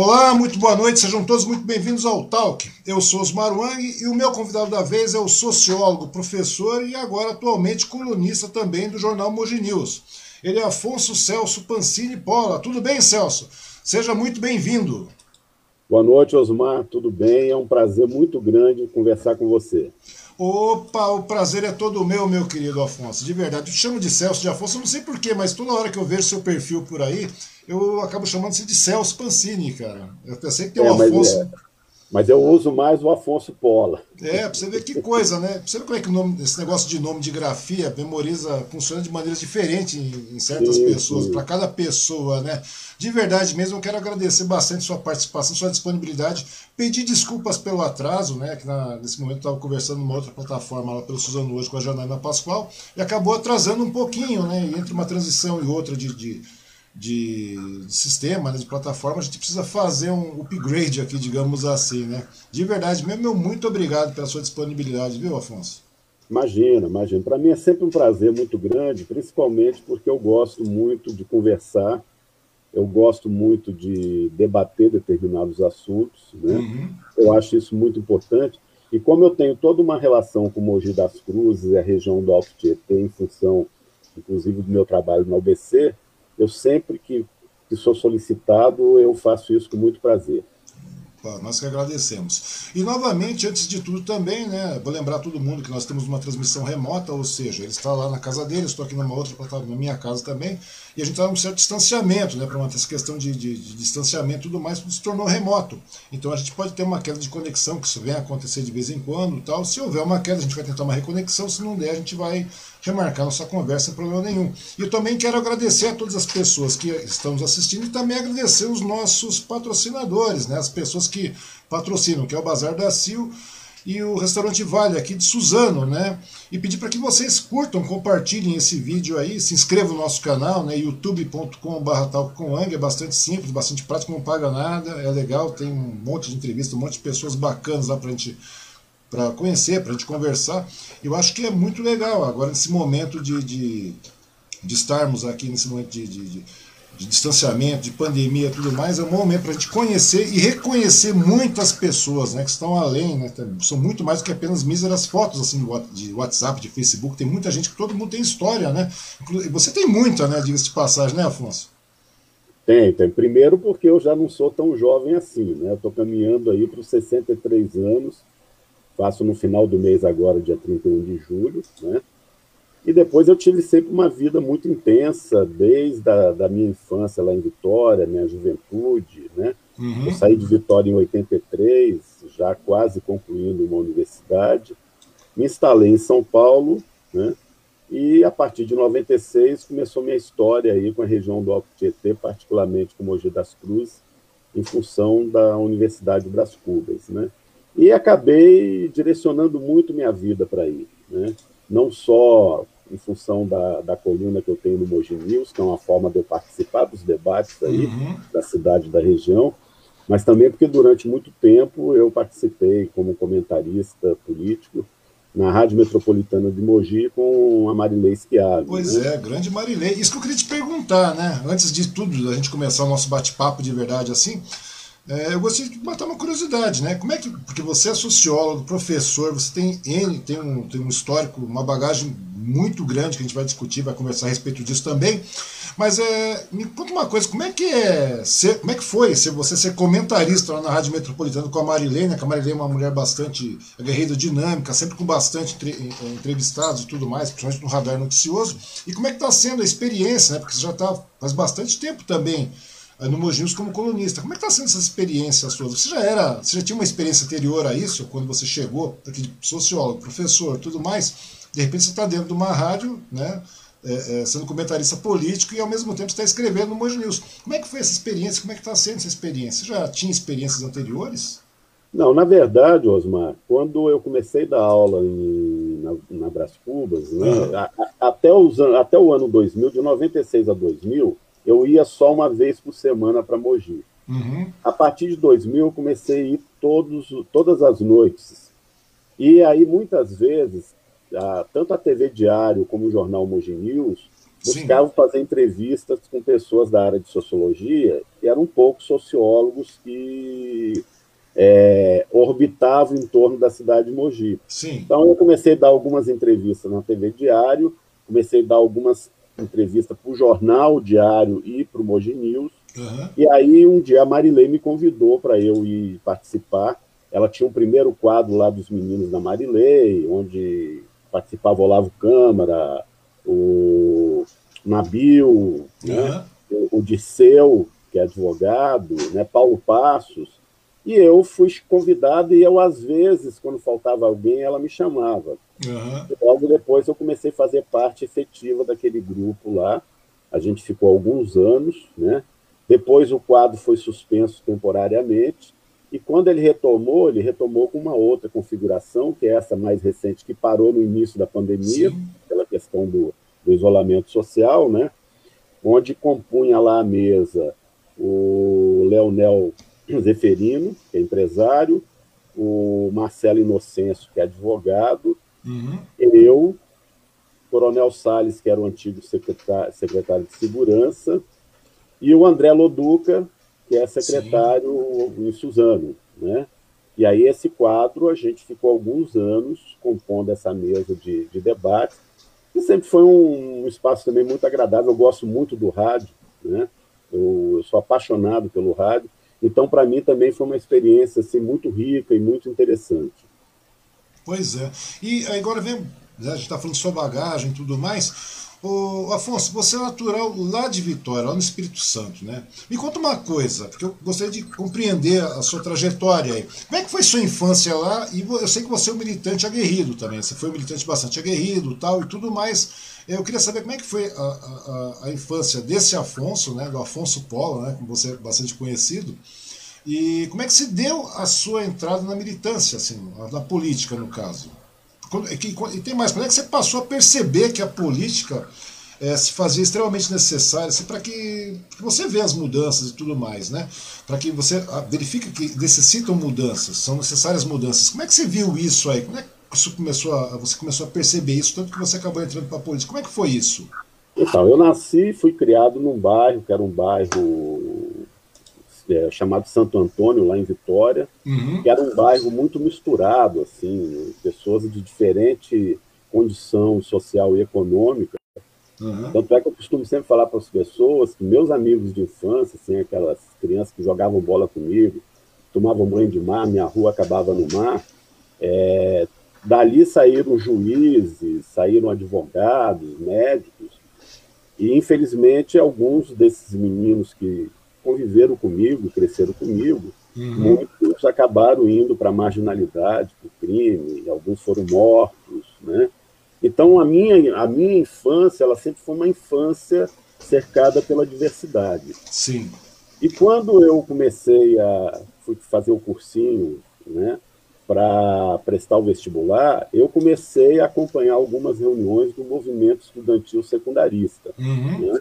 Olá, muito boa noite, sejam todos muito bem-vindos ao Talk. Eu sou Osmar Wang e o meu convidado da vez é o sociólogo, professor e agora atualmente colunista também do jornal Mogi News. Ele é Afonso Celso Pancini Pola. Tudo bem, Celso? Seja muito bem-vindo. Boa noite, Osmar. Tudo bem? É um prazer muito grande conversar com você. Opa, o prazer é todo meu, meu querido Afonso. De verdade, eu te chamo de Celso de Afonso, não sei porquê, mas toda hora que eu vejo seu perfil por aí, eu acabo chamando-se de Celso Pancini, cara. Eu pensei que tem é, Afonso. É, mas eu uso mais o Afonso Pola. É, pra você ver que coisa, né? Pra você ver como é que nome, esse negócio de nome de grafia memoriza, funciona de maneiras diferentes em, em certas sim, pessoas, para cada pessoa, né? De verdade mesmo, eu quero agradecer bastante sua participação, sua disponibilidade. Pedir desculpas pelo atraso, né? Que na, nesse momento eu estava conversando numa outra plataforma lá pelo Suzano hoje com a Janaína Pascoal, e acabou atrasando um pouquinho, né? Entre uma transição e outra de, de de, de sistema, né, de plataforma, a gente precisa fazer um upgrade aqui, digamos assim, né? De verdade mesmo, meu muito obrigado pela sua disponibilidade, viu, Afonso? Imagina, imagina. Para mim é sempre um prazer muito grande, principalmente porque eu gosto muito de conversar, eu gosto muito de debater determinados assuntos, né? Uhum. Eu acho isso muito importante. E como eu tenho toda uma relação com Mogi das Cruzes e a região do Alto Tietê, em função, inclusive, do meu trabalho na UBC, eu sempre que, que sou solicitado, eu faço isso com muito prazer. Nós que agradecemos. E novamente, antes de tudo também, né, vou lembrar todo mundo que nós temos uma transmissão remota, ou seja, ele está lá na casa dele, estou aqui numa outra na minha casa também, e a gente está num certo distanciamento, né, para essa questão de, de, de, distanciamento e tudo mais, se tornou remoto. Então a gente pode ter uma queda de conexão, que isso vem acontecer de vez em quando tal. Se houver uma queda, a gente vai tentar uma reconexão, se não der, a gente vai remarcar nossa conversa problema nenhum. E também quero agradecer a todas as pessoas que estão nos assistindo e também agradecer os nossos patrocinadores, né, as pessoas que patrocinam, que é o Bazar da Sil e o Restaurante Vale aqui de Suzano, né? E pedir para que vocês curtam, compartilhem esse vídeo aí, se inscrevam no nosso canal, né? youtube.com.br é bastante simples, bastante prático, não paga nada, é legal, tem um monte de entrevistas, um monte de pessoas bacanas lá para a gente para conhecer, para a gente conversar. Eu acho que é muito legal agora nesse momento de, de, de estarmos aqui, nesse momento de, de, de distanciamento, de pandemia e tudo mais, é um momento para a gente conhecer e reconhecer muitas pessoas né, que estão além, né, são muito mais do que apenas míseras fotos assim, de WhatsApp, de Facebook. Tem muita gente que todo mundo tem história, né? Você tem muita, né? Diga-se de passagem, né, Afonso? Tem, tem. Primeiro porque eu já não sou tão jovem assim, né? Eu estou caminhando aí para os 63 anos faço no final do mês agora, dia 31 de julho, né? E depois eu tive sempre uma vida muito intensa, desde a da minha infância lá em Vitória, minha juventude, né? Uhum. Eu saí de Vitória em 83, já quase concluindo uma universidade. Me instalei em São Paulo, né? E a partir de 96 começou minha história aí com a região do Alto Tietê, particularmente com Mogi das Cruzes, em função da Universidade de Bras Cubas, né? E acabei direcionando muito minha vida para aí, né? não só em função da, da coluna que eu tenho no Mogi News, que é uma forma de eu participar dos debates aí uhum. da cidade da região, mas também porque durante muito tempo eu participei como comentarista político na Rádio Metropolitana de Mogi com a Marilei Schiavi. Pois né? é, grande Marilei. Isso que eu queria te perguntar, né? Antes de tudo, da gente começar o nosso bate-papo de verdade assim, é, eu gostaria de matar uma curiosidade, né? Como é que. Porque você é sociólogo, professor, você tem N, tem um, tem um histórico, uma bagagem muito grande que a gente vai discutir, vai conversar a respeito disso também. Mas é, me conta uma coisa, como é que é ser, como é que foi ser, você ser comentarista lá na Rádio Metropolitana com a Marilene, que a Marilene é uma mulher bastante aguerrida, dinâmica, sempre com bastante entre, entrevistados e tudo mais, principalmente no radar noticioso. E como é que está sendo a experiência, né? Porque você já está faz bastante tempo também no Moginhos como colunista. Como é que está sendo essa experiência sua? Você já era, você já tinha uma experiência anterior a isso, quando você chegou, aqui sociólogo, professor, tudo mais, de repente você está dentro de uma rádio, né, é, é, sendo comentarista político e ao mesmo tempo está escrevendo no Mogi News. Como é que foi essa experiência? Como é que está sendo essa experiência? Você já tinha experiências anteriores? Não, na verdade, Osmar, quando eu comecei a dar aula em, na, na Brás Cubas, né, uhum. a, a, até, os, até o ano 2000, de 96 a 2000, eu ia só uma vez por semana para Mogi. Uhum. A partir de 2000, eu comecei a ir todos, todas as noites. E aí, muitas vezes, a, tanto a TV Diário como o jornal Mogi News buscavam Sim. fazer entrevistas com pessoas da área de sociologia, e eram um pouco sociólogos que é, orbitavam em torno da cidade de Mogi. Sim. Então eu comecei a dar algumas entrevistas na TV Diário, comecei a dar algumas entrevistas para o Jornal Diário e para o Mogi News, uhum. e aí um dia a Marilei me convidou para eu ir participar, ela tinha um primeiro quadro lá dos meninos da Marilei, onde participava o Olavo Câmara, o Nabil, uhum. né? o, o Disseu, que é advogado, né? Paulo Passos, e eu fui convidado e eu, às vezes, quando faltava alguém, ela me chamava. Uhum. Logo depois eu comecei a fazer parte efetiva daquele grupo lá. A gente ficou alguns anos, né? Depois o quadro foi suspenso temporariamente. E quando ele retomou, ele retomou com uma outra configuração, que é essa mais recente, que parou no início da pandemia, Sim. pela questão do, do isolamento social, né? onde compunha lá a mesa o Leonel Zeferino, que é empresário, o Marcelo Inocêncio, que é advogado, uhum. eu, Coronel Salles, que era o antigo secretário, secretário de Segurança, e o André Loduca, que é secretário Sim. em Suzano, né? E aí esse quadro a gente ficou alguns anos compondo essa mesa de, de debate, e sempre foi um, um, espaço também muito agradável. Eu gosto muito do rádio, né? Eu, eu sou apaixonado pelo rádio, então para mim também foi uma experiência assim muito rica e muito interessante. Pois é. E agora vem, a gente está falando sua bagagem e tudo mais. Ô, Afonso, você é natural lá de Vitória, lá no Espírito Santo, né? Me conta uma coisa, porque eu gostaria de compreender a sua trajetória aí. Como é que foi sua infância lá? E eu sei que você é um militante aguerrido também, você foi um militante bastante aguerrido tal e tudo mais. Eu queria saber como é que foi a, a, a infância desse Afonso, né, do Afonso Polo, né, como você é bastante conhecido, e como é que se deu a sua entrada na militância, assim, na política, no caso? E tem mais, quando é que você passou a perceber que a política é, se fazia extremamente necessária assim, para que, que, você vê as mudanças e tudo mais, né? Para que você ah, verifique que necessitam mudanças, são necessárias mudanças. Como é que você viu isso aí? Como é que isso começou a, você começou a perceber isso, tanto que você acabou entrando para a política? Como é que foi isso? Então, eu nasci e fui criado num bairro, que era um bairro é, chamado Santo Antônio, lá em Vitória, uhum. que era um bairro muito misturado, assim, pessoas de diferente condição social e econômica. Uhum. Tanto é que eu costumo sempre falar para as pessoas que meus amigos de infância, assim, aquelas crianças que jogavam bola comigo, tomavam banho de mar, minha rua acabava no mar, é, dali saíram juízes, saíram advogados, médicos, e infelizmente alguns desses meninos que conviveram comigo, cresceram comigo, uhum. muitos acabaram indo para a marginalidade, para o crime, alguns foram mortos, né? Então a minha a minha infância ela sempre foi uma infância cercada pela diversidade. Sim. E quando eu comecei a fui fazer o cursinho, né, para prestar o vestibular, eu comecei a acompanhar algumas reuniões do movimento estudantil secundarista. Uhum. Né?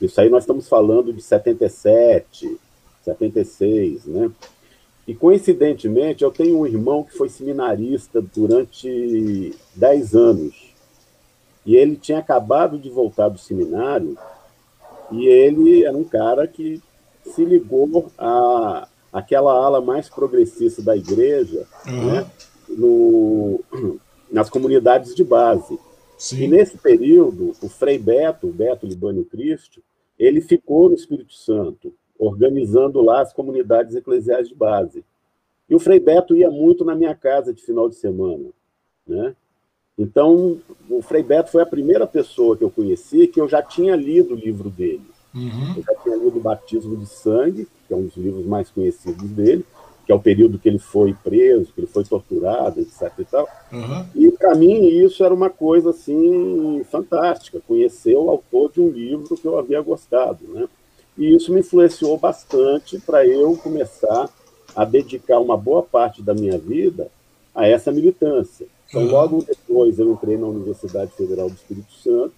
Isso aí nós estamos falando de 77, 76, né? E coincidentemente, eu tenho um irmão que foi seminarista durante 10 anos. E ele tinha acabado de voltar do seminário, e ele era um cara que se ligou a aquela ala mais progressista da igreja, uhum. né, no, nas comunidades de base. Sim. E nesse período, o Frei Beto, o Beto Libânio Cristo, ele ficou no Espírito Santo, organizando lá as comunidades eclesiais de base. E o Frei Beto ia muito na minha casa de final de semana, né? Então, o Frei Beto foi a primeira pessoa que eu conheci que eu já tinha lido o livro dele. Uhum. Eu já tinha lido o Batismo de Sangue, que é um dos livros mais conhecidos dele, que é o período que ele foi preso, que ele foi torturado, etc. E, tal. Uhum. e para mim isso era uma coisa assim fantástica, conhecer o autor de um livro que eu havia gostado, né? E isso me influenciou bastante para eu começar a dedicar uma boa parte da minha vida a essa militância. Então, uhum. logo depois, eu entrei na Universidade Federal do Espírito Santo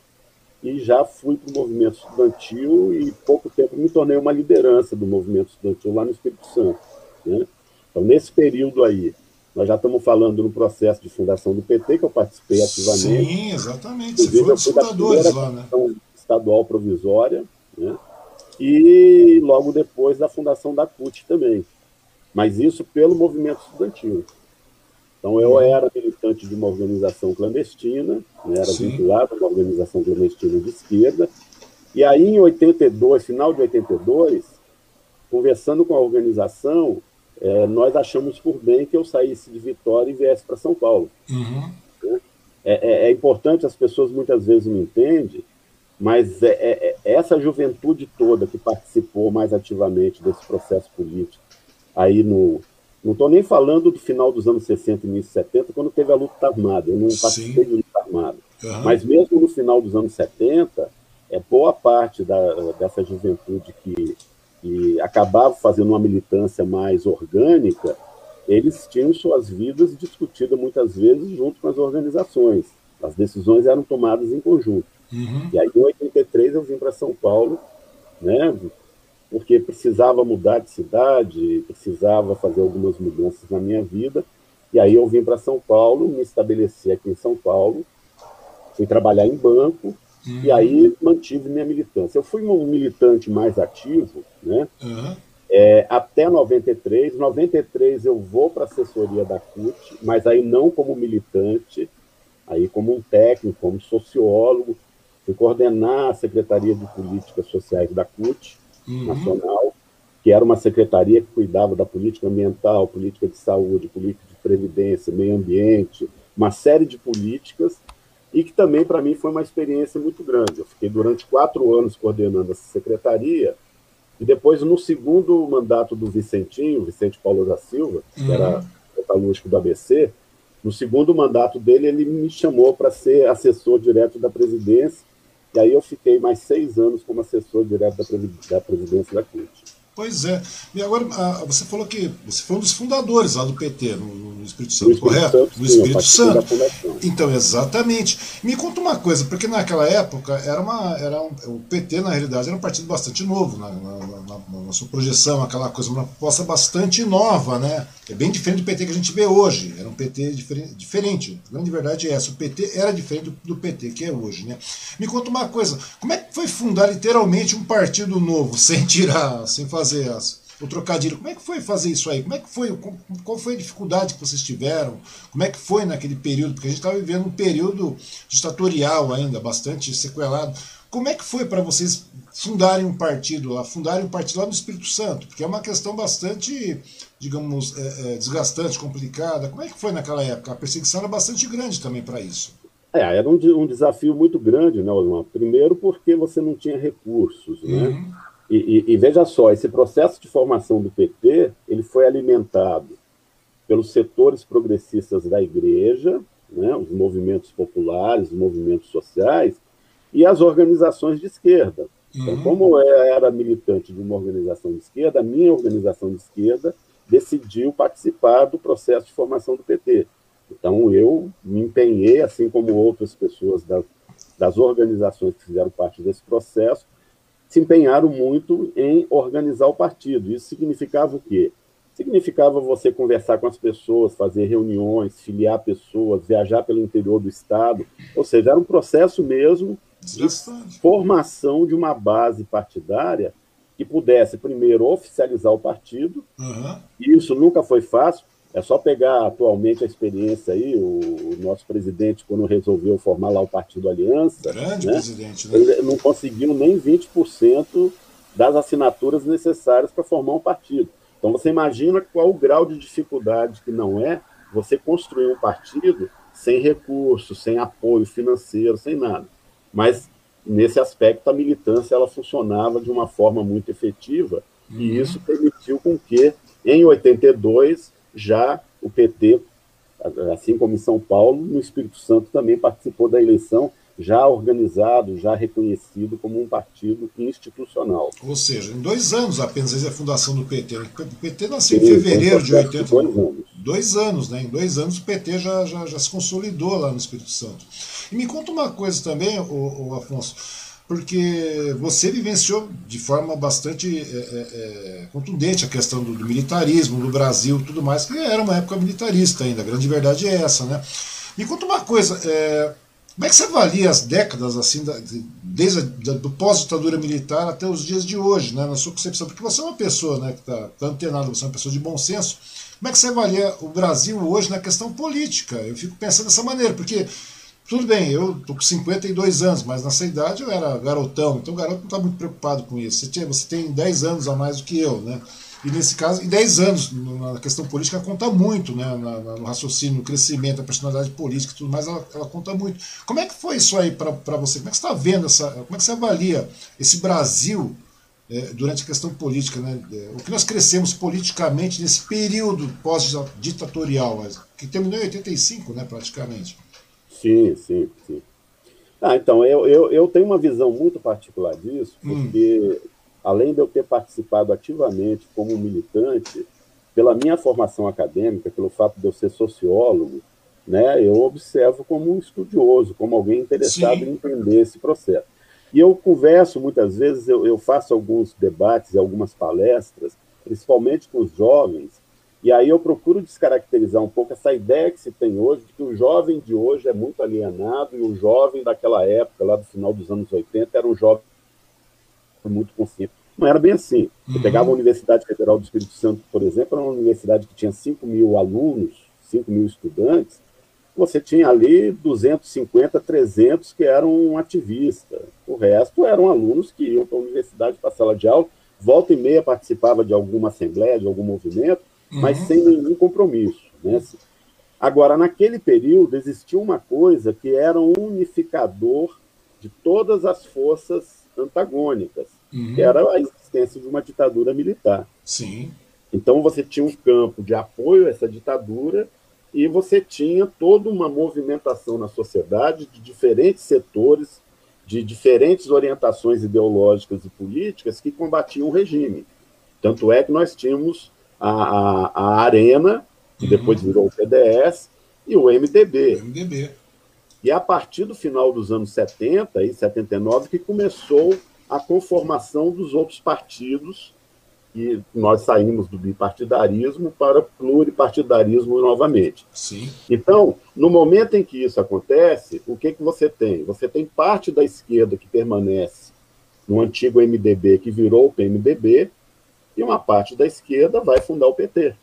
e já fui para o movimento estudantil e pouco tempo me tornei uma liderança do movimento estudantil lá no Espírito Santo. Né? Então, nesse período aí, nós já estamos falando no processo de fundação do PT, que eu participei ativamente. Sim, exatamente. Você foi um dos fundadores lá, né? estadual provisória, né? e logo depois da fundação da CUT também. Mas isso pelo movimento estudantil. Então eu era militante de uma organização clandestina, né? era Sim. vinculado a uma organização clandestina de esquerda, e aí em 82, final de 82, conversando com a organização, é, nós achamos por bem que eu saísse de Vitória e viesse para São Paulo. Uhum. Né? É, é, é, importante, as pessoas muitas vezes não entendem, mas é, é, é, essa juventude toda que participou mais ativamente desse processo político, aí no. Não estou nem falando do final dos anos 60 e início 70, quando teve a luta armada. Eu não participei de luta armada. Uhum. Mas mesmo no final dos anos 70, é boa parte da, dessa juventude que que acabavam fazendo uma militância mais orgânica, eles tinham suas vidas discutidas muitas vezes junto com as organizações. As decisões eram tomadas em conjunto. Uhum. E aí, em 83, eu vim para São Paulo, né, porque precisava mudar de cidade, precisava fazer algumas mudanças na minha vida. E aí, eu vim para São Paulo, me estabeleci aqui em São Paulo, fui trabalhar em banco, Uhum. E aí mantive minha militância. Eu fui um militante mais ativo, né? Uhum. É, até 93. 93 eu vou para a assessoria da CUT, mas aí não como militante, aí como um técnico, como sociólogo. Fui coordenar a Secretaria de Políticas Sociais da CUT uhum. Nacional, que era uma secretaria que cuidava da política ambiental, política de saúde, política de previdência, meio ambiente, uma série de políticas e que também para mim foi uma experiência muito grande. Eu fiquei durante quatro anos coordenando essa secretaria e depois no segundo mandato do Vicentinho, Vicente Paulo da Silva, que uhum. era metalúrgico do ABC, no segundo mandato dele ele me chamou para ser assessor direto da presidência e aí eu fiquei mais seis anos como assessor direto da, presidência da CUT. Pois é. E agora, você falou que você foi um dos fundadores lá do PT, no, no Espírito Santo, Espírito correto? Santo, no Espírito Santo. Então, exatamente. Me conta uma coisa, porque naquela época era uma, era um, o PT, na realidade, era um partido bastante novo na, na, na, na, sua projeção, aquela coisa, uma proposta bastante nova, né? É bem diferente do PT que a gente vê hoje. Era um PT diferente. diferente. A grande verdade é essa. O PT era diferente do, do PT que é hoje, né? Me conta uma coisa, como é que foi fundar literalmente um partido novo, sem tirar, sem fazer as o trocadilho. Como é que foi fazer isso aí? Como é que foi? Qual foi a dificuldade que vocês tiveram? Como é que foi naquele período? Porque a gente estava vivendo um período ditatorial ainda, bastante sequelado. Como é que foi para vocês fundarem um partido lá, fundarem um partido lá no Espírito Santo? Porque é uma questão bastante, digamos, é, é, desgastante, complicada. Como é que foi naquela época? A perseguição era bastante grande também para isso. É, era um, um, desafio muito grande, né, Osmar? Primeiro porque você não tinha recursos, né? Uhum. E, e, e, veja só, esse processo de formação do PT ele foi alimentado pelos setores progressistas da igreja, né, os movimentos populares, os movimentos sociais e as organizações de esquerda. Então, uhum. como eu era militante de uma organização de esquerda, a minha organização de esquerda decidiu participar do processo de formação do PT. Então, eu me empenhei, assim como outras pessoas das, das organizações que fizeram parte desse processo, se empenharam muito em organizar o partido. Isso significava o quê? Significava você conversar com as pessoas, fazer reuniões, filiar pessoas, viajar pelo interior do estado. Ou seja, era um processo mesmo de formação de uma base partidária que pudesse, primeiro, oficializar o partido. Uhum. Isso nunca foi fácil. É só pegar atualmente a experiência aí, o, o, nosso presidente, quando resolveu formar lá o Partido Aliança. Grande né, presidente, né? Ele não conseguiu nem 20% das assinaturas necessárias para formar um partido. Então você imagina qual o grau de dificuldade que não é você construir um partido sem recursos, sem apoio financeiro, sem nada. Mas nesse aspecto a militância ela funcionava de uma forma muito efetiva uhum. e isso permitiu com que em 82 já o PT, assim como em São Paulo, no Espírito Santo também participou da eleição, já organizado, já reconhecido como um partido institucional. Ou seja, em dois anos apenas desde a fundação do PT. O PT nasceu Sim, em fevereiro de 80. Dois anos. Dois anos, né? Em dois anos o PT já, já, já se consolidou lá no Espírito Santo. E me conta uma coisa também, o, o Afonso porque você vivenciou de forma bastante é, é, é, contundente a questão do, do, militarismo no Brasil tudo mais, que era uma época militarista ainda, a grande verdade é essa, né? Me conta uma coisa, é, como é que você avalia as décadas assim da, de, desde o pós-ditadura militar até os dias de hoje, né, na sua concepção, porque você é uma pessoa né, que está tá antenada, você é uma pessoa de bom senso, como é que você avalia o Brasil hoje na questão política? Eu fico pensando dessa maneira, porque tudo bem, eu tô com 52 anos, mas nessa idade eu era garotão, então o garoto não está muito preocupado com isso. Você, tinha, você tem 10 anos a mais do que eu, né? E nesse caso, e 10 anos na questão política conta muito, né? no raciocínio, no crescimento, da personalidade política e tudo mais, ela, ela, conta muito. Como é que foi isso aí para você? Como é que você está vendo essa. Como é que você avalia esse Brasil é, durante a questão política, né? É, o que nós crescemos politicamente nesse período pós-ditatorial, que terminou em 85, né, praticamente? Sim, sim, sim. Ah, então, eu, eu, eu tenho uma visão muito particular disso, hum. porque hum além de eu ter participado ativamente como militante, pela minha formação acadêmica, pelo fato de eu ser sociólogo, né, eu observo como um estudioso, como alguém interessado Sim. em entender esse processo. E eu converso muitas vezes, eu, eu faço alguns debates, algumas palestras, principalmente com os jovens, e aí eu procuro descaracterizar um pouco essa ideia que se tem hoje de que o jovem de hoje é muito alienado e o jovem daquela época, lá do final dos anos 80, era um jovem muito consciente. Não era bem assim. Você uhum. pegava a Universidade Federal do Espírito Santo, por exemplo, era uma universidade que tinha 5 mil alunos, 5 mil estudantes, você tinha ali 250, 300 que eram ativistas. O resto eram alunos que iam para a universidade, para a sala de aula, volta e meia participava de alguma assembleia, de algum movimento, uhum. mas sem nenhum compromisso. Né? Agora, naquele período, existia uma coisa que era um unificador de todas as forças antagônicas, uhum. que era a existência de uma ditadura militar. Sim. Então você tinha um campo de apoio a essa ditadura e você tinha toda uma movimentação na sociedade de diferentes setores, de diferentes orientações ideológicas e políticas que combatiam o regime. Tanto é que nós tínhamos a, a, a Arena, que uhum. depois virou o PDS, e o MDB. O MDB. E a partir do final dos anos 70 e 79 que começou a conformação dos outros partidos e nós saímos do bipartidarismo para o pluripartidarismo novamente. Sim. Então, no momento em que isso acontece, o que, que você tem? Você tem parte da esquerda que permanece no antigo MDB, que virou o PMDB, e uma parte da esquerda vai fundar o PT.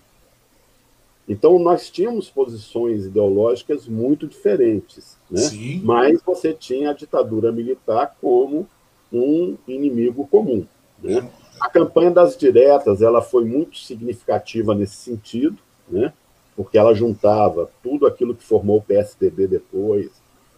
Então, nós tínhamos posições ideológicas muito diferentes, né? Sim. mas você tinha a ditadura militar como um inimigo comum. Né? A campanha das diretas ela foi muito significativa nesse sentido, né? porque ela juntava tudo aquilo que formou o PSDB depois,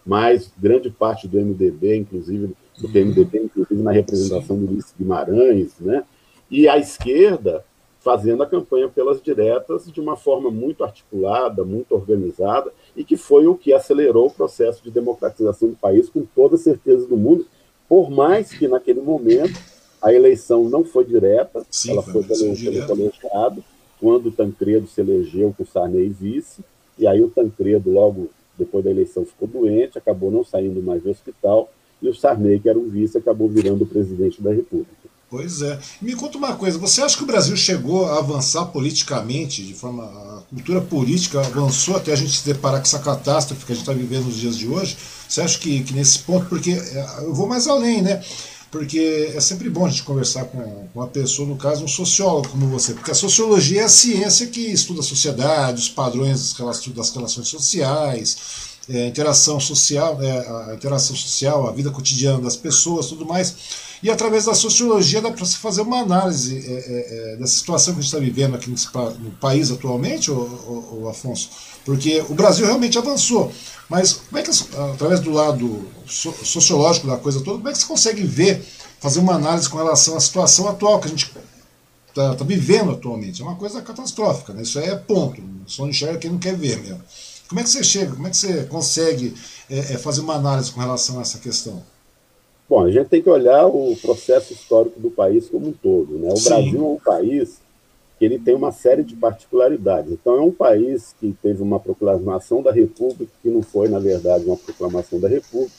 mais grande parte do MDB, inclusive do PMDB, inclusive na representação Sim. do Ulisses Guimarães, né? E a esquerda fazendo a campanha pelas diretas de uma forma muito articulada, muito organizada, e que foi o que acelerou o processo de democratização do país com toda certeza do mundo, por mais que naquele momento a eleição não foi direta, Sim, ela foi pelo, pelo colegiado, quando o Tancredo se elegeu com Sarney vice, e aí o Tancredo, logo depois da eleição, ficou doente, acabou não saindo mais do hospital, e o Sarney, que era o vice, acabou virando o presidente da República. Pois é. Me conta uma coisa, você acha que o Brasil chegou a avançar politicamente, de forma. a cultura política avançou até a gente se deparar com essa catástrofe que a gente está vivendo nos dias de hoje? Você acha que, que nesse ponto, porque é, eu vou mais além, né? Porque é sempre bom a gente conversar com uma pessoa, no caso, um sociólogo como você, porque a sociologia é a ciência que estuda a sociedade, os padrões das relações sociais, é, interação social, é, a interação social, a vida cotidiana das pessoas, tudo mais. E através da sociologia dá para se fazer uma análise é, é, é dessa situação que a gente está vivendo aqui nesse, no país atualmente, o, Afonso, porque o Brasil realmente avançou. Mas como é que, através do lado sociológico da coisa toda, como é que você consegue ver, fazer uma análise com relação à situação atual que a gente está tá vivendo atualmente? É uma coisa catastrófica, né? isso aí é ponto. Só enxerga quem não quer ver mesmo. Como é que você chega, como é que você consegue é, é fazer uma análise com relação a essa questão? Bom, a gente tem que olhar o processo histórico do país como um todo. Né? O Sim. Brasil é um país que ele tem uma série de particularidades. Então, é um país que teve uma proclamação da República, que não foi, na verdade, uma proclamação da República.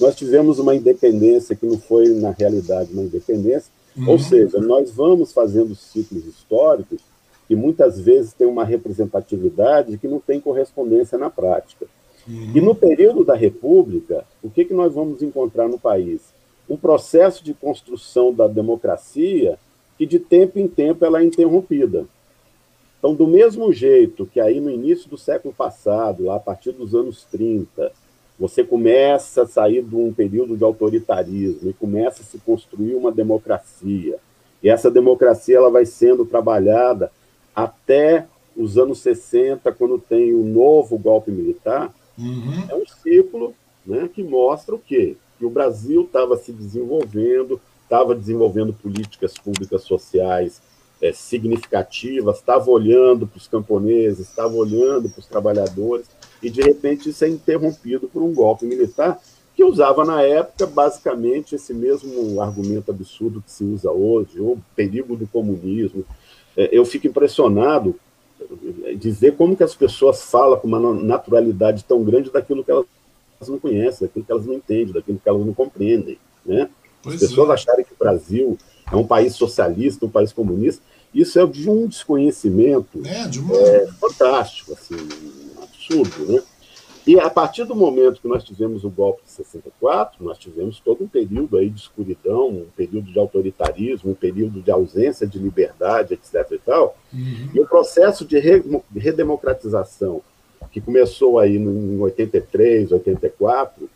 Nós tivemos uma independência que não foi, na realidade, uma independência. Uhum. Ou seja, nós vamos fazendo ciclos históricos que muitas vezes têm uma representatividade que não tem correspondência na prática. Uhum. E no período da República, o que, que nós vamos encontrar no país? um processo de construção da democracia que de tempo em tempo ela é interrompida. Então, do mesmo jeito que aí no início do século passado, lá a partir dos anos 30, você começa a sair de um período de autoritarismo e começa a se construir uma democracia. E essa democracia ela vai sendo trabalhada até os anos 60, quando tem o novo golpe militar. Uhum. É um ciclo né, que mostra o quê? Que o Brasil estava se desenvolvendo, estava desenvolvendo políticas públicas sociais é, significativas, estava olhando para os camponeses, estava olhando para os trabalhadores, e de repente isso é interrompido por um golpe militar que usava na época basicamente esse mesmo argumento absurdo que se usa hoje, o perigo do comunismo. É, eu fico impressionado de ver como que as pessoas falam com uma naturalidade tão grande daquilo que elas não conhecem, daquilo que elas não entendem, daquilo que elas não compreendem. Né? As pessoas é. acharem que o Brasil é um país socialista, um país comunista, isso é de um desconhecimento é, de uma... é, fantástico, assim, um absurdo, né? E a partir do momento que nós tivemos o golpe de 64, nós tivemos todo um período aí de escuridão, um período de autoritarismo, um período de ausência de liberdade, etc. e tal. Uhum. E o processo de redemocratização, que começou aí em 83, 84,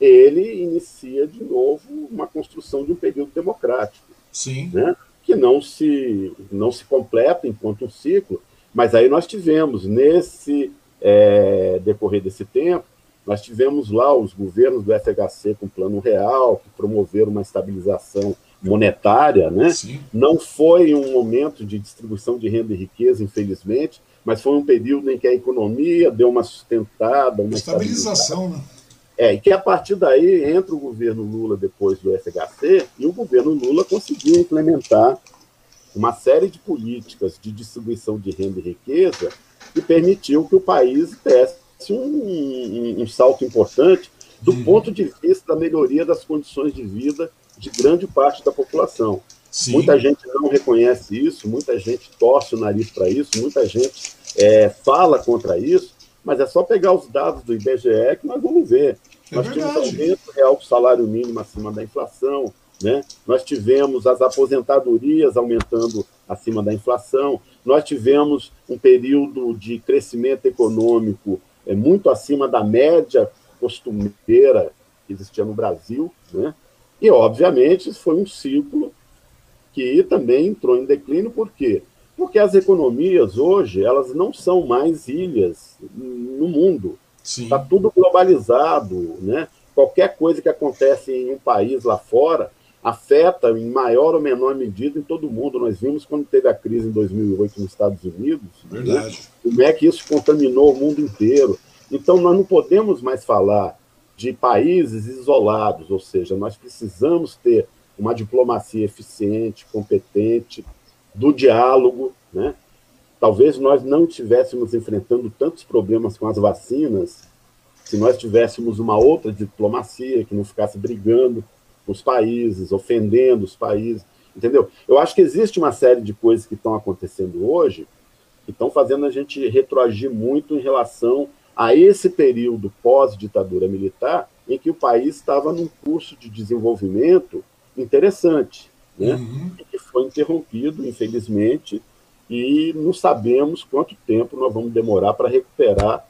ele inicia de novo uma construção de um período democrático. Sim. Né? que não se, não se completa enquanto um ciclo, mas aí nós tivemos, nesse é, decorrer desse tempo, nós tivemos lá os governos do FHC com plano real, que promoveram uma estabilização monetária, né? Sim. Não foi um momento de distribuição de renda e riqueza, infelizmente, mas foi um período em que a economia deu uma sustentada, uma estabilização, né? É, e que a partir daí entra o governo Lula depois do FHC e o governo Lula conseguiu implementar uma série de políticas de distribuição de renda e riqueza que permitiu que o país desse um, um, um salto importante do uhum. ponto de vista da melhoria das condições de vida de grande parte da população. Sim. Muita gente não reconhece isso, muita gente torce o nariz para isso, muita gente é, fala contra isso, mas é só pegar os dados do IBGE que nós vamos ver. É nós verdade. tivemos aumento real do salário mínimo acima da inflação, né? nós tivemos as aposentadorias aumentando acima da inflação, nós tivemos um período de crescimento econômico é, muito acima da média costumeira que existia no Brasil, né? e, obviamente, foi um ciclo que também entrou em declínio, por quê? Porque as economias hoje, elas não são mais ilhas no mundo. Está tudo globalizado, né? Qualquer coisa que acontece em um país lá fora afeta em maior ou menor medida em todo mundo. Nós vimos quando teve a crise em 2008 nos Estados Unidos, né? como é que isso contaminou o mundo inteiro. Então, nós não podemos mais falar de países isolados, ou seja, nós precisamos ter uma diplomacia eficiente, competente, do diálogo, né? Talvez nós não estivéssemos enfrentando tantos problemas com as vacinas se nós tivéssemos uma outra diplomacia que não ficasse brigando os países, ofendendo os países, entendeu? Eu acho que existe uma série de coisas que estão acontecendo hoje que estão fazendo a gente retroagir muito em relação a esse período pós-ditadura militar em que o país estava num curso de desenvolvimento interessante né? Uhum. que foi interrompido, infelizmente, e não sabemos quanto tempo nós vamos demorar para recuperar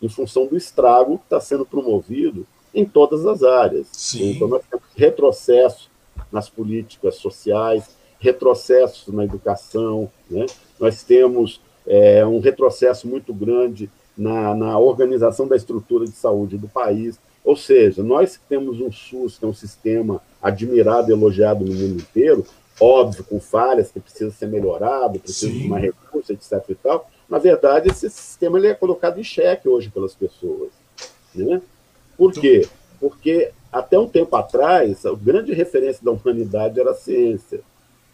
em função do estrago que está sendo promovido em todas as áreas. Sim. Então, nós temos retrocesso nas políticas sociais, retrocessos na educação, né? nós temos é, um retrocesso muito grande na, na organização da estrutura de saúde do país. Ou seja, nós que temos um SUS, que é um sistema admirado e elogiado no mundo inteiro, óbvio, com falhas, que precisa ser melhorado, precisa Sim. de mais recursos, etc. e tal. Na verdade, esse sistema ele é colocado em xeque hoje pelas pessoas. Né? Por quê? Porque até um tempo atrás, a grande referência da humanidade era a ciência.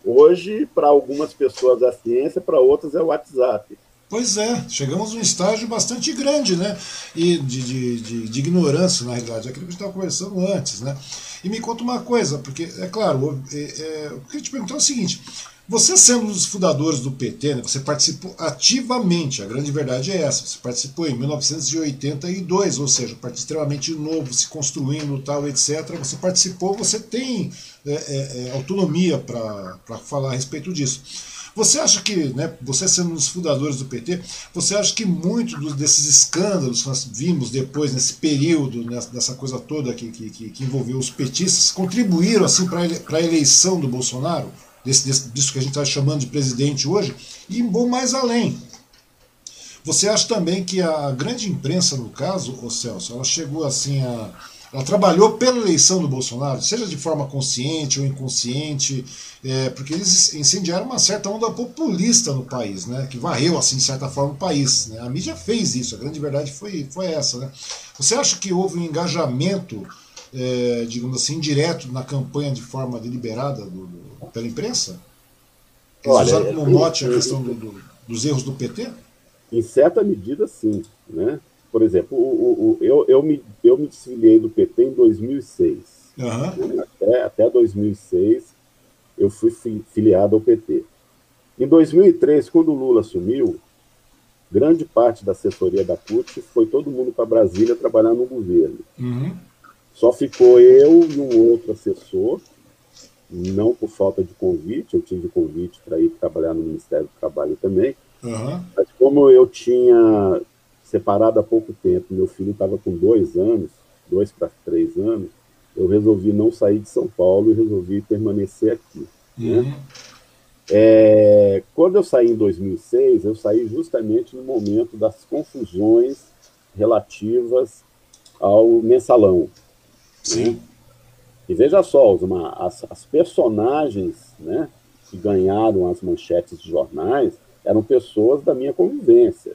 Hoje, para algumas pessoas, é a ciência, para outras, é o WhatsApp. Pois é, chegamos a um estágio bastante grande, né? E de, de, de, de ignorância, na realidade, aquilo que a gente estava conversando antes, né? E me conta uma coisa, porque, é claro, é, é, eu queria te perguntar é o seguinte: Você sendo um dos fundadores do PT, né, você participou ativamente, a grande verdade é essa, você participou em 1982, ou seja, um partido extremamente novo, se construindo, tal, etc. Você participou, você tem é, é, é autonomia para falar a respeito disso. Você acha que, né, você sendo um dos fundadores do PT, você acha que muito desses escândalos que nós vimos depois, nesse período, dessa coisa toda que, que, que envolveu os petistas, contribuíram assim para a eleição do Bolsonaro? Desse, desse, disso que a gente está chamando de presidente hoje? E vou mais além. Você acha também que a grande imprensa, no caso, ô Celso, ela chegou assim a ela trabalhou pela eleição do Bolsonaro, seja de forma consciente ou inconsciente, é, porque eles incendiaram uma certa onda populista no país, né, que varreu, assim, de certa forma, o país. Né? A mídia fez isso, a grande verdade foi, foi essa. Né? Você acha que houve um engajamento, é, digamos assim, direto na campanha de forma deliberada do, do, pela imprensa? Eles Olha, usaram como mote a questão do, dos erros do PT? Em certa medida, sim. Né? Por exemplo, o, o, o, eu, eu, me, eu me desfiliei do PT em 2006. Uhum. Até, até 2006 eu fui filiado ao PT. Em 2003, quando o Lula assumiu, grande parte da assessoria da CUT foi todo mundo para Brasília trabalhar no governo. Uhum. Só ficou eu e um outro assessor, não por falta de convite, eu tive convite para ir trabalhar no Ministério do Trabalho também, uhum. mas como eu tinha separado há pouco tempo, meu filho estava com dois anos, dois para três anos, eu resolvi não sair de São Paulo e resolvi permanecer aqui. Né? Uhum. Né? É, quando eu saí em 2006, eu saí justamente no momento das confusões relativas ao mensalão. Né? Sim. Né? E veja só, as, as personagens né, que ganharam as manchetes de jornais eram pessoas da minha convivência.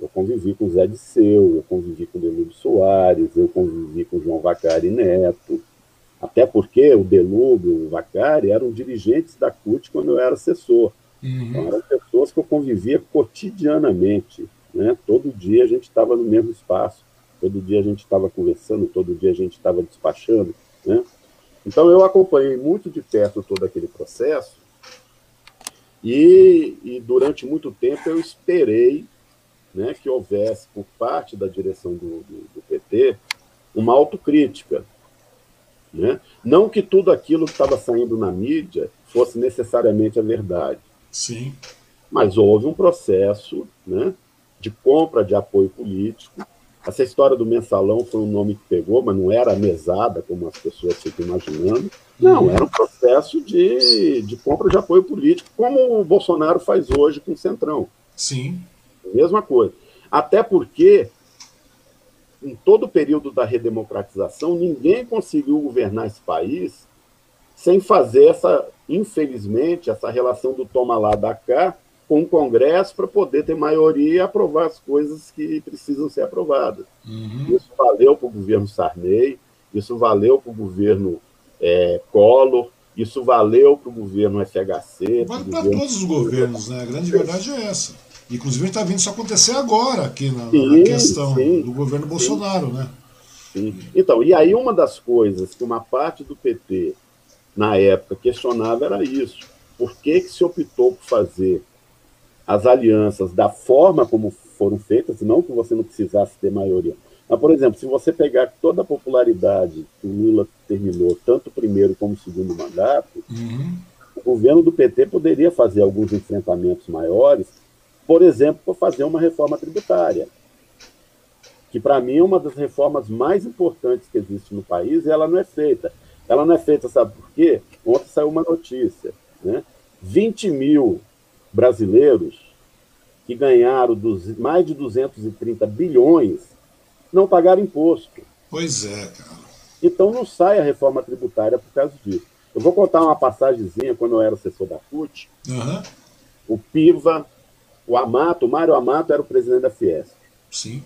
Eu convivi com Zé Disseu, eu convivi com Delúbio Soares, eu convivi com João Vacari Neto, até porque o Delúbio e o Vacari eram dirigentes da CUT quando eu era assessor. Uhum. Então, eram pessoas que eu convivia cotidianamente. Né? Todo dia a gente estava no mesmo espaço, todo dia a gente estava conversando, todo dia a gente estava despachando. Né? Então eu acompanhei muito de perto todo aquele processo e, e durante muito tempo eu esperei né, que houvesse, por parte da direção do, do, do PT, uma autocrítica. Né? Não que tudo aquilo que estava saindo na mídia fosse necessariamente a verdade. Sim. Mas houve um processo né, de compra de apoio político. Essa história do mensalão foi um nome que pegou, mas não era mesada, como as pessoas ficam imaginando. Não, uhum. era um processo de, de compra de apoio político, como o Bolsonaro faz hoje com o Centrão. Sim. Mesma coisa. Até porque, em todo o período da redemocratização, ninguém conseguiu governar esse país sem fazer essa, infelizmente, essa relação do toma lá da cá com o Congresso para poder ter maioria e aprovar as coisas que precisam ser aprovadas. Uhum. Isso valeu para o governo Sarney, isso valeu para o governo é, Collor, isso valeu para o governo FHC. Vale para todos os governos, né? A grande verdade é essa. Inclusive, está vendo isso acontecer agora aqui na, sim, na questão sim, do governo sim. Bolsonaro, né? Sim. Então, e aí uma das coisas que uma parte do PT, na época, questionava era isso. Por que, que se optou por fazer as alianças da forma como foram feitas, não que você não precisasse ter maioria. Mas, por exemplo, se você pegar toda a popularidade que o Lula terminou, tanto o primeiro como o segundo mandato, uhum. o governo do PT poderia fazer alguns enfrentamentos maiores por exemplo, por fazer uma reforma tributária, que para mim é uma das reformas mais importantes que existe no país e ela não é feita. Ela não é feita, sabe por quê? Ontem saiu uma notícia, né? 20 mil brasileiros que ganharam dos, mais de 230 bilhões não pagaram imposto. Pois é, cara. Então não sai a reforma tributária por causa disso. Eu vou contar uma passagemzinha quando eu era assessor da CUT. Uhum. O PIVA o Amato, o Mário Amato era o presidente da Fiesp. Sim.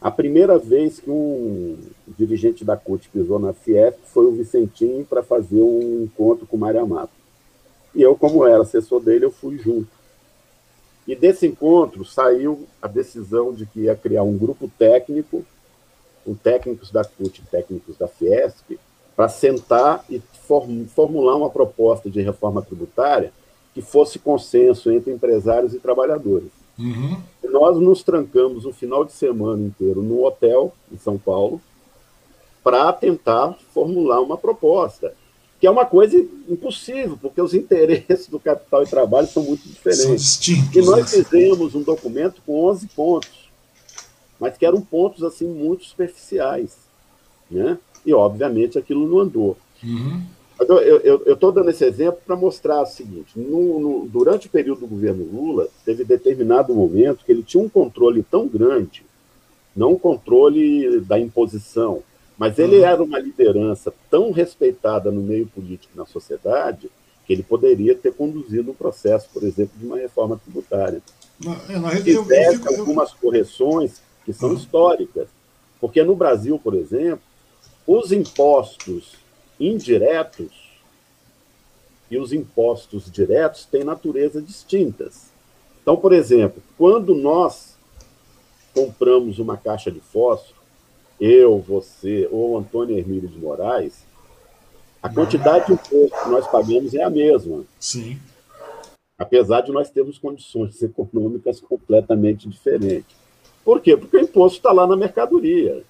A primeira vez que um dirigente da CUT pisou na Fiesp foi o Vicentinho para fazer um encontro com o Mário Amato. E eu, como era assessor dele, eu fui junto. E desse encontro saiu a decisão de que ia criar um grupo técnico, com técnicos da CUT e técnicos da Fiesp, para sentar e formular uma proposta de reforma tributária que fosse consenso entre empresários e trabalhadores. Uhum. Nós nos trancamos o final de semana inteiro no hotel em São Paulo para tentar formular uma proposta, que é uma coisa impossível, porque os interesses do capital e trabalho são muito diferentes. São distintos, e nós né? fizemos um documento com 11 pontos, mas que eram pontos assim muito superficiais, né? E obviamente aquilo não andou. Uhum. Eu estou dando esse exemplo para mostrar o seguinte: no, no, durante o período do governo Lula, teve determinado momento que ele tinha um controle tão grande, não um controle da imposição, mas ele uhum. era uma liderança tão respeitada no meio político e na sociedade que ele poderia ter conduzido um processo, por exemplo, de uma reforma tributária. É, rede, algumas correções que são uhum. históricas, porque no Brasil, por exemplo, os impostos indiretos e os impostos diretos têm natureza distintas. Então, por exemplo, quando nós compramos uma caixa de fósforo, eu, você ou Antônio Hermílio de Moraes, a quantidade de imposto que nós pagamos é a mesma. Sim. Apesar de nós termos condições econômicas completamente diferentes. Por quê? Porque o imposto está lá na mercadoria.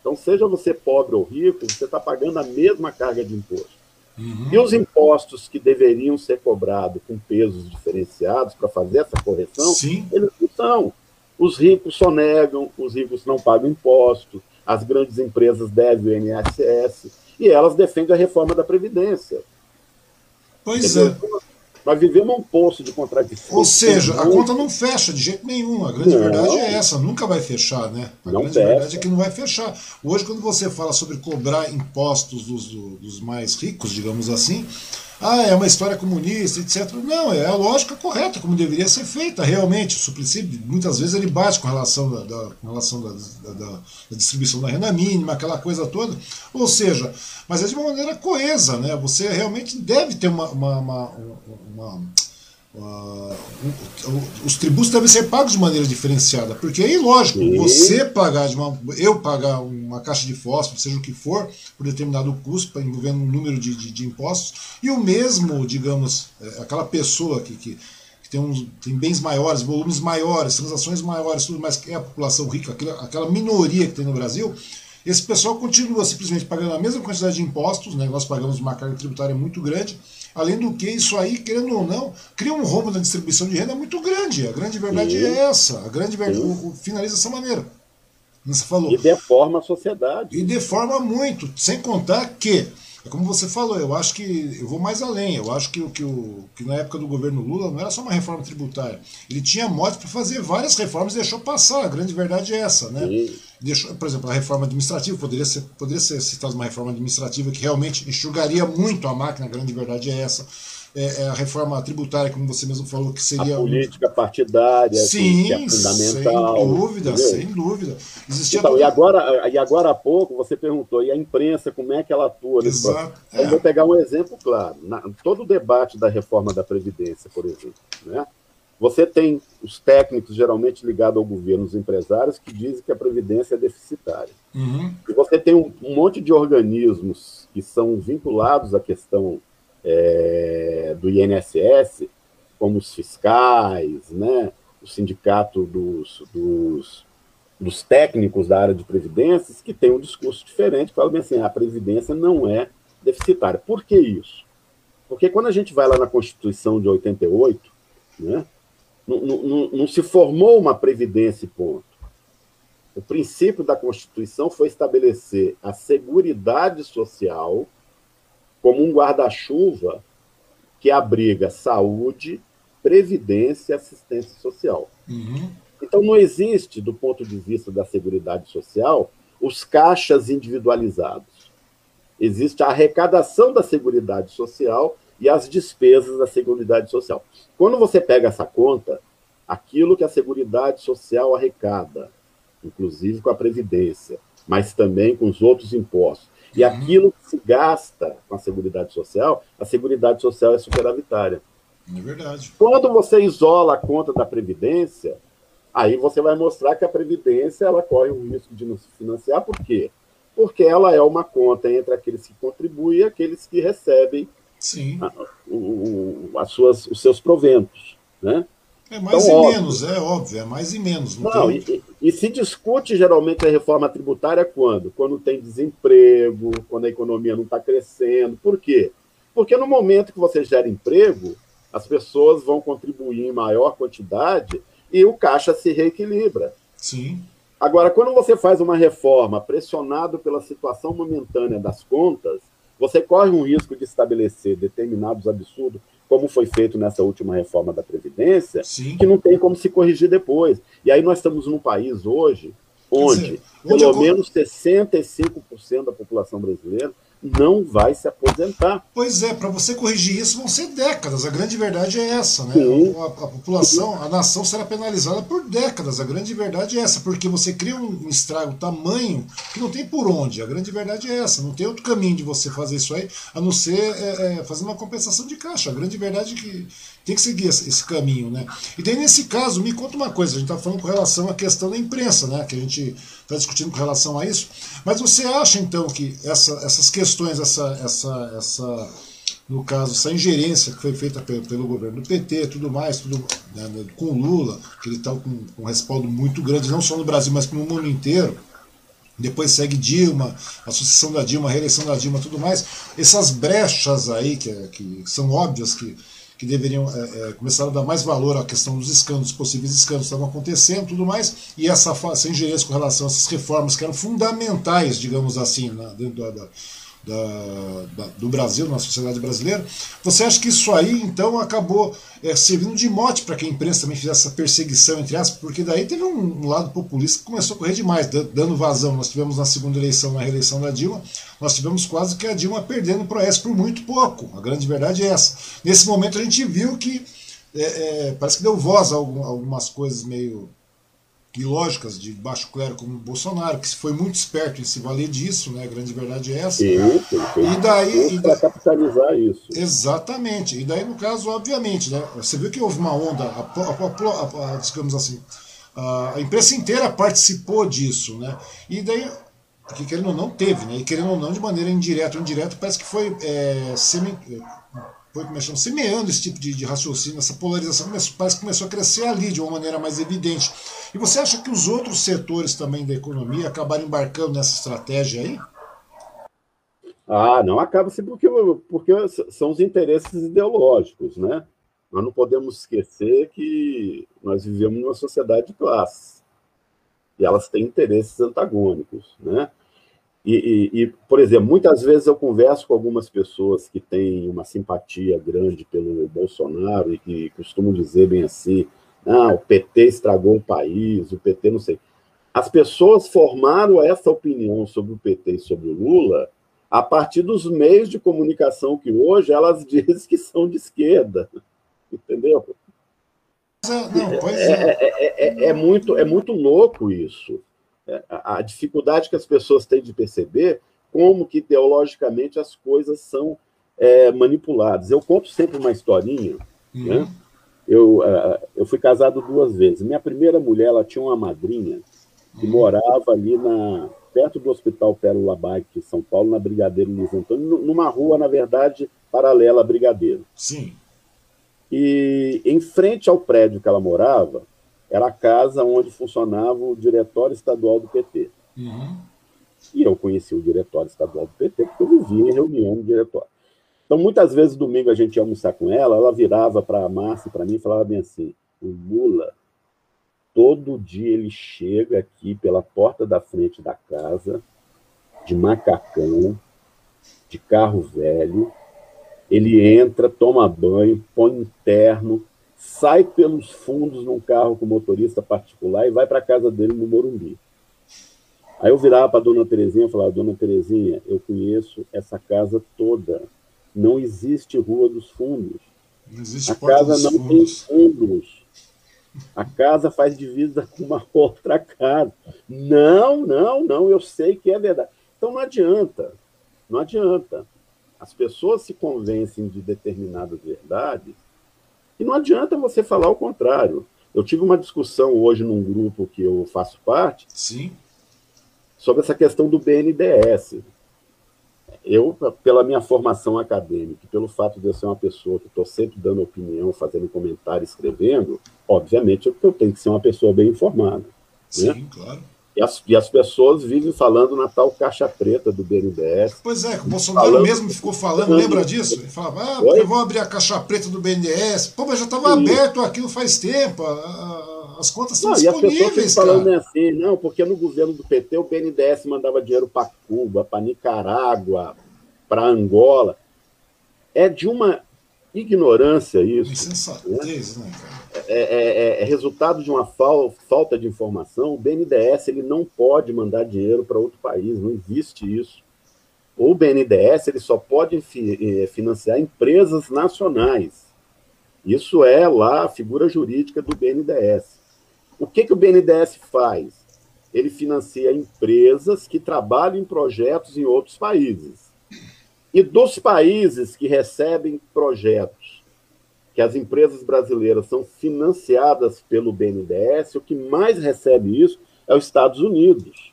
Então, seja você pobre ou rico, você está pagando a mesma carga de imposto. Uhum. E os impostos que deveriam ser cobrados com pesos diferenciados para fazer essa correção, Sim. eles não são. Os ricos só negam, os ricos não pagam imposto, as grandes empresas devem o INSS, e elas defendem a reforma da Previdência. Pois é. Nós vivemos um poço de contradições. Ou seja, a conta não fecha de jeito nenhum. A grande não. verdade é essa, nunca vai fechar, né? A não grande fecha. verdade é que não vai fechar. Hoje, quando você fala sobre cobrar impostos dos, dos mais ricos, digamos assim, ah, é uma história comunista, etc. Não, é a lógica correta, como deveria ser feita, realmente. O suplício, muitas vezes, ele bate com relação, da, da com relação da, da, da, distribuição da renda mínima, aquela coisa toda. Ou seja, mas é de uma maneira coesa, né? Você realmente deve ter uma, uma, uma, uma Uh, os tributos devem ser pagos de maneira diferenciada, porque aí, lógico, Sim. você pagar de uma, eu pagar uma caixa de fósforo, seja o que for, por determinado custo, envolvendo um número de, de, de impostos, e o mesmo, digamos, é, aquela pessoa que, que, que tem, uns, tem bens maiores, volumes maiores, transações maiores, tudo mais que é a população rica, aquela, aquela minoria que tem no Brasil, esse pessoal continua simplesmente pagando a mesma quantidade de impostos, né? nós pagamos uma carga tributária muito grande, além do que isso aí, querendo ou não, cria um rombo na distribuição de renda muito grande. A grande verdade Sim. é essa, a grande verdade, o, o, finaliza dessa maneira. Você falou. E deforma a sociedade. E deforma muito, sem contar que como você falou, eu acho que eu vou mais além. Eu acho que, que, o, que na época do governo Lula não era só uma reforma tributária. Ele tinha modos para fazer várias reformas e deixou passar. A grande verdade é essa, né? Deixou, por exemplo, a reforma administrativa poderia ser, poderia ser citada uma reforma administrativa que realmente enxugaria muito a máquina. A grande verdade é essa é, é, a reforma tributária, como você mesmo falou, que seria. A política partidária, Sim, que é fundamental. Sem dúvida, entendeu? sem dúvida. Existia então, e, agora, e agora há pouco você perguntou, e a imprensa, como é que ela atua? Exato. É. Eu vou pegar um exemplo claro. Na, todo o debate da reforma da Previdência, por exemplo, né? Você tem os técnicos geralmente ligados ao governo, os empresários, que dizem que a Previdência é deficitária. Uhum. E você tem um, um monte de organismos que são vinculados à questão é, do INSS, como os fiscais, né, o sindicato dos, dos, dos, técnicos da área de previdências, que tem um discurso diferente, que fala bem assim, a previdência não é deficitária. Por que isso? Porque quando a gente vai lá na Constituição de 88, né, não, não, não se formou uma previdência ponto. O princípio da Constituição foi estabelecer a seguridade social como um guarda-chuva que abriga saúde, previdência e assistência social. Uhum. Então, não existe, do ponto de vista da Seguridade Social, os caixas individualizados. Existe a arrecadação da Seguridade Social e as despesas da Seguridade Social. Quando você pega essa conta, aquilo que a Seguridade Social arrecada, inclusive com a Previdência, mas também com os outros impostos, e aquilo que se gasta com a Seguridade Social, a Seguridade Social é superavitária. É verdade. Quando você isola a conta da Previdência, aí você vai mostrar que a Previdência ela corre o risco de não se financiar, por quê? porque ela é uma conta entre aqueles que contribuem e aqueles que recebem a, o, as suas, os seus proventos. Né? É mais então, e óbvio. menos, é óbvio, é mais e menos. Não, não e, e, se discute geralmente a reforma tributária quando? Quando tem desemprego, quando a economia não está crescendo. Por quê? Porque no momento que você gera emprego, as pessoas vão contribuir em maior quantidade e o caixa se reequilibra. Sim. Agora, quando você faz uma reforma pressionado pela situação momentânea das contas, você corre um risco de estabelecer determinados absurdos, como foi feito nessa última reforma da Previdência, Sim. que não tem como se corrigir depois. E aí nós estamos num país hoje onde, dizer, onde pelo menos 65% da população brasileira não vai se aposentar. Pois é, para você corrigir isso vão ser décadas. A grande verdade é essa, né? A, a, população, a nação será penalizada por décadas. A grande verdade é essa, porque você cria um estrago tamanho que não tem por onde. A grande verdade é essa. Não tem outro caminho de você fazer isso aí, a não ser é, é, fazer uma compensação de caixa. A grande verdade é que tem que seguir esse, caminho, né? E daí, nesse caso, me conta uma coisa, a gente está falando com relação à questão da imprensa, né? Que a gente está discutindo com relação a isso. Mas você acha, então, que essa, essas questões, essa, essa, essa, no caso, essa ingerência que foi feita pelo, pelo governo do PT, tudo mais, tudo né, né com Lula, que ele está com, com um respaldo muito grande, não só no Brasil, mas no mundo inteiro, depois segue Dilma, a sucessão da Dilma, a reeleição da Dilma, tudo mais. Essas brechas aí, que, que são óbvias, que que deveriam é, é, começar a dar mais valor à questão dos escândalos, possíveis escândalos que estavam acontecendo tudo mais, e essa, essa ingerência com relação a essas reformas que eram fundamentais, digamos assim, na, dentro da, da da, do Brasil, na sociedade brasileira. Você acha que isso aí, então, acabou é, servindo de mote para que a imprensa também fizesse essa perseguição, entre aspas, porque daí teve um, um, lado populista que começou a correr demais, dando vazão. Nós tivemos na segunda eleição, na reeleição da Dilma, nós tivemos quase que a Dilma perdendo o Proes por muito pouco. A grande verdade é essa. Nesse momento a gente viu que é, é, parece que deu voz a algumas coisas meio e lógicas de baixo clero como o Bolsonaro, que foi muito esperto em se valer disso, né? A grande verdade é essa. Sim, e daí para capitalizar isso. Exatamente. E daí no caso, obviamente, né? Você viu que houve uma onda, a, a, a, digamos assim, a imprensa inteira participou disso, né? E daí que querendo ou não teve, né? E querendo ou não de maneira indireta ou indireta, parece que foi é, semi, foi começando, semeando esse tipo de, de raciocínio, essa polarização começou, parece que começou a crescer ali de uma maneira mais evidente. E você acha que os outros setores também da economia acabaram embarcando nessa estratégia aí? Ah, não acaba assim porque, porque são os interesses ideológicos, né? Nós não podemos esquecer que nós vivemos numa sociedade de classes e elas têm interesses antagônicos, né? E, e, e, por exemplo, muitas vezes eu converso com algumas pessoas que têm uma simpatia grande pelo Bolsonaro e que costumam dizer bem assim: ah, o PT estragou o país, o PT não sei. As pessoas formaram essa opinião sobre o PT e sobre o Lula a partir dos meios de comunicação que hoje elas dizem que são de esquerda. Entendeu? Não, é. É, é, é, é, muito, é muito louco isso. É, a dificuldade que as pessoas têm de perceber como que ideologicamente as coisas são é, manipuladas. Eu conto sempre uma historinha. Uhum. Né? Eu, uh, eu fui casado duas vezes. Minha primeira mulher ela tinha uma madrinha que uhum. morava ali na perto do Hospital Pérola Bike, em São Paulo, na Brigadeiro Luiz Antônio, numa rua, na verdade, paralela a Brigadeiro. Sim. E em frente ao prédio que ela morava, era a casa onde funcionava o diretório estadual do PT. Uhum. E eu conheci o diretório estadual do PT porque eu vivia em reunião no diretório. Então, muitas vezes, domingo, a gente ia almoçar com ela, ela virava para a Márcia e para mim e falava bem assim: o Lula, todo dia ele chega aqui pela porta da frente da casa, de macacão, de carro velho, ele entra, toma banho, põe interno, sai pelos fundos num carro com motorista particular e vai para a casa dele no Morumbi. Aí eu virava para a dona Terezinha e falava, dona Terezinha, eu conheço essa casa toda. Não existe Rua dos Fundos. Não existe a casa não fundos. tem fundos. A casa faz divisa com uma outra casa. Não, não, não, eu sei que é verdade. Então não adianta. Não adianta. As pessoas se convencem de determinadas verdades e não adianta você falar o contrário. Eu tive uma discussão hoje num grupo que eu faço parte. Sim. sobre essa questão do BNDES. Eu, pela minha formação acadêmica, pelo fato de eu ser uma pessoa que estou sempre dando opinião, fazendo comentário, escrevendo, obviamente eu tenho que ser uma pessoa bem informada. Né? Sim, né? claro. E as, e as pessoas vivem falando na tal caixa preta do BNDES. Pois é, o Bolsonaro falando, mesmo ficou falando, lembra disso? Ele falava, ah, Oi? vamos abrir a caixa preta do BNDES. Pô, mas já estava aberto aquilo faz tempo, as contas estão não, disponíveis, e as falando assim, não, porque no governo do PT o BNDES mandava dinheiro para Cuba, para Nicarágua, para Angola. É de uma ignorância isso. Insensatez, né, né cara? É, é, é, é, resultado de uma fal, falta de informação. O BNDES ele não pode mandar dinheiro para outro país, não existe isso. O BNDES ele só pode fi, eh, financiar empresas nacionais. Isso é lá a figura jurídica do BNDES. O que, que o BNDES faz? Ele financia empresas que trabalham em projetos em outros países. E dos países que recebem projetos que as empresas brasileiras são financiadas pelo BNDES, o que mais recebe isso é os Estados Unidos,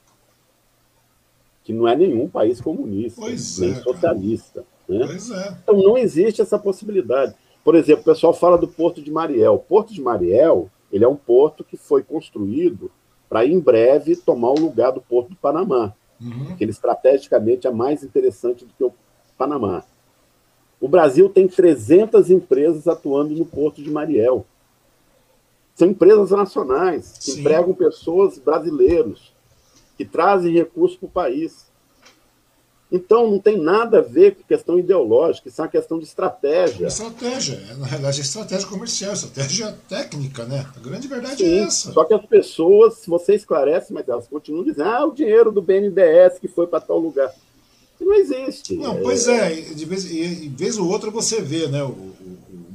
que não é nenhum país comunista, pois nem é, socialista. Né? É. Então não existe essa possibilidade. Por exemplo, o pessoal fala do Porto de Mariel. O Porto de Mariel ele é um porto que foi construído para, em breve, tomar o lugar do Porto do Panamá. Uhum. Ele estrategicamente é mais interessante do que o Panamá. O Brasil tem 300 empresas atuando no Porto de Mariel. São empresas nacionais que Sim. empregam pessoas brasileiros, que trazem recursos para o país. Então, não tem nada a ver com questão ideológica, isso é uma questão de estratégia. Estratégia, é, na realidade, é estratégia comercial, estratégia técnica, né? A grande verdade é Sim, é essa. Só que as pessoas, se você esclarece, mas elas continuam dizendo: ah, o dinheiro do BNDES que foi para tal lugar não existe. Não, pois é, de vez, de vez ou outra você vê, né, o, o,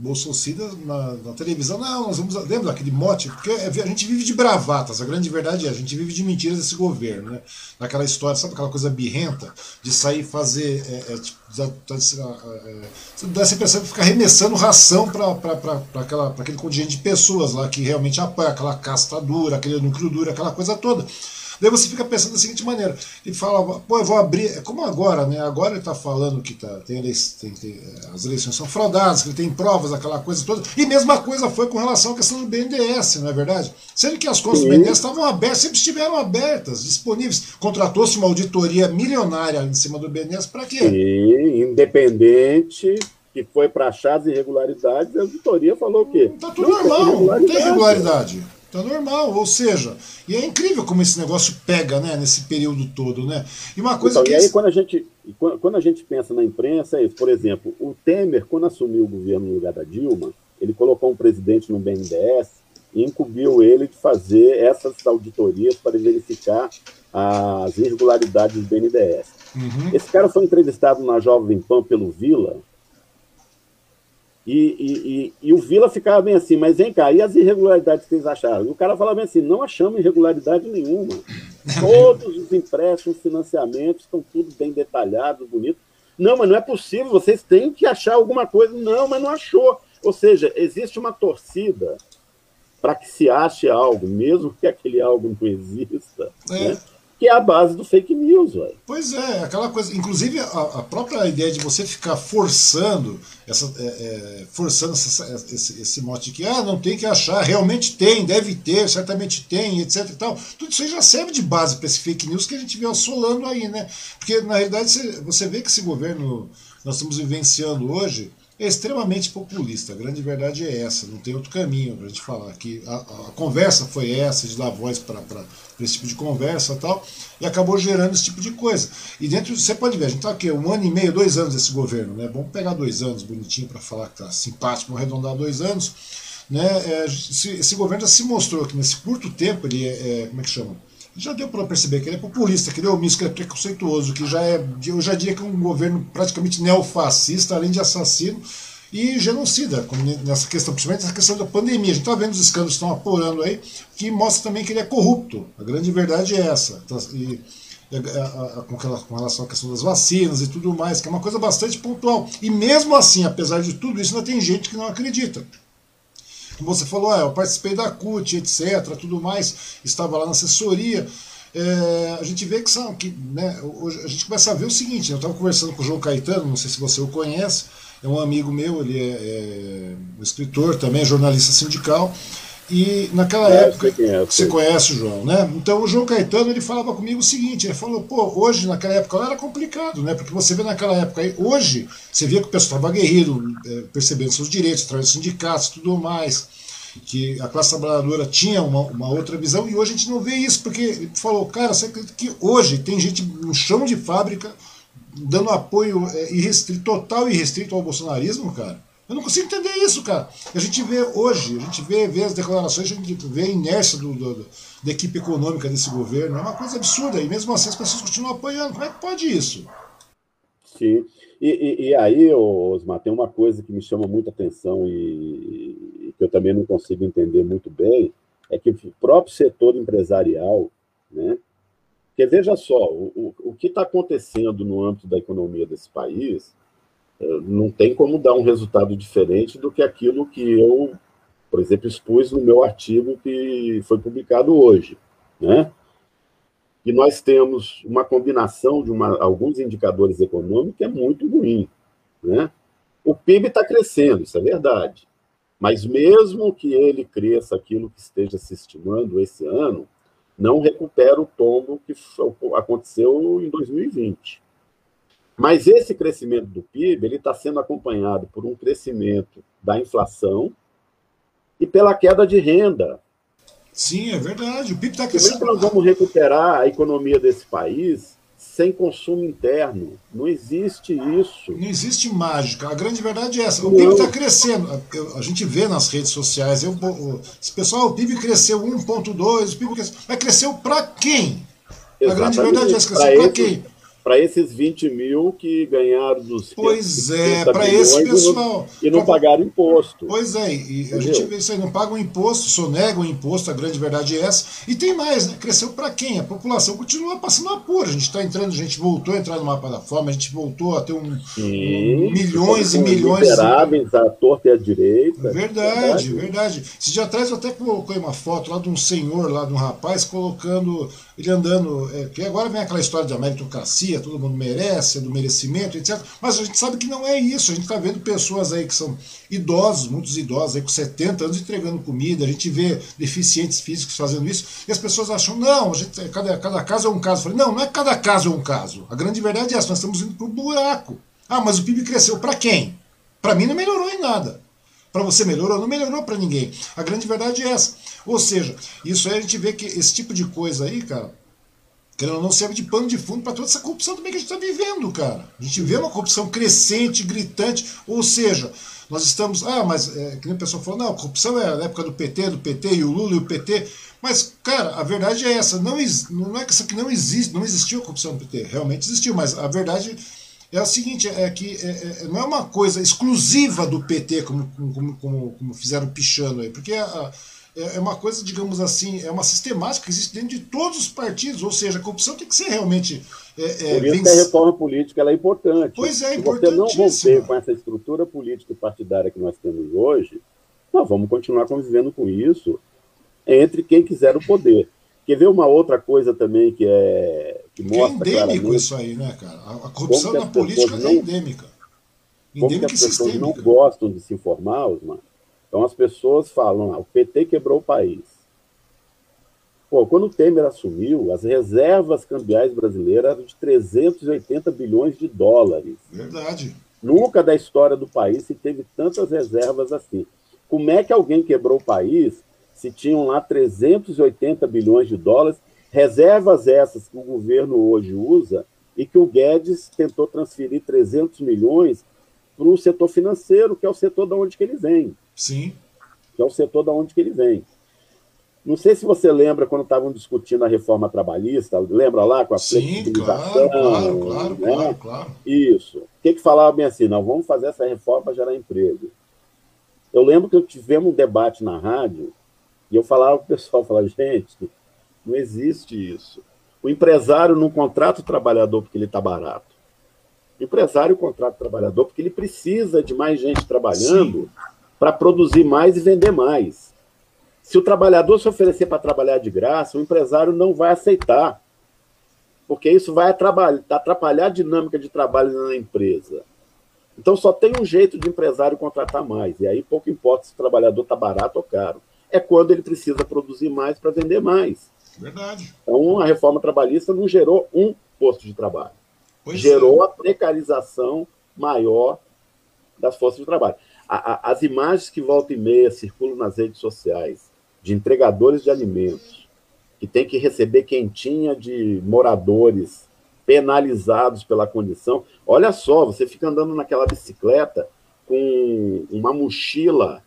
Bolsonaro na, na, televisão, não, nós vamos, lembra daquele mote? Porque é, a gente vive de bravatas, a grande verdade é, a gente vive de mentiras desse governo, né? Naquela história, sabe aquela coisa birrenta de sair fazer, é, é, tipo, dá, é, dá essa impressão de ficar arremessando ração para aquele contingente de pessoas lá que realmente apoia aquela casta dura, aquele núcleo duro, aquela coisa toda. Daí você fica pensando da seguinte maneira: ele fala, pô, eu vou abrir. É como agora, né? Agora ele está falando que tá, tem, tem, tem, é, as eleições são fraudadas, que ele tem provas, aquela coisa toda. E mesma coisa foi com relação à questão do BNDES, não é verdade? Sendo que as contas do BNDES estavam abertas, sempre estiveram abertas, disponíveis. Contratou-se uma auditoria milionária em cima do BNDES para quê? Sim, independente que foi para achar as irregularidades, a auditoria falou o quê? Está tudo não normal, não tem irregularidade. Tá normal, ou seja, e é incrível como esse negócio pega, né, nesse período todo, né? E uma coisa então, que. E aí, quando a, gente, quando a gente pensa na imprensa, é isso. Por exemplo, o Temer, quando assumiu o governo no lugar da Dilma, ele colocou um presidente no BNDES e incumbiu ele de fazer essas auditorias para verificar as irregularidades do BNDES. Uhum. Esse cara foi entrevistado na Jovem Pan pelo Vila, e, e, e, e, o Vila ficava bem assim, mas vem cá, e as irregularidades que eles acharam? E o cara falava bem assim, não achamos irregularidade nenhuma. Todos os empréstimos, financiamentos, estão tudo bem detalhado, bonito. Não, mas não é possível, vocês têm que achar alguma coisa. Não, mas não achou. Ou seja, existe uma torcida para que se ache algo, mesmo que aquele algo não exista. É. Né? Que é a base do fake news. Véio. Pois é, aquela coisa. Inclusive, a, a própria ideia de você ficar forçando essa, é, é, forçando essa, esse, esse mote de que ah, não tem que achar, realmente tem, deve ter, certamente tem, etc e tal. Tudo isso aí já serve de base para esse fake news que a gente vê assolando aí, né? Porque, na realidade, você vê que esse governo nós estamos vivenciando hoje é extremamente populista. A grande verdade é essa, não tem outro caminho para a gente falar. Que a, a, conversa foi essa, de dar voz para esse tipo de conversa e tal, e acabou gerando esse tipo de coisa. E dentro, você pode ver, a gente está aqui um ano e meio, dois anos desse governo, né? Vamos pegar dois anos bonitinho para falar que está simpático, vamos arredondar dois anos. Né? É, esse, governo já se mostrou que nesse curto tempo ele é, é como é que chama? Já deu para perceber que ele é populista, que ele é omisso, que ele é preconceituoso, que já é, eu já diria que é um governo praticamente neofascista, além de assassino e genocida, nessa questão, principalmente nessa questão da pandemia. A gente está vendo os escândalos que estão apurando aí, que mostra também que ele é corrupto. A grande verdade é essa. Então, e, com relação à questão das vacinas e tudo mais, que é uma coisa bastante pontual. E mesmo assim, apesar de tudo isso, ainda tem gente que não acredita. Como você falou, ah, eu participei da CUT, etc., tudo mais, estava lá na assessoria. é, a gente vê que são. Que, né, a gente começa a ver o seguinte: eu estava conversando com o João Caetano, não sei se você o conhece, é um amigo meu, ele é, é um escritor também, é jornalista sindical. E naquela é, época, você conhece o João, né? Então o João Caetano ele falava comigo o seguinte: ele falou, pô, hoje naquela época era complicado, né? Porque você vê naquela época, aí, hoje, você via que o pessoal estava guerreiro, é, percebendo seus direitos, através dos sindicatos e tudo mais, que a classe trabalhadora tinha uma, uma, outra visão, e hoje a gente não vê isso, porque ele falou, cara, você acredita que hoje tem gente no chão de fábrica dando apoio é, irrestrito, total e irrestrito ao bolsonarismo, cara? Eu não consigo entender isso, cara. A gente vê hoje, a gente vê, vê as declarações, a gente vê a inércia do, do, da equipe econômica desse governo. É uma coisa absurda. E mesmo assim as pessoas continuam apoiando. Como é que pode isso? Sim. E, e, e aí, Osmar, tem uma coisa que me chama muita atenção e, e que eu também não consigo entender muito bem, é que o próprio setor empresarial, né? Porque veja só, o, o, o que está acontecendo no âmbito da economia desse país não tem como dar um resultado diferente do que aquilo que eu, por exemplo, expus no meu artigo que foi publicado hoje, né? E nós temos uma combinação de uma, alguns indicadores econômicos que é muito ruim, né? O PIB está crescendo, isso é verdade. Mas mesmo que ele cresça aquilo que esteja se estimando esse ano, não recupera o tombo que aconteceu em 2020. Mas esse crescimento do PIB ele está sendo acompanhado por um crescimento da inflação e pela queda de renda. Sim, é verdade. O PIB está crescendo. Como é que nós vamos recuperar a economia desse país sem consumo interno? Não existe isso. Não existe mágica. A grande verdade é essa. O PIB está crescendo. A gente vê nas redes sociais. Eu, esse pessoal, o PIB cresceu 1,2, o PIB cresceu. Mas cresceu para quem? Exatamente. A grande verdade é essa. Cresceu para quem? Para esses 20 mil que ganharam dos. Pois é, para esse pessoal. E não, pagaram imposto. Pois é, e Entendeu? a gente vê isso aí, não pagam imposto, sonegam imposto, a grande verdade é essa. E tem mais, né? Cresceu para quem? A população continua passando apuro. A gente está entrando, a gente voltou a entrar no mapa da fome, a gente voltou a ter um, Sim, um milhões e milhões. Miseráveis, a torta e a direita. Verdade, verdade. verdade. Esse dia atrás eu até coloquei uma foto lá de um senhor, lá de um rapaz, colocando, ele andando. É, que agora vem aquela história de meritocracia todo mundo merece, é do merecimento, etc. Mas a gente sabe que não é isso. A gente está vendo pessoas aí que são idosos, muitos idosos aí com 70 anos entregando comida, a gente vê deficientes físicos fazendo isso, e as pessoas acham, não, gente, cada, cada caso é um caso. Eu falei, não, não é cada caso é um caso. A grande verdade é essa, nós estamos indo para o buraco. Ah, mas o PIB cresceu para quem? Para mim não melhorou em nada. Para você melhorou? Não melhorou para ninguém. A grande verdade é essa. Ou seja, isso aí a gente vê que esse tipo de coisa aí, cara, querendo não serve de pano de fundo para toda essa corrupção também que a gente está vivendo, cara. A gente vê uma corrupção crescente, gritante, ou seja, nós estamos. Ah, mas é, que nem o pessoal falou, não, a corrupção é na época do PT, do PT e o Lula e o PT. Mas, cara, a verdade é essa. Não, não é que não existe, não existiu a corrupção no PT. Realmente existiu, mas a verdade é a seguinte, é que é, é, não é uma coisa exclusiva do PT, como, como, como, como fizeram pichando aí, porque a, é, é uma coisa, digamos assim, é uma sistemática que existe dentro de todos os partidos, ou seja, a corrupção tem que ser realmente. É, é, Por isso que a reforma política é importante. Pois é, Se você não romper com essa estrutura política e partidária que nós temos hoje, nós vamos continuar convivendo com isso entre quem quiser o poder. Quer ver uma outra coisa também que é. Que mostra é endêmico isso aí, né, cara? A corrupção na política não, é endêmica. Endêmica como que as pessoas não gostam de se informar, Osmar, então as pessoas falam, ah, o PT quebrou o país. Pô, quando o Temer assumiu, as reservas cambiais brasileiras eram de 380 bilhões de dólares. Verdade. Nunca da história do país se teve tantas reservas assim. Como é que alguém quebrou o país se tinham lá 380 bilhões de dólares, reservas essas que o governo hoje usa e que o Guedes tentou transferir 300 milhões para o setor financeiro, que é o setor da onde que ele vem. Sim. Que é o setor da onde que ele vem. Não sei se você lembra quando estavam discutindo a reforma trabalhista, lembra lá com a Sim, flexibilização? Claro, claro, claro, né? claro, claro. Isso. O que, que falava bem assim? Não, vamos fazer essa reforma para gerar emprego. Eu lembro que eu tivemos um debate na rádio e eu falava para o pessoal, falava, gente, não existe isso. O empresário não contrata o trabalhador porque ele está barato. O empresário contrata o trabalhador porque ele precisa de mais gente trabalhando para produzir mais e vender mais. Se o trabalhador se oferecer para trabalhar de graça, o empresário não vai aceitar, porque isso vai atrapalhar a dinâmica de trabalho na empresa. Então só tem um jeito de empresário contratar mais, e aí pouco importa se o trabalhador está barato ou caro. É quando ele precisa produzir mais para vender mais. Verdade. Então a reforma trabalhista não gerou um posto de trabalho. Pois gerou é. a precarização maior das forças de trabalho. A, a, as imagens que volta e meia circulam nas redes sociais de entregadores de alimentos que tem que receber quentinha de moradores penalizados pela condição. Olha só, você fica andando naquela bicicleta com uma mochila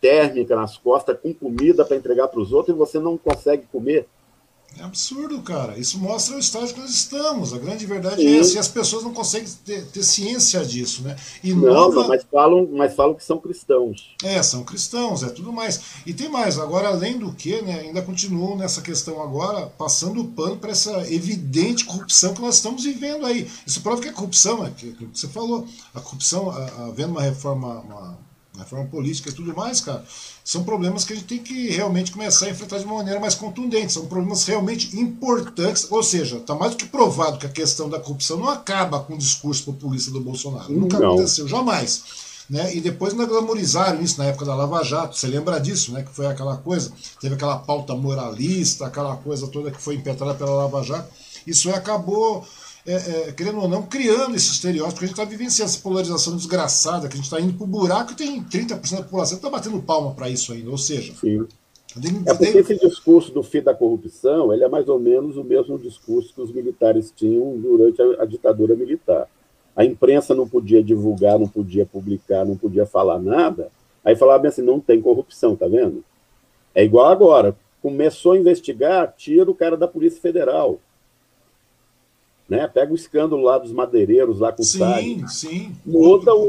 térmica nas costas, com comida para entregar para os outros e você não consegue comer. É absurdo, cara. Isso mostra o estágio que nós estamos. A grande verdade Sim. é essa. E as pessoas não conseguem ter, ter ciência disso, né? E não, nova... mas, falam, mas falam que são cristãos. É, são cristãos, é tudo mais. E tem mais. Agora, além do que, né, ainda continuam nessa questão agora, passando o pano para essa evidente corrupção que nós estamos vivendo aí. Isso prova que a corrupção, é que, que você falou, a corrupção, havendo uma reforma, uma na forma política e tudo mais, cara, são problemas que a gente tem que realmente começar a enfrentar de uma maneira mais contundente. São problemas realmente importantes. Ou seja, está mais do que provado que a questão da corrupção não acaba com o discurso populista do Bolsonaro. Nunca não. aconteceu, jamais. Né? E depois ainda glamorizaram isso na época da Lava Jato. Você lembra disso, né? Que foi aquela coisa, teve aquela pauta moralista, aquela coisa toda que foi impetrada pela Lava Jato. Isso aí acabou é, é, querendo ou não, criando esse estereótipo, porque a gente está vivenciando essa polarização desgraçada, que a gente está indo para o buraco e tem 30% da população que está batendo palma para isso ainda. Ou seja, Sim. É porque esse discurso do fim da corrupção ele é mais ou menos o mesmo discurso que os militares tinham durante a, a ditadura militar. A imprensa não podia divulgar, não podia publicar, não podia falar nada. Aí falava assim: não tem corrupção, tá vendo? É igual agora. Começou a investigar, tira o cara da Polícia Federal. Né? Pega o escândalo lá dos madeireiros, lá com sim, o Sim, sim. Muda o,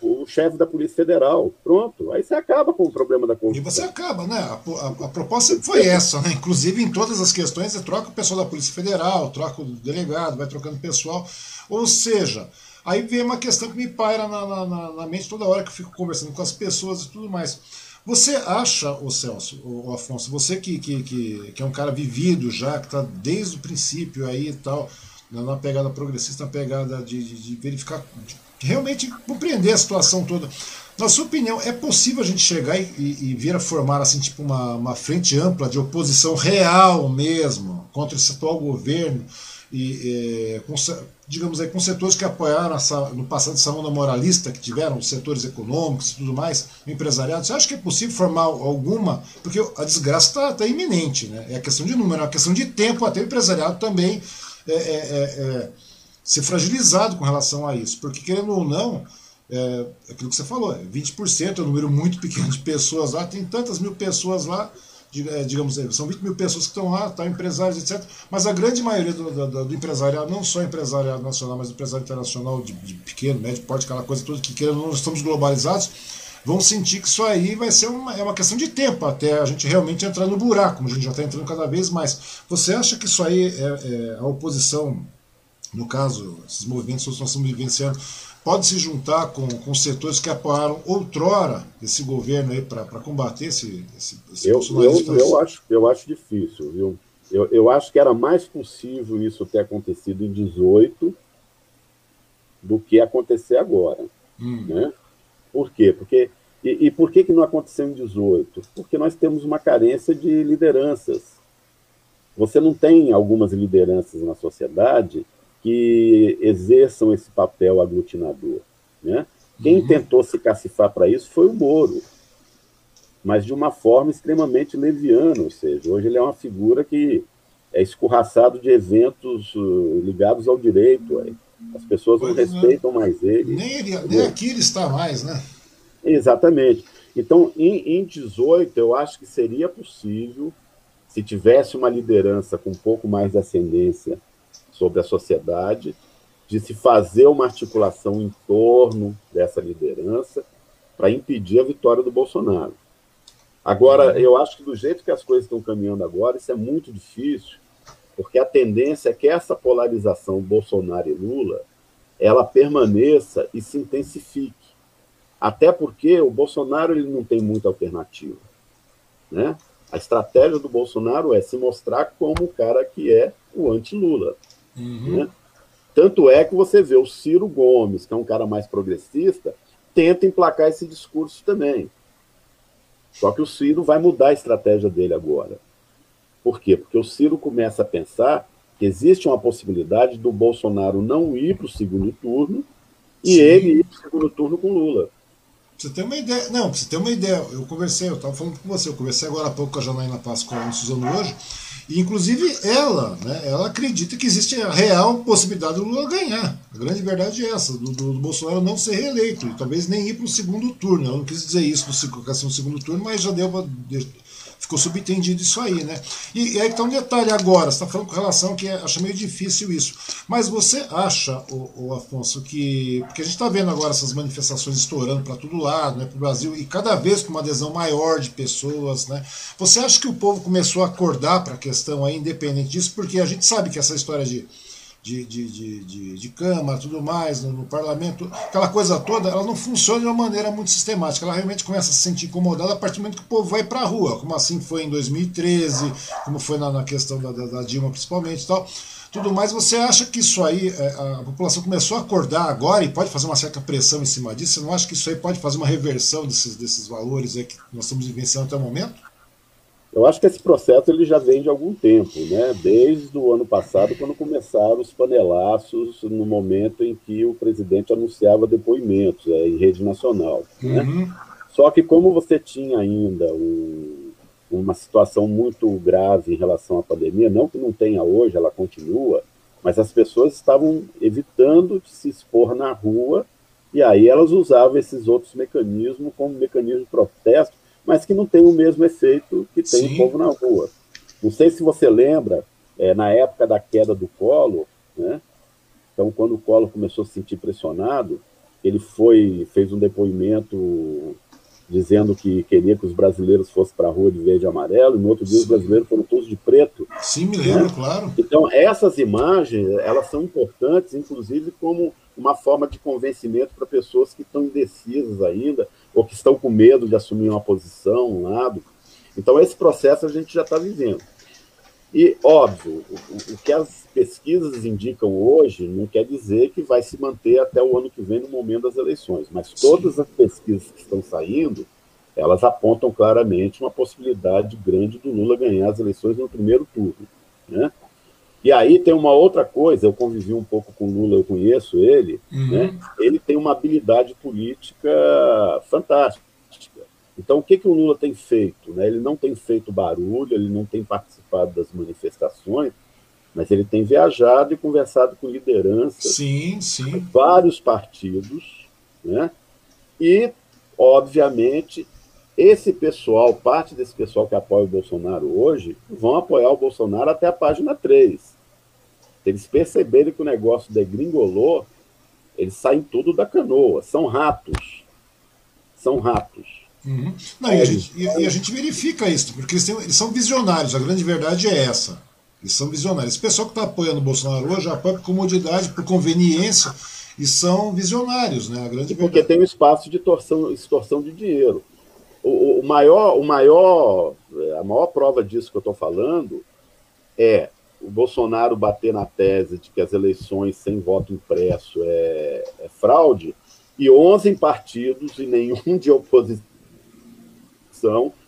o, o chefe da Polícia Federal. Pronto. Aí você acaba com o problema da corrupção. E você acaba, né? A, a, a proposta foi essa, né? Inclusive, em todas as questões, você troca o pessoal da Polícia Federal, troca o delegado, vai trocando pessoal. Ou seja, aí vem uma questão que me paira na, na, na mente toda hora que eu fico conversando com as pessoas e tudo mais. Você acha, o Celso, o Afonso, você que, que, que, que, é um cara vivido já, que está desde o princípio aí e tal, na pegada progressista, na pegada de, de, de verificar, de realmente compreender a situação toda. Na sua opinião, é possível a gente chegar e, e, e vir a formar assim, tipo uma, uma frente ampla de oposição real mesmo contra esse atual governo? e, é, digamos aí, com setores que apoiaram essa, no passado essa onda moralista que tiveram, setores econômicos e tudo mais, empresariado, você acha que é possível formar alguma? Porque a desgraça está tá iminente, né? É questão de número, é questão de tempo até o empresariado também é, é, é, é ser fragilizado com relação a isso. Porque, querendo ou não, é, aquilo que você falou, é 20% é um número muito pequeno de pessoas lá, tem tantas mil pessoas lá é, digamos, são 20 mil pessoas que estão lá, tá, empresários, etc. Mas a grande maioria do, do, do empresariado, não só empresariado nacional, mas empresário internacional de, de, pequeno, médio porte, aquela coisa toda que querendo não estamos globalizados, vão sentir que isso aí vai ser uma, é uma questão de tempo até a gente realmente entrar no buraco, como a gente já está entrando cada vez mais. Você acha que isso aí é, é a oposição, no caso, esses movimentos que nós estamos vivenciando, pode se juntar com, com setores que apoiaram outrora esse governo aí para combater esse, esse, esse eu, eu, eu, acho, eu acho difícil, viu? Eu, eu acho que era mais possível isso ter acontecido em 18 do que acontecer agora. Hum. Né? Por quê? Porque, e, e por que, que não aconteceu em 18? Porque nós temos uma carência de lideranças. Você não tem algumas lideranças na sociedade que exerçam esse papel aglutinador. Né? Quem uhum. tentou se cacifar para isso foi o Moro, mas de uma forma extremamente leviana, ou seja, hoje ele é uma figura que é escorraçado de eventos uh, ligados ao direito. Aí. As pessoas pois não é. respeitam mais ele. Nem, ele, nem aqui ele está mais, né? Exatamente. Então, em, em 18, eu acho que seria possível, se tivesse uma liderança com um pouco mais de ascendência sobre a sociedade, de se fazer uma articulação em torno dessa liderança para impedir a vitória do Bolsonaro. Agora, uhum. eu acho que do jeito que as coisas estão caminhando agora, isso é muito difícil, porque a tendência é que essa polarização Bolsonaro e Lula ela permaneça e se intensifique. Até porque o Bolsonaro ele não tem muita alternativa. Né? A estratégia do Bolsonaro é se mostrar como o cara que é o anti-Lula. Uhum. Né? Tanto é que você vê o Ciro Gomes, que é um cara mais progressista, tenta emplacar esse discurso também. Só que o Ciro vai mudar a estratégia dele agora. Por quê? Porque o Ciro começa a pensar que existe uma possibilidade do Bolsonaro não ir para o segundo turno e Sim. ele ir para o segundo turno com Lula. Você tem uma ideia. Não, você tem uma ideia. Eu conversei, eu estava falando com você, eu conversei agora há pouco com a Janaína Pascoal no Suzano hoje. Inclusive, ela, né, ela acredita que existe a real possibilidade do Lula ganhar. A grande verdade é essa, do, do, Bolsonaro não ser reeleito, e talvez nem ir para o segundo turno. Ela não quis dizer isso no segundo turno, mas já deu para ficou subentendido isso aí, né? E, e aí está um detalhe agora, você está falando com relação que é, acho meio difícil isso. Mas você acha, o, o Afonso, que. Porque a gente está vendo agora essas manifestações estourando para todo lado, né, para o Brasil, e cada vez com uma adesão maior de pessoas, né? Você acha que o povo começou a acordar para a questão aí, independente disso? Porque a gente sabe que essa história de de, de, de, de, de Câmara, tudo mais, no, no, parlamento, aquela coisa toda, ela não funciona de uma maneira muito sistemática. Ela realmente começa a se sentir incomodada a partir do momento que o povo vai para a rua, como assim foi em 2013, como foi na, na questão da, da, da, Dilma principalmente e tal. Tudo mais, você acha que isso aí, é, a população começou a acordar agora e pode fazer uma certa pressão em cima disso? Você não acha que isso aí pode fazer uma reversão desses, desses valores que nós estamos vivenciando até o momento? Eu acho que esse processo ele já vem de algum tempo, né? desde o ano passado, quando começaram os panelaços no momento em que o presidente anunciava depoimentos é, em rede nacional. Né? Uhum. Só que como você tinha ainda um, uma situação muito grave em relação à pandemia, não que não tenha hoje, ela continua, mas as pessoas estavam evitando de se expor na rua e aí elas usavam esses outros mecanismos como mecanismo de protesto mas que não tem o mesmo efeito que tem Sim. o povo na rua. Não sei se você lembra, é, na época da queda do Colo, né? Então, quando o Colo começou a se sentir pressionado, ele foi fez um depoimento dizendo que queria que os brasileiros fossem para a rua de verde e amarelo, e no outro dia Sim. os brasileiros foram todos de preto. Sim, me lembro, né? claro. Então, essas imagens, elas são importantes, inclusive, como uma forma de convencimento para pessoas que estão indecisas ainda, ou que estão com medo de assumir uma posição, um lado. Então, esse processo a gente já está vivendo. E, óbvio, o, o, que as pesquisas indicam hoje não quer dizer que vai se manter até o ano que vem, no momento das eleições, mas todas Sim. as pesquisas que estão saindo, elas apontam claramente uma possibilidade grande do Lula ganhar as eleições no primeiro turno. Né? E aí tem uma outra coisa, eu convivi um pouco com o Lula, eu conheço ele, uhum. né? ele tem uma habilidade política fantástica. Então, o que, que o Lula tem feito? Né? Ele não tem feito barulho, ele não tem participado das manifestações, mas ele tem viajado e conversado com lideranças sim, sim. de vários partidos, né? e, obviamente, esse pessoal, parte desse pessoal que apoia o Bolsonaro hoje, vão apoiar o Bolsonaro até a página 3 eles perceberem que o negócio degringolou, eles saem tudo da canoa. São ratos. São ratos. Uhum. Não, e, a gente, e, a gente, verifica isso, porque eles, têm, eles, são visionários. A grande verdade é essa. Eles são visionários. Esse pessoal que está apoiando o Bolsonaro hoje apoia por comodidade, por conveniência, e são visionários, né? A grande e porque verdade. tem um espaço de torção, extorsão de dinheiro. O, o, maior, o maior, a maior prova disso que eu estou falando é o Bolsonaro bater na tese de que as eleições sem voto impresso é, é fraude, e 11 partidos e nenhum de oposição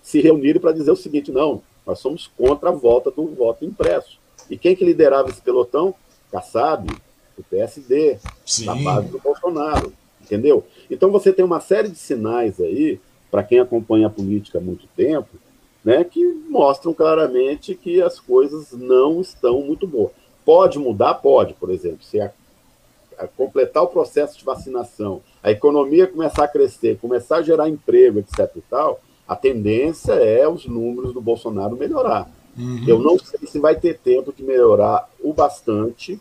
se reunirem para dizer o seguinte: não, nós somos contra a volta do voto impresso. E quem que liderava esse pelotão? Kassab, o PSD, Sim. da base do Bolsonaro, entendeu? Então você tem uma série de sinais aí, para quem acompanha a política há muito tempo, né, que mostram claramente que as coisas não estão muito boas. Pode mudar? Pode, por exemplo, se a, a completar o processo de vacinação, a economia começar a crescer, começar a gerar emprego, etc. e tal, a tendência é os números do Bolsonaro melhorar. Uhum. Eu não sei se vai ter tempo de melhorar o bastante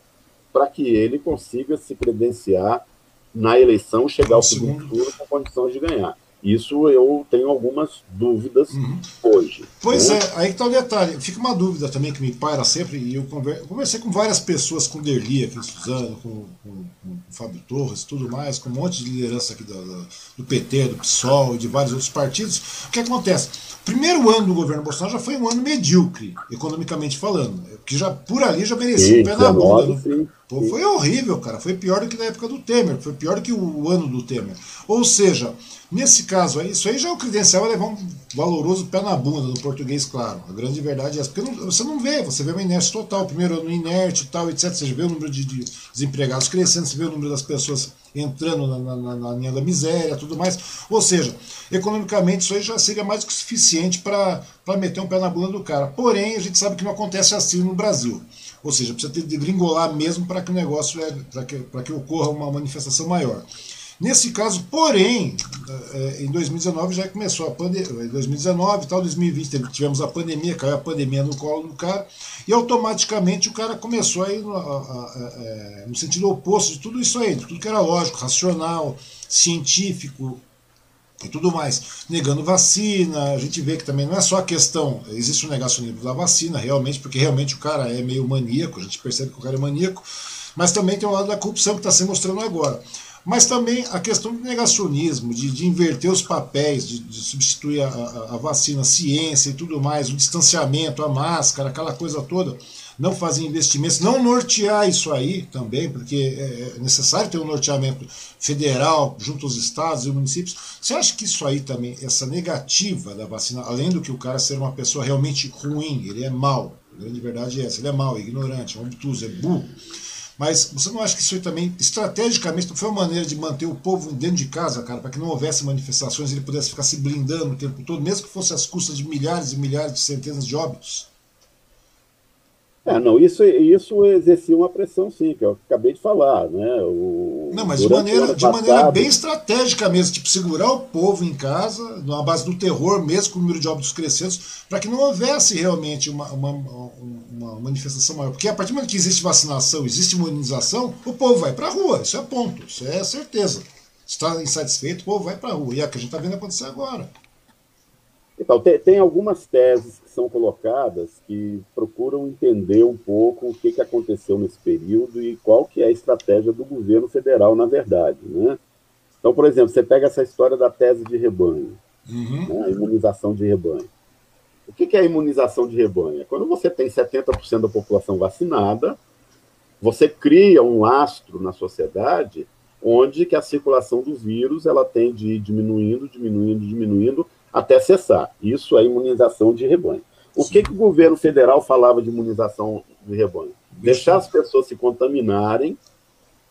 para que ele consiga se credenciar na eleição, chegar ao segundo turno com condições de ganhar. Isso eu tenho algumas dúvidas uhum. hoje. Pois né? é, aí que está o detalhe. Fica uma dúvida também que me paira sempre, e eu, conver... eu conversei com várias pessoas, com Derli aqui, Suzano, com, com, com o Fábio Torres e tudo mais, com um monte de liderança aqui do, do PT, do PSOL e de vários outros partidos. O que acontece? primeiro ano do governo Bolsonaro já foi um ano medíocre, economicamente falando. Que já por ali já merecia o pé na bunda. Foi horrível, cara. Foi pior do que na época do Temer, foi pior do que o ano do Temer. Ou seja, nesse caso aí, isso aí já é o credencial a levar um valoroso pé na bunda, no português, claro. A grande verdade é essa. Porque não, você não vê, você vê uma inércia total. Primeiro ano inerte tal, etc. Você vê o número de, de desempregados crescendo, você vê o número das pessoas entrando na, na, na, linha da miséria tudo mais. Ou seja, economicamente isso aí já seria mais do que suficiente para meter um pé na bunda do cara. Porém, a gente sabe que não acontece assim no Brasil. Ou seja, precisa ter de gringolar mesmo para que o negócio, é, para que, que ocorra uma manifestação maior. Nesse caso, porém, é, em 2019 já começou a pandemia, em 2019 tal, 2020 tivemos a pandemia, caiu a pandemia no colo do cara, e automaticamente o cara começou a ir no, a, a, a, é, no sentido oposto de tudo isso aí, de tudo que era lógico, racional, científico, e tudo mais, negando vacina. A gente vê que também não é só a questão, existe um negacionismo da vacina, realmente, porque realmente o cara é meio maníaco, a gente percebe que o cara é maníaco, mas também tem o lado da corrupção que está se mostrando agora. Mas também a questão do negacionismo, de, de inverter os papéis, de, de substituir a, a, a, vacina, a ciência e tudo mais, o distanciamento, a máscara, aquela coisa toda, não fazer investimentos, não nortear isso aí também, porque é, é necessário ter um norteamento federal junto aos estados e municípios. Você acha que isso aí também, essa negativa da vacina, além do que o cara ser uma pessoa realmente ruim, ele é mau, a grande verdade é essa, ele é mau, é ignorante, é obtuso, é burro mas você não acha que isso também, estrategicamente, foi uma maneira de manter o povo dentro de casa, cara, para que não houvesse manifestações, ele pudesse ficar se blindando o tempo todo, mesmo que fosse às custas de milhares e milhares de centenas de óbitos? É, não, isso, isso exercia uma pressão, sim, que eu acabei de falar, né? O, não, mas de maneira, de maneira bem estratégica mesmo, tipo, segurar o povo em casa, na base do terror, mesmo com o número de óbitos crescendo, para que não houvesse realmente uma, uma, uma, manifestação maior. Porque a partir do momento que existe vacinação, existe imunização, o povo vai para a rua, isso é ponto, isso é certeza. Está insatisfeito, o povo vai para a rua. E é o que a gente está vendo acontecer agora. Então, tem, tem, algumas teses são colocadas que procuram entender um pouco o que, que aconteceu nesse período e qual que é a estratégia do governo federal, na verdade. Né? Então, por exemplo, você pega essa história da tese de rebanho, uhum. né? a imunização de rebanho. O que, que é a imunização de rebanho? É quando você tem 70% da população vacinada, você cria um lastro na sociedade onde que a circulação do vírus ela tem de ir diminuindo, diminuindo, diminuindo, até cessar. Isso é imunização de rebanho. O que, que o governo federal falava de imunização de rebanho? Deixar as pessoas se contaminarem,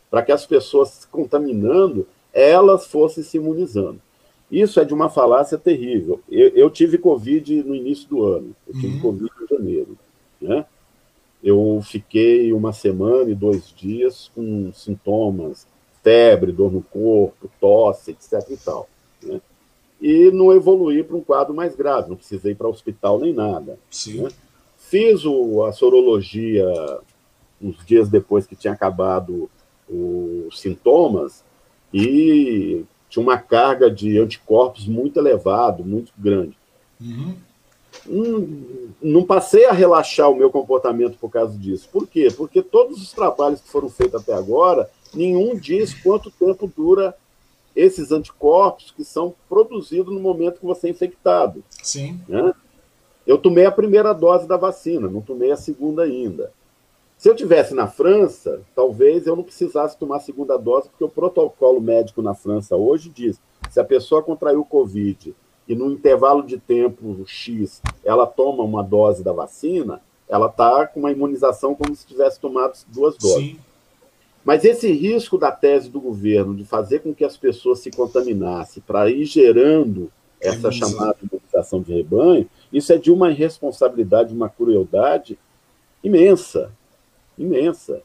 para que as pessoas se contaminando, elas fossem se imunizando. Isso é de uma falácia terrível. Eu, eu tive Covid no início do ano, eu tive uhum. Covid em janeiro. Né? Eu fiquei uma semana e dois dias com sintomas, febre, dor no corpo, tosse, etc. e tal. Né? E não evoluir para um quadro mais grave, não precisei ir para o hospital nem nada. Né? Fiz o, a sorologia uns dias depois que tinha acabado os sintomas e tinha uma carga de anticorpos muito elevado, muito grande. Uhum. Não, não passei a relaxar o meu comportamento por causa disso. Por quê? Porque todos os trabalhos que foram feitos até agora, nenhum diz quanto tempo dura esses anticorpos que são produzidos no momento que você é infectado. Sim. Né? Eu tomei a primeira dose da vacina, não tomei a segunda ainda. Se eu tivesse na França, talvez eu não precisasse tomar a segunda dose, porque o protocolo médico na França hoje diz: se a pessoa contraiu Covid e no intervalo de tempo X ela toma uma dose da vacina, ela está com uma imunização como se tivesse tomado duas doses. Sim. Mas esse risco da tese do governo de fazer com que as pessoas se contaminassem para ir gerando essa chamada imunização de rebanho, isso é de uma irresponsabilidade, uma crueldade imensa, imensa.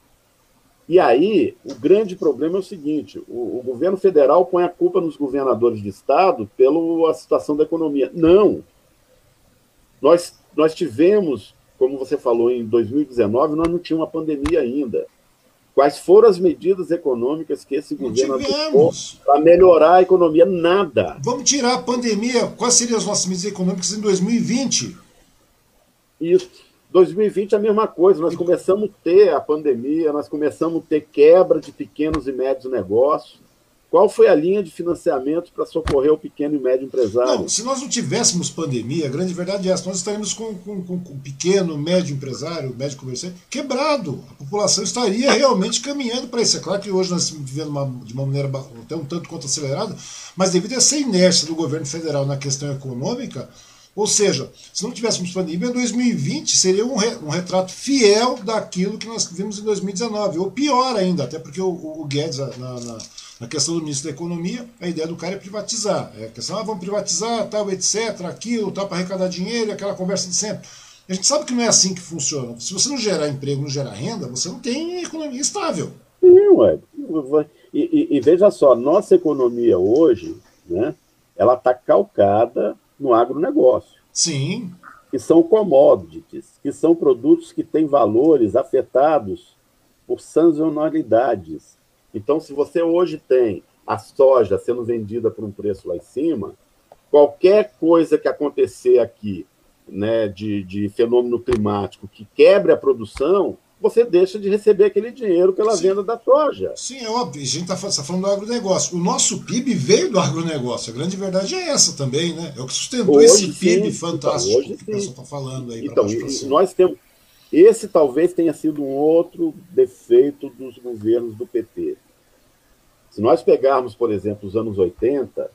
E aí, o grande problema é o seguinte: o, o, governo federal põe a culpa nos governadores de estado pela situação da economia. Não. Nós, nós tivemos, como você falou, em 2019, nós não tínhamos uma pandemia ainda. Quais foram as medidas econômicas que esse governo adotou para melhorar a economia? Nada. Vamos tirar a pandemia. Quais seriam as nossas medidas econômicas em 2020? Isso. 2020 é a mesma coisa. Nós começamos a ter a pandemia, nós começamos a ter quebra de pequenos e médios negócios. Qual foi a linha de financiamento para socorrer o pequeno e médio empresário? Não, se nós não tivéssemos pandemia, a grande verdade é essa, nós estaríamos com, com, com, com o pequeno, médio empresário, médio comerciante, quebrado. A população estaria realmente caminhando para isso. É claro que hoje nós estamos vivendo uma, de uma maneira até um tanto quanto acelerada, mas devido a essa inércia do governo federal na questão econômica, ou seja, se não tivéssemos pandemia, 2020 seria um, re, um retrato fiel daquilo que nós vimos em 2019, ou pior ainda, até porque o, o Guedes, na, na na questão do ministro da Economia, a ideia do cara é privatizar. É a questão, ah, vamos privatizar, tal, etc., aquilo, tal, para arrecadar dinheiro, aquela conversa de sempre. A gente sabe que não é assim que funciona. Se você não gerar emprego, não gerar renda, você não tem economia estável. Sim, ué. E, e, e veja só, nossa economia hoje, né, ela está calcada no agronegócio. Sim. Que são commodities, que são produtos que têm valores afetados por sazonalidades então, se você hoje tem a soja sendo vendida por um preço lá em cima, qualquer coisa que acontecer aqui né, de, de fenômeno climático que quebre a produção, você deixa de receber aquele dinheiro pela Sim. venda da soja. Sim, é óbvio. A gente está tá falando do agronegócio. O nosso PIB veio do agronegócio. A grande verdade é essa também, né? É o que sustentou hoje, esse PIB sim, fantástico então, hoje, que o pessoal está falando aí. Então, nós temos. Esse talvez tenha sido um outro defeito dos governos do PT. Se nós pegarmos, por exemplo, os anos 80,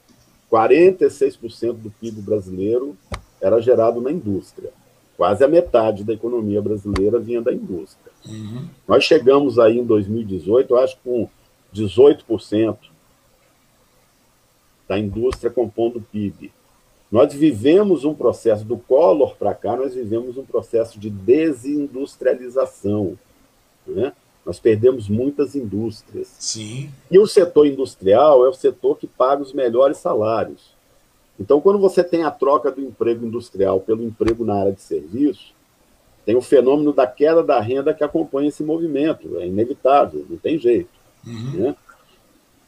46% do PIB brasileiro era gerado na indústria. Quase a metade da economia brasileira vinha da indústria. Uhum. Nós chegamos aí em 2018, eu acho, com 18% da indústria compondo o PIB. Nós vivemos um processo do Collor para cá, nós vivemos um processo de desindustrialização. Né? Nós perdemos muitas indústrias. Sim. E o setor industrial é o setor que paga os melhores salários. Então, quando você tem a troca do emprego industrial pelo emprego na área de serviço, tem o fenômeno da queda da renda que acompanha esse movimento. É inevitável, não tem jeito. Uhum. Né?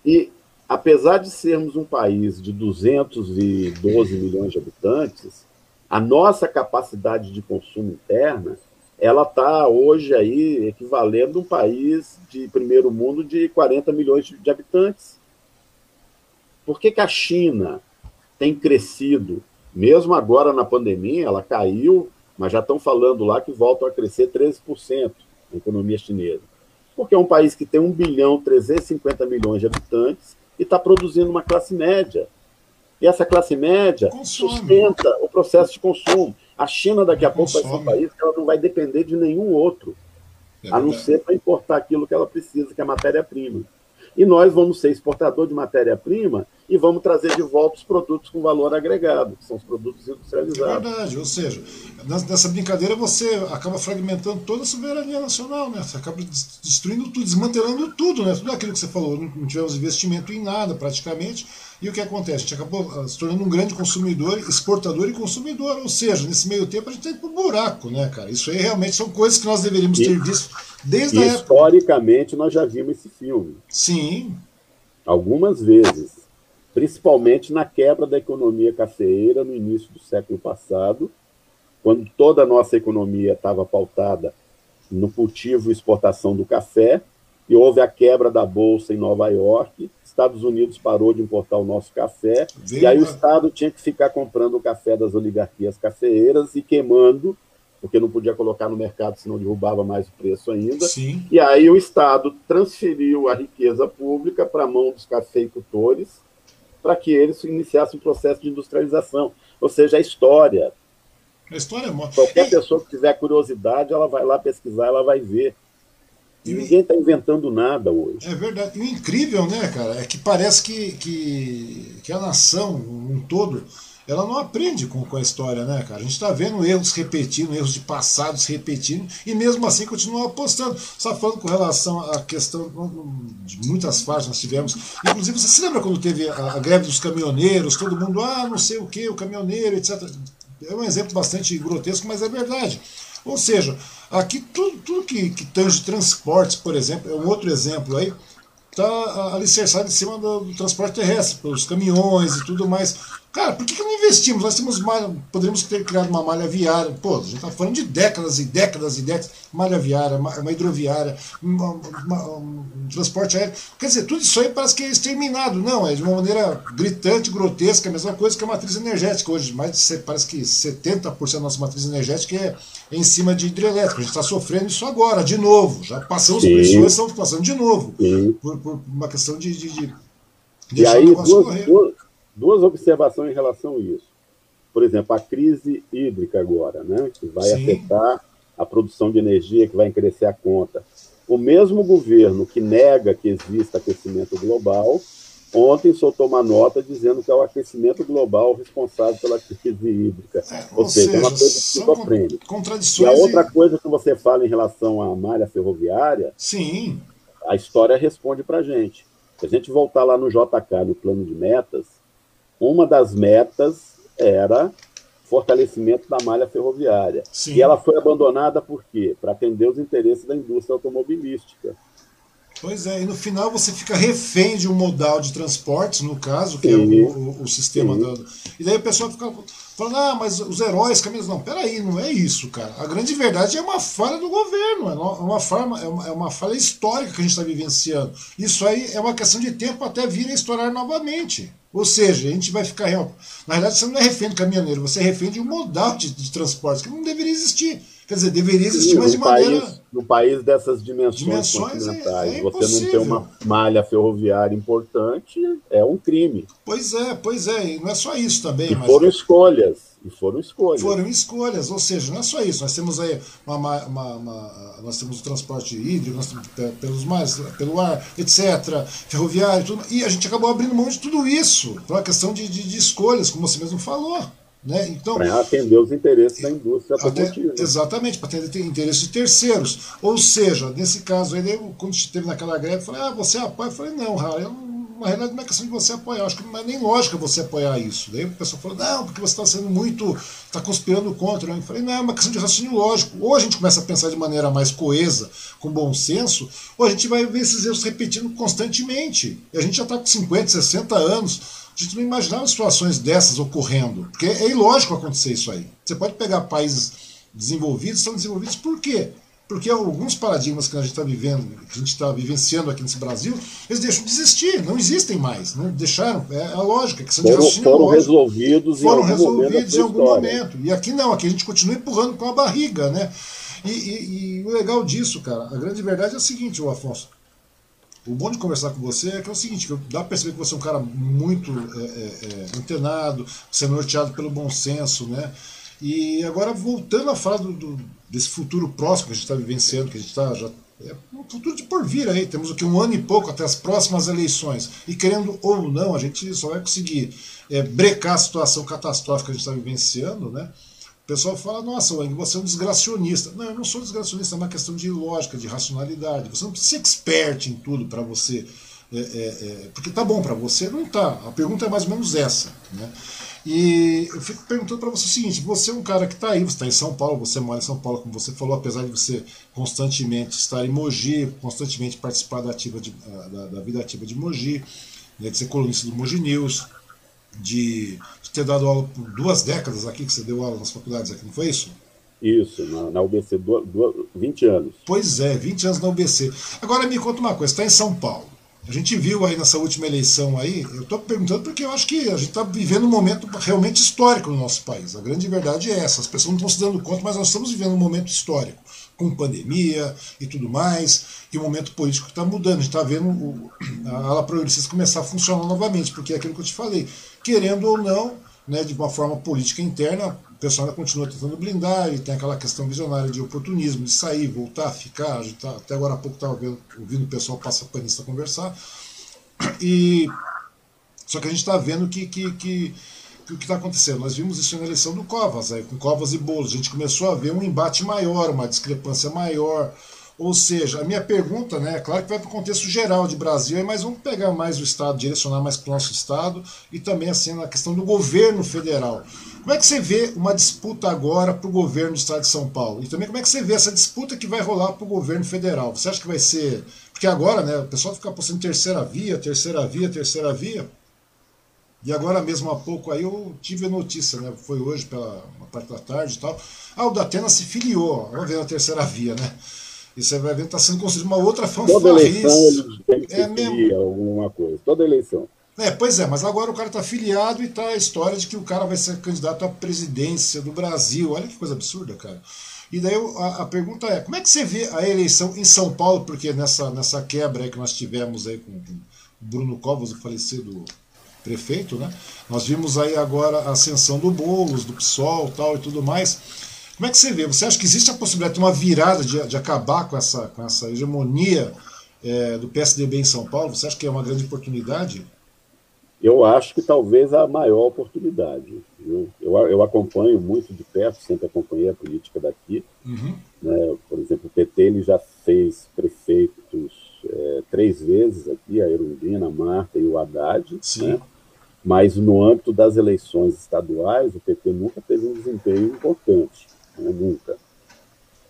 E, apesar de sermos um país de 212 milhões de habitantes, a nossa capacidade de consumo interna ela está hoje aí equivalendo a um país de primeiro mundo de 40 milhões de habitantes. Por que, que a China tem crescido? Mesmo agora na pandemia, ela caiu, mas já estão falando lá que voltam a crescer 13% a economia chinesa. Porque é um país que tem 1 bilhão 350 milhões de habitantes e está produzindo uma classe média. E essa classe média Consome. sustenta o processo de consumo. A China daqui a pouco vai ser um país que ela não vai depender de nenhum outro, é a não ser para importar aquilo que ela precisa, que é matéria-prima. E nós vamos ser exportador de matéria-prima e vamos trazer de volta os produtos com valor agregado, que são os produtos industrializados. É verdade, ou seja, nessa brincadeira você acaba fragmentando toda a soberania nacional, né? Você acaba destruindo tudo, desmantelando tudo, né? Tudo aquilo que você falou, não tivemos investimento em nada praticamente e o que acontece? A gente acabou ah, se tornando um grande consumidor, exportador e consumidor. Ou seja, nesse meio tempo a gente tem tá ido pro buraco, né, cara? Isso aí realmente são coisas que nós deveríamos ter visto desde a época. Historicamente, nós já vimos esse filme. Sim. Algumas vezes. Principalmente na quebra da economia cafeeira no início do século passado, quando toda a nossa economia estava pautada no cultivo e exportação do café, e houve a quebra da bolsa em Nova York, Estados Unidos parou de importar o nosso café, e aí o Estado tinha que ficar comprando o café das oligarquias cafeeiras e queimando, porque não podia colocar no mercado, senão derrubava mais o preço ainda. Sim. E aí o Estado transferiu a riqueza pública para a mão dos cafeicultores, para que eles iniciassem um processo de industrialização. Ou seja, a história. A história é Qualquer pessoa que tiver curiosidade, ela vai lá pesquisar, ela vai ver. E ninguém está inventando nada hoje. É verdade. E o incrível, né, cara, é que parece que, que, que a nação, um todo, ela não aprende com, com a história, né, cara? A gente está vendo erros repetindo, erros de passados repetindo, e mesmo assim continua apostando. Só falando com relação à questão de muitas fases nós tivemos. Inclusive, você se lembra quando teve a, a greve dos caminhoneiros, todo mundo, ah, não sei o que, o caminhoneiro, etc. É um exemplo bastante grotesco, mas é verdade. Ou seja, aqui tudo, tudo que, que tange transportes, por exemplo, é um outro exemplo aí, está alicerçado em cima do, do, transporte terrestre, pelos caminhões e tudo mais. Cara, por que, que não investimos? Nós temos malha, poderíamos ter criado uma malha viária. Pô, a gente está falando de décadas e décadas e décadas. Malha viária, uma, hidroviária, uma, uma, um transporte aéreo. Quer dizer, tudo isso aí parece que é exterminado. Não, é de uma maneira gritante, grotesca, a mesma coisa que a matriz energética hoje. Mais de, parece que 70% da nossa matriz energética é em cima de hidrelétrica. A gente está sofrendo isso agora, de novo. Já passamos Sim. por isso, estamos passando de novo. Por, por, uma questão de, de, de e aí, duas, duas, duas, observações em relação a isso. Por exemplo, a crise hídrica agora, né, que vai Sim. afetar a produção de energia, que vai crescer a conta. O mesmo governo que nega que exista aquecimento global ontem soltou uma nota dizendo que é o aquecimento global responsável pela crise hídrica. É, ou, ou, seja, é uma coisa que. Contradições e a outra e... coisa que você fala em relação à malha ferroviária, Sim. a história responde para a gente. Se a gente voltar lá no JK, no plano de metas, uma das metas era fortalecimento da malha ferroviária. Sim. E ela foi abandonada por quê? Para atender os interesses da indústria automobilística. Pois é, e no final você fica refém de um modal de transportes, no caso, que Sim. é o, o, o sistema da. E daí o pessoal fica falando, ah, mas os heróis caminhos. Não, peraí, não é isso, cara. A grande verdade é uma falha do governo, é uma, falha, é uma, é uma falha histórica que a gente está vivenciando. Isso aí é uma questão de tempo até vir a estourar novamente. Ou seja, a gente vai ficar. Na verdade, você não é refém do caminhoneiro, você é refém de um modal de, de transportes que não deveria existir. Quer dizer, deveria existir, Sim, mas de maneira. País, no país dessas dimensões, dimensões continentais, é, é você não ter uma malha ferroviária importante é um crime. Pois é, pois é, e não é só isso também. E mas... foram escolhas. E foram escolhas. Foram escolhas, ou seja, não é só isso. Nós temos aí uma, uma, uma nós temos o transporte hídrico, nós temos pelos mares, pelo ar, etc., ferroviário, tudo, e a gente acabou abrindo mão de tudo isso, por uma questão de, de, de escolhas, como você mesmo falou. Né? Então, para atender os interesses da indústria automotiva. Exatamente, para atender interesses de terceiros. Ou seja, nesse caso aí, quando esteve naquela greve, eu falei, ah, você apoia? Eu falei, não, Raul, eu não na realidade não é questão de você apoiar, acho que não é nem lógica você apoiar isso. Daí o pessoal falou, não, porque você está sendo muito, está conspirando contra. Eu falei, não, é uma questão de raciocínio lógico. Ou a gente começa a pensar de maneira mais coesa, com bom senso, ou a gente vai ver esses erros repetindo constantemente. E a gente já está com 50, 60 anos, a gente não imaginava situações dessas ocorrendo. Porque é ilógico acontecer isso aí. Você pode pegar países desenvolvidos, são desenvolvidos por quê? Porque alguns paradigmas que a gente está vivendo, que a gente está vivenciando aqui nesse Brasil, eles deixam de existir, não existem mais. Não deixaram, é a lógica, que são foram, de foram lógico, resolvidos foram em algum resolvidos em algum momento. E aqui não, aqui a gente continua empurrando com a barriga, né? E, e, e, o legal disso, cara, a grande verdade é o seguinte, o Afonso. O bom de conversar com você é que é o seguinte, dá para perceber que você é um cara muito é, é, é, antenado, você é norteado pelo bom senso, né? E agora, voltando a falar do, do, desse futuro próximo que a gente está vivenciando, que a gente está já. É um futuro de porvir aí, temos o que um ano e pouco até as próximas eleições. E querendo ou não, a gente só vai conseguir é, brecar a situação catastrófica que a gente está vivenciando, né? O pessoal fala, nossa, Wang, você é um desgracionista. Não, eu não sou desgracionista, é uma questão de lógica, de racionalidade. Você não precisa ser expert em tudo para você. É, é, é, porque tá bom para você, não tá. A pergunta é mais ou menos essa. Né? E eu fico perguntando para você o seguinte: você é um cara que está aí, você está em São Paulo, você mora em São Paulo, como você falou, apesar de você constantemente estar em Mogi, constantemente participar da, ativa de, da, da vida ativa de Mogi, né, de ser colunista do Mogi News, de, de, ter dado aula por duas décadas aqui, que você deu aula nas faculdades aqui, não foi isso? Isso, na, na UBC, do, do, 20 anos. Pois é, 20 anos na UBC. Agora me conta uma coisa: está em São Paulo. A gente viu aí nessa última eleição aí, eu estou perguntando porque eu acho que a gente está vivendo um momento realmente histórico no nosso país. A grande verdade é essa. As pessoas não estão se dando conta, mas nós estamos vivendo um momento histórico, com pandemia e tudo mais, e o momento político está mudando. A gente está vendo o, a ala progressista começar a funcionar novamente, porque é aquilo que eu te falei. Querendo ou não, né, de uma forma política interna, o pessoal ainda continua tentando blindar, e tem aquela questão visionária de oportunismo, de sair, voltar, ficar. Tá, até agora há pouco estava ouvindo o pessoal passa panista conversar. E, só que a gente está vendo que, que, que, que o que está acontecendo. Nós vimos isso na eleição do Covas, aí, com Covas e Bolos. A gente começou a ver um embate maior, uma discrepância maior. Ou seja, a minha pergunta, né, é claro que vai para o contexto geral de Brasil, mas vamos pegar mais o Estado, direcionar mais para o nosso Estado e também assim na questão do governo federal. Como é que você vê uma disputa agora para o governo do estado de São Paulo? E também como é que você vê essa disputa que vai rolar para o governo federal? Você acha que vai ser. Porque agora, né, o pessoal fica apostando terceira via, terceira via, terceira via. E agora mesmo há pouco aí eu tive a notícia, né? Foi hoje pela uma parte da tarde e tal. Ah, o Datena se filiou. Vamos ver a terceira via, né? E você vai ver que está sendo construída uma outra fanfarrice. Toda eleição ele tem que é mesmo... alguma coisa. Toda eleição. É, pois é, mas agora o cara está filiado e tá a história de que o cara vai ser candidato à presidência do Brasil. Olha que coisa absurda, cara. E daí a, a, pergunta é, como é que você vê a eleição em São Paulo? Porque nessa, nessa quebra aí que nós tivemos aí com, com o Bruno Covas, o falecido prefeito, né? Nós vimos aí agora a ascensão do Boulos, do PSOL tal e tudo mais. Como é que você vê? Você acha que existe a possibilidade de uma virada, de, de acabar com essa, com essa hegemonia é, do PSDB em São Paulo? Você acha que é uma grande oportunidade? Eu acho que talvez a maior oportunidade. Eu, eu acompanho muito de perto, sempre acompanhei a política daqui. Uhum. Né? Por exemplo, o PT ele já fez prefeitos é, três vezes aqui, a Erundina, a Marta e o Haddad. Né? Mas no âmbito das eleições estaduais, o PT nunca teve um desempenho importante né? nunca.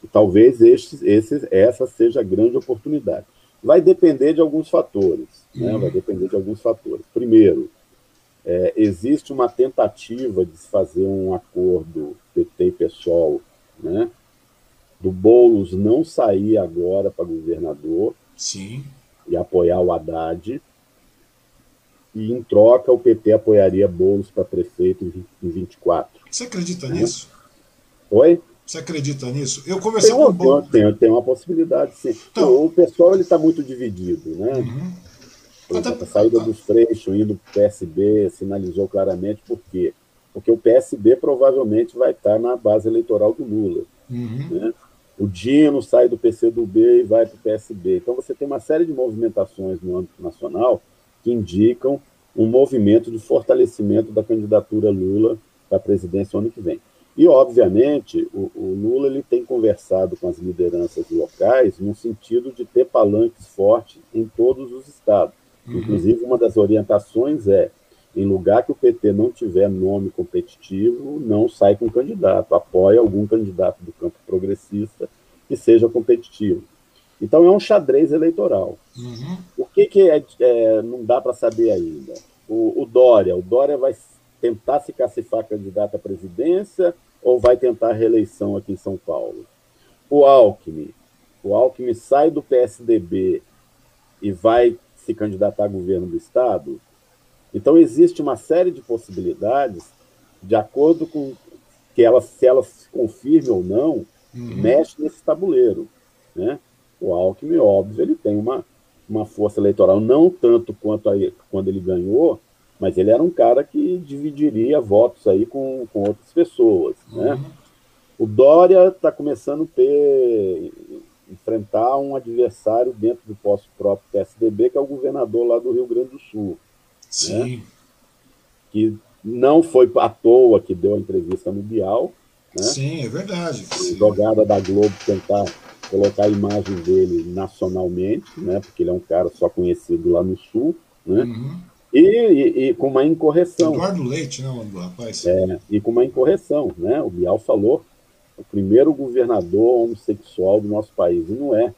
E talvez este, esse, essa seja a grande oportunidade. Vai depender de alguns fatores, né? Vai depender de alguns fatores. Primeiro, é, existe uma tentativa de se fazer um acordo PT e PSOL, né? do Boulos não sair agora para governador Sim. e apoiar o Haddad, e em troca o PT apoiaria Boulos para prefeito em 24. Você acredita né? nisso? Oi? Você acredita nisso? Eu conversei tem, com o tem, tem uma possibilidade, sim. Então, o pessoal está muito dividido, né? Uhum. Exemplo, a saída dos Freixo indo para o PSB sinalizou claramente por quê? Porque o PSB provavelmente vai estar na base eleitoral do Lula. Uhum. Né? O Dino sai do PCdoB e vai para o PSB. Então você tem uma série de movimentações no âmbito nacional que indicam um movimento de fortalecimento da candidatura Lula para a presidência ano que vem. E, obviamente, o, o, Lula ele tem conversado com as lideranças locais no sentido de ter palanques fortes em todos os estados. Uhum. Inclusive, uma das orientações é, em lugar que o PT não tiver nome competitivo, não sai com candidato, apoia algum candidato do campo progressista que seja competitivo. Então, é um xadrez eleitoral. Uhum. O que, que é, é não dá para saber ainda? O, o Dória, o Dória vai tentar se cacifar candidato à presidência ou vai tentar a reeleição aqui em São Paulo? O Alckmin, o Alckmin sai do PSDB e vai se candidatar a governo do Estado? Então, existe uma série de possibilidades, de acordo com que ela, se ela se confirme ou não, uhum. mexe nesse tabuleiro. Né? O Alckmin, óbvio, ele tem uma, uma força eleitoral, não tanto quanto a, quando ele ganhou, mas ele era um cara que dividiria votos aí com, com outras pessoas, né? Uhum. O Dória está começando a ter enfrentar um adversário dentro do próprio PSDB, que é o governador lá do Rio Grande do Sul. Sim. Né? Que não foi à toa que deu a entrevista no Bial. Né? Sim, é verdade. Sim. Jogada da Globo tentar colocar a imagem dele nacionalmente, né? porque ele é um cara só conhecido lá no Sul. Né? Uhum. E, e, e, com uma incorreção. Eduardo Leite, né, o rapaz? É, e com uma incorreção, né? O Bial falou o primeiro governador homossexual do nosso país, e não é.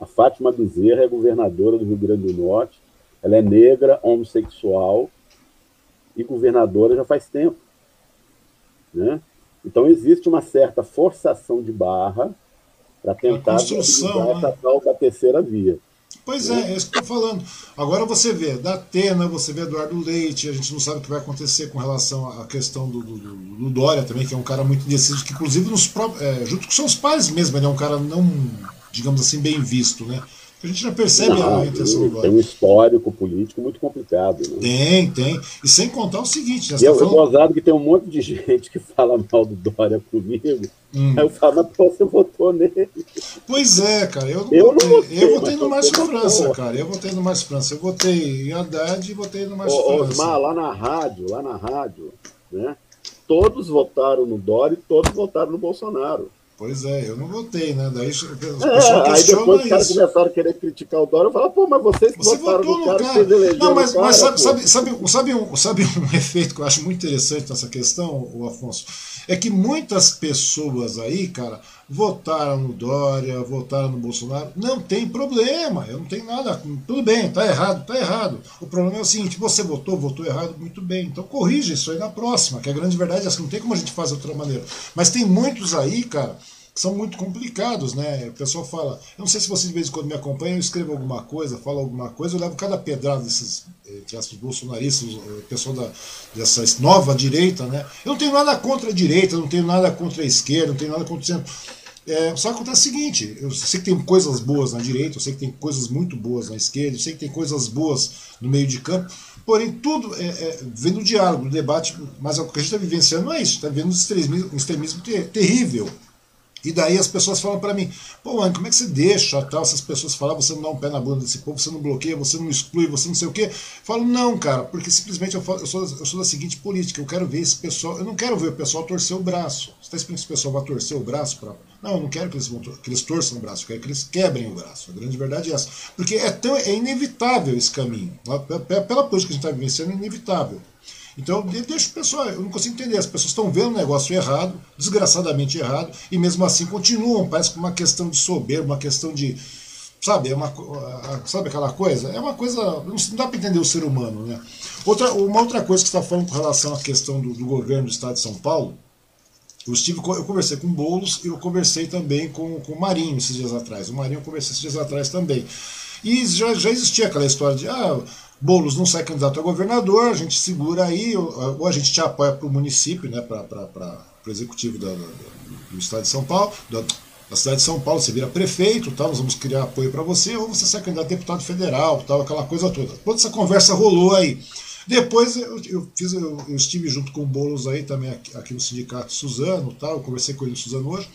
A Fátima Bezerra é governadora do Rio Grande do Norte, ela é negra, homossexual e governadora já faz tempo. Né? Então existe uma certa forçação de barra para tentar né? essa tal da terceira via. Pois é, é isso que eu estou falando. Agora você vê da Atena, você vê Eduardo Leite, a gente não sabe o que vai acontecer com relação à questão do, do, do Dória também, que é um cara muito indeciso, que inclusive nos próprios, é, junto com seus pais mesmo, ele é um cara não, digamos assim, bem visto, né? A gente já percebe não, a intenção do Tem um histórico político muito complicado. Né? Tem, tem. E sem contar o seguinte. E tá eu, falando... gozado que tem um monte de gente que fala mal do Dória comigo. Hum. Aí eu falo, mas pô, você votou nele. Pois é, cara. Eu, eu não votei. Eu votei no Márcio França, cara. Eu votei no Márcio França. Eu votei em Haddad e votei no Márcio França. Osmar, lá na rádio, lá na rádio, né? Todos votaram no Dória e todos votaram no Bolsonaro. Pois é, eu não votei, né? Daí é, aí depois os caras começaram a querer criticar o Dória e falaram, pô, mas vocês Você votaram votou no cara, cara. Vocês não, mas, cara, mas sabe, sabe, sabe, sabe, um, sabe um efeito que eu acho muito interessante nessa questão, o Afonso? É que muitas pessoas aí, cara, votaram no Dória, votaram no Bolsonaro. Não tem problema, eu não tenho nada. Tudo bem, tá errado, tá errado. O problema é o seguinte: você votou, votou errado, muito bem. Então corrija isso aí na próxima, que a grande verdade é essa, não tem como a gente fazer de outra maneira. Mas tem muitos aí, cara são muito complicados, né? O pessoal fala, eu não sei se você de vez em quando me acompanha, eu escrevo alguma coisa, falo alguma coisa, eu levo cada pedrada desses entre bolsonaristas, o pessoal da, dessa nova direita, né? Eu não tenho nada contra a direita, não tenho nada contra a esquerda, não tenho nada contra o centro. É, só acontece o seguinte, eu sei que tem coisas boas na direita, eu sei que tem coisas muito boas na esquerda, eu sei que tem coisas boas no meio de campo, porém tudo é, é, vem do diálogo, do debate, mas o que a gente está vivenciando não é isso, está vivendo um extremismo, um extremismo ter, terrível, e daí as pessoas falam para mim, pô, mano, como é que você deixa tal? Essas pessoas falam, você não dá um pé na bunda desse povo, você não bloqueia, você não exclui, você não sei o quê. Eu falo, não, cara, porque simplesmente eu, falo, eu, sou, eu sou da seguinte política, eu quero ver esse pessoal, eu não quero ver o pessoal torcer o braço. Você está esperando que esse pessoal vai torcer o braço. Não, eu não quero que eles, vão, que eles torçam o braço, eu quero que eles quebrem o braço. A grande verdade é essa. Porque é, tão, é inevitável esse caminho. Pela política que a gente está vivenciando, é inevitável. Então, deixa o pessoal, eu não consigo entender, as pessoas estão vendo o negócio errado, desgraçadamente errado, e mesmo assim continuam, parece que uma questão de soberba, uma questão de, sabe, é uma, sabe aquela coisa? É uma coisa, não dá para entender o ser humano, né? Outra, uma outra coisa que você está falando com relação à questão do, do, governo do estado de São Paulo, eu, estive, eu conversei com o Boulos e eu conversei também com, com o Marinho esses dias atrás. O Marinho eu conversei esses dias atrás também. E já, já existia aquela história de, ah, Boulos não sai candidato a governador, a gente segura aí, ou a gente te apoia para o município, né, para o executivo da, do estado de São Paulo, da, da, cidade de São Paulo, você vira prefeito, tal, nós vamos criar apoio para você, ou você sai candidato a deputado federal, tal, aquela coisa toda. Toda essa conversa rolou aí. Depois eu, eu fiz, eu, eu, estive junto com o Boulos aí também aqui, aqui no sindicato Suzano, tal, eu conversei com ele no Suzano hoje.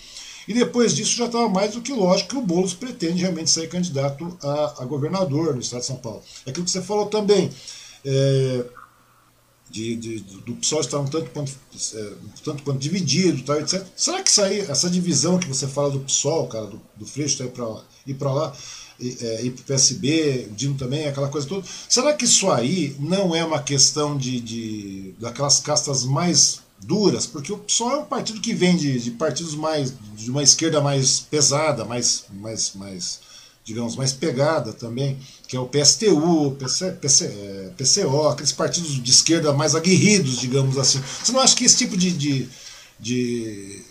E depois disso já estava mais do que lógico que o Boulos pretende realmente ser candidato a, a governador no estado de São Paulo. É aquilo que você falou também. É, de, de, do PSOL estar um tanto quanto, é, tanto quanto dividido, tal, etc. Será que aí, essa divisão que você fala do PSOL, cara, do, do Freixo para ir para lá, é, ir para o PSB, o Dino também, aquela coisa toda, será que isso aí não é uma questão de, de daquelas castas mais duras, porque o PSOL é um partido que vem de, de, partidos mais de uma esquerda mais pesada, mais, mais, mais digamos, mais pegada também, que é o PSTU, PC, PC, é, PCO, aqueles partidos de esquerda mais aguerridos, digamos assim. Você não acha que esse tipo de, de, de,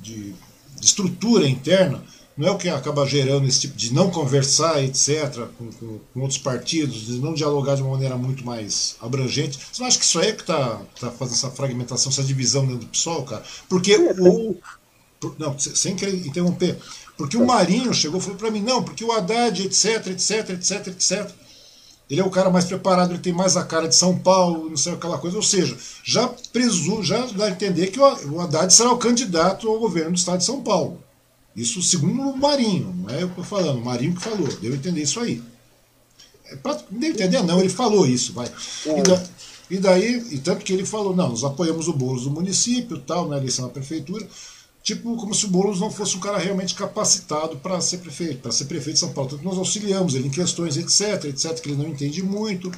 de estrutura interna não é o que acaba gerando esse tipo de não conversar, etc., com, com, com, outros partidos, de não dialogar de uma maneira muito mais abrangente. Você não acha que isso aí é que está tá fazendo essa fragmentação, essa divisão dentro do PSOL, cara? Porque é, o. Não, sem querer interromper. Porque o Marinho chegou e falou para mim, não, porque o Haddad, etc, etc, etc, etc. Ele é o cara mais preparado, ele tem mais a cara de São Paulo, não sei aquela coisa. Ou seja, já presu, já dá a entender que o Haddad será o candidato ao governo do estado de São Paulo. Isso segundo o Marinho, não é eu que estou falando, o Marinho que falou, deu entender isso aí. É pra, não deu entender, não, ele falou isso, vai. É. E, da, e, daí, e tanto que ele falou, não, nós apoiamos o Boulos do município, tal, na eleição da prefeitura, tipo, como se o Boulos não fosse um cara realmente capacitado para ser prefeito, para ser prefeito de São Paulo. Tanto nós auxiliamos ele em questões, etc, etc, que ele não entende muito.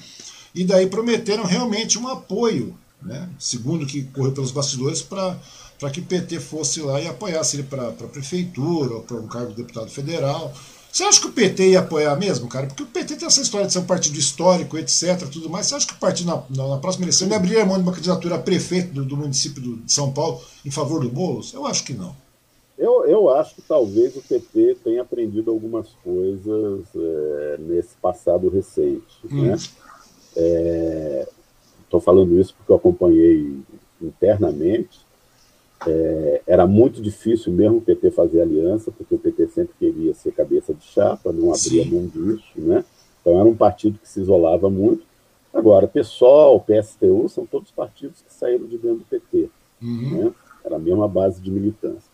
E daí prometeram realmente um apoio, né, segundo o que correu pelos bastidores, para para que o PT fosse lá e apoiasse ele para a prefeitura ou para um cargo de deputado federal. Você acha que o PT ia apoiar mesmo, cara? Porque o PT tem essa história de ser um partido histórico, etc, tudo mais. Você acha que o partido, na, na, na próxima eleição, ele abriria mão de uma candidatura a prefeito do, do município de São Paulo em favor do Boulos? Eu acho que não. Eu, eu acho que talvez o PT tenha aprendido algumas coisas é, nesse passado recente. Hum. Né? Estou é, falando isso porque eu acompanhei internamente é, era muito difícil mesmo o PT fazer aliança, porque o PT sempre queria ser cabeça de chapa, não abria Sim. mão disso, né? Então era um partido que se isolava muito. Agora, PSOL, PSTU são todos partidos que saíram de dentro do PT. Uhum. Né? Era a mesma base de militância.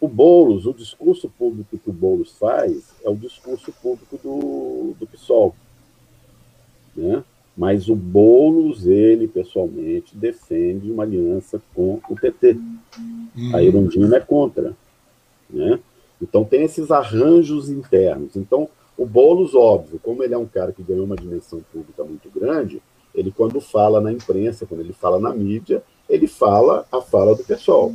O Boulos, o discurso público que o Boulos faz é o discurso público do, do PSOL. Né? Mas o Boulos, ele pessoalmente, defende uma aliança com o PT. Uhum. A Irundina é contra. Né? Então tem esses arranjos internos. Então o Boulos, óbvio, como ele é um cara que ganhou uma dimensão pública muito grande, ele quando fala na imprensa, quando ele fala na mídia, ele fala a fala do pessoal.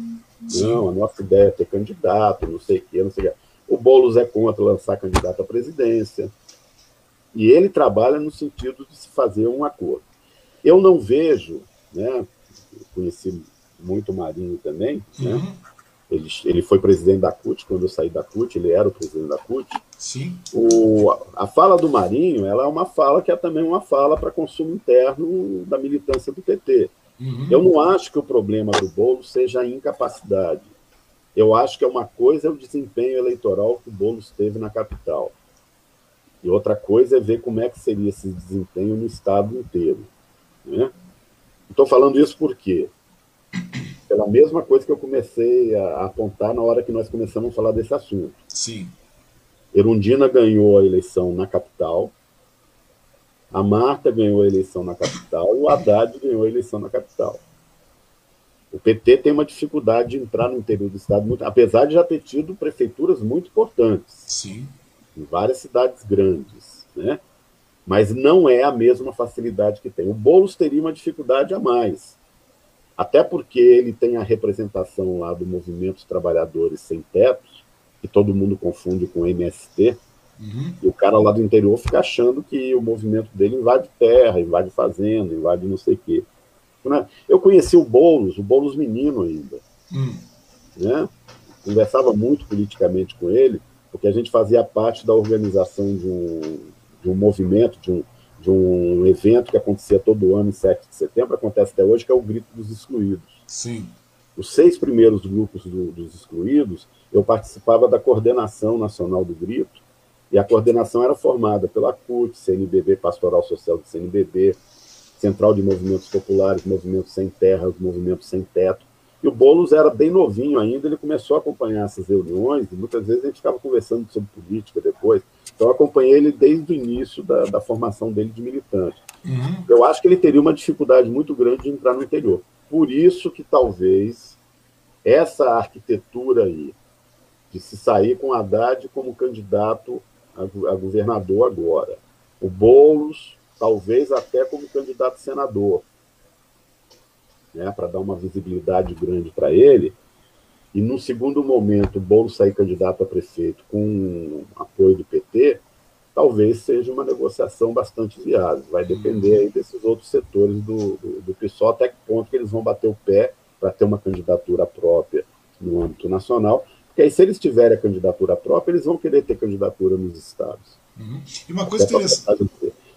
Sim. Não, a nossa ideia é ter candidato, não sei o quê, não sei o quê. O Boulos é contra lançar candidato à presidência. E ele trabalha no sentido de se fazer um acordo. Eu não vejo, né, conheci muito o Marinho também, né, uhum. ele, ele foi presidente da CUT, quando eu saí da CUT, ele era o presidente da CUT. Sim. O, a fala do Marinho ela é uma fala que é também uma fala para consumo interno da militância do PT. Uhum. Eu não acho que o problema do bolo seja a incapacidade. Eu acho que é uma coisa é o desempenho eleitoral que o Boulos teve na capital. E outra coisa é ver como é que seria esse desempenho no estado inteiro. Né? Estou falando isso por quê? Pela mesma coisa que eu comecei a apontar na hora que nós começamos a falar desse assunto. Sim. Erundina ganhou a eleição na capital, a Marta ganhou a eleição na capital e o Haddad ganhou a eleição na capital. O PT tem uma dificuldade de entrar no interior do Estado, muito, apesar de já ter tido prefeituras muito importantes. Sim. Em várias cidades grandes. Né? Mas não é a mesma facilidade que tem. O Boulos teria uma dificuldade a mais. Até porque ele tem a representação lá do Movimento dos Trabalhadores Sem Tetos, que todo mundo confunde com MST, Uhum. E o cara lá do interior fica achando que o movimento dele invade terra, invade fazenda, invade não sei o quê. Né? Eu conheci o Boulos, o Boulos menino ainda. Uhum. Né? Conversava muito politicamente com ele, porque a gente fazia parte da organização de um, de um movimento, de um, de um evento que acontecia todo ano em 7 de setembro, acontece até hoje, que é o Grito dos Excluídos. Sim. Os seis primeiros grupos do, dos excluídos, eu participava da coordenação nacional do Grito, e a coordenação era formada pela CUT, CNBB, Pastoral Social do CNBB, Central de Movimentos Populares, Movimentos Sem Terra, Movimentos Sem Teto. E o Boulos era bem novinho ainda, ele começou a acompanhar essas reuniões, e muitas vezes a gente ficava conversando sobre política depois. Então, eu acompanhei ele desde o início da, da formação dele de militante. Uhum. Eu acho que ele teria uma dificuldade muito grande de entrar no interior. Por isso que talvez essa arquitetura aí, de se sair com Haddad como candidato a, a governador agora. O Boulos, talvez até como candidato a senador, né, para dar uma visibilidade grande para ele. E no segundo momento, o Boulos sair candidato a prefeito com apoio do PT, talvez seja uma negociação bastante viável. Vai depender aí desses outros setores do, do, do PSOL, até que ponto que eles vão bater o pé para ter uma candidatura própria no âmbito nacional porque aí, se eles tiverem a candidatura própria, eles vão querer ter candidatura nos estados. Uhum. E uma coisa interessante.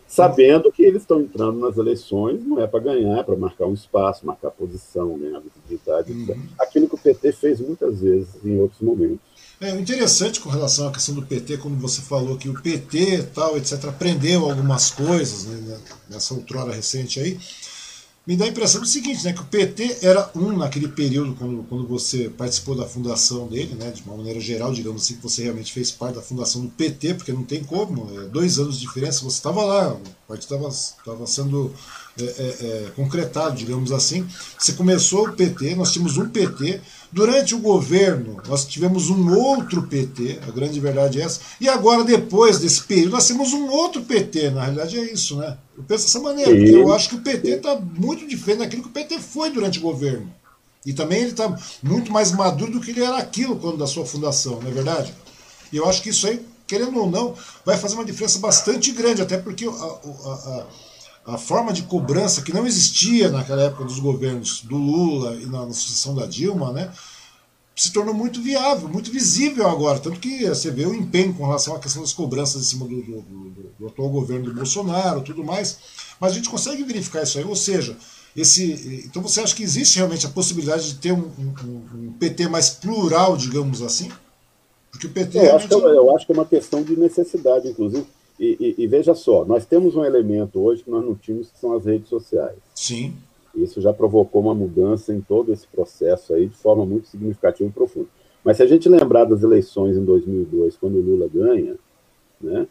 Sabendo que eles estão entrando nas eleições, não é para ganhar, é para marcar um espaço, marcar posição, ganhar visibilidade. Uhum. Aquilo que o PT fez muitas vezes em outros momentos. É interessante com relação à questão do PT, quando você falou que o PT tal, etc., aprendeu algumas coisas né, nessa outrora recente aí me dá a impressão do seguinte, né, que o PT era um naquele período, quando, quando você participou da fundação dele, né, de uma maneira geral, digamos assim, que você realmente fez parte da fundação do PT, porque não tem como, é, dois anos de diferença, você estava lá, o partido estava sendo é, é, concretado, digamos assim. Você começou o PT, nós tínhamos um PT, Durante o governo, nós tivemos um outro PT, a grande verdade é essa, e agora, depois desse período, nós temos um outro PT, na realidade é isso, né? Eu penso dessa maneira, porque eu acho que o PT está muito diferente daquilo que o PT foi durante o governo. E também ele está muito mais maduro do que ele era aquilo quando da sua fundação, não é verdade? E eu acho que isso aí, querendo ou não, vai fazer uma diferença bastante grande, até porque a, a, a a forma de cobrança que não existia naquela época dos governos do Lula e na, na sucessão da Dilma, né, se tornou muito viável, muito visível agora. Tanto que você vê o empenho com relação à questão das cobranças em cima do, do, do, do atual governo do Bolsonaro tudo mais. Mas a gente consegue verificar isso aí. Ou seja, esse, então você acha que existe realmente a possibilidade de ter um, um, um PT mais plural, digamos assim? Porque o PT. Eu, acho que, é eu acho que é uma questão de necessidade, inclusive. E, e, e, veja só, nós temos um elemento hoje que nós não tínhamos, que são as redes sociais. Sim. Isso já provocou uma mudança em todo esse processo aí de forma muito significativa e profunda. Mas se a gente lembrar das eleições em 2002, quando o Lula ganha, né,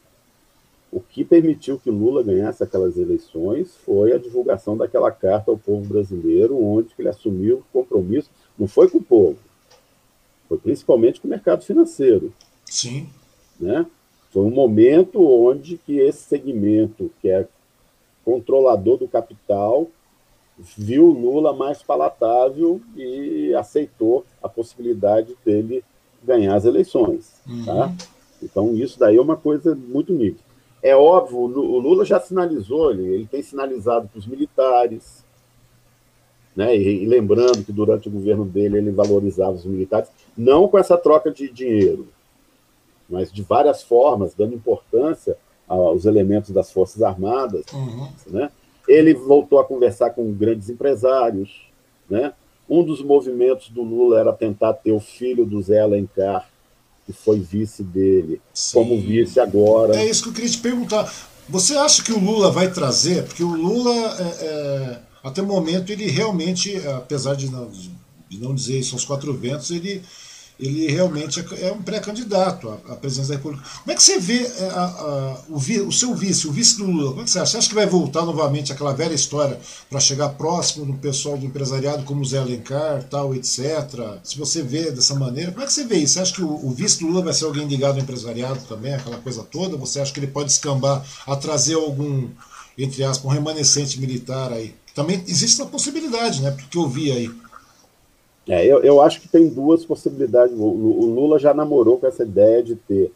o que permitiu que Lula ganhasse aquelas eleições foi a divulgação daquela carta ao povo brasileiro, onde ele assumiu o compromisso, não foi com o povo, Foi principalmente com o mercado financeiro. Sim. Né? Foi um momento onde que esse segmento, que é controlador do capital, viu Lula mais palatável e aceitou a possibilidade dele ganhar as eleições. Uhum. Tá? Então, isso daí é uma coisa muito nítida. É óbvio, o Lula já sinalizou, ele, ele tem sinalizado para os militares, né? E, e, lembrando que durante o governo dele ele valorizava os militares, não com essa troca de dinheiro, mas de várias formas, dando importância aos elementos das Forças Armadas. Uhum. Né? Ele voltou a conversar com grandes empresários. Né? Um dos movimentos do Lula era tentar ter o filho do Zé Alencar, que foi vice dele, Sim. como vice agora. É isso que eu queria te perguntar. Você acha que o Lula vai trazer? Porque o Lula, é, é, até o momento, ele realmente, apesar de não, de não dizer isso aos quatro ventos, ele ele realmente é, é um pré-candidato à, presidência da República. Como é que você vê é, a, a, o, vi, o, seu vice, o vice do Lula? Como é que você acha? Você acha que vai voltar novamente aquela velha história para chegar próximo do pessoal do empresariado, como o Zé Alencar, tal, etc? Se você vê dessa maneira, como é que você vê isso? Você acha que o, o vice do Lula vai ser alguém ligado ao empresariado também, aquela coisa toda? Você acha que ele pode escambar a trazer algum, entre aspas, um remanescente militar aí? Também existe essa possibilidade, né? Porque eu vi aí. É, eu, eu acho que tem duas possibilidades. O, o, Lula já namorou com essa ideia de ter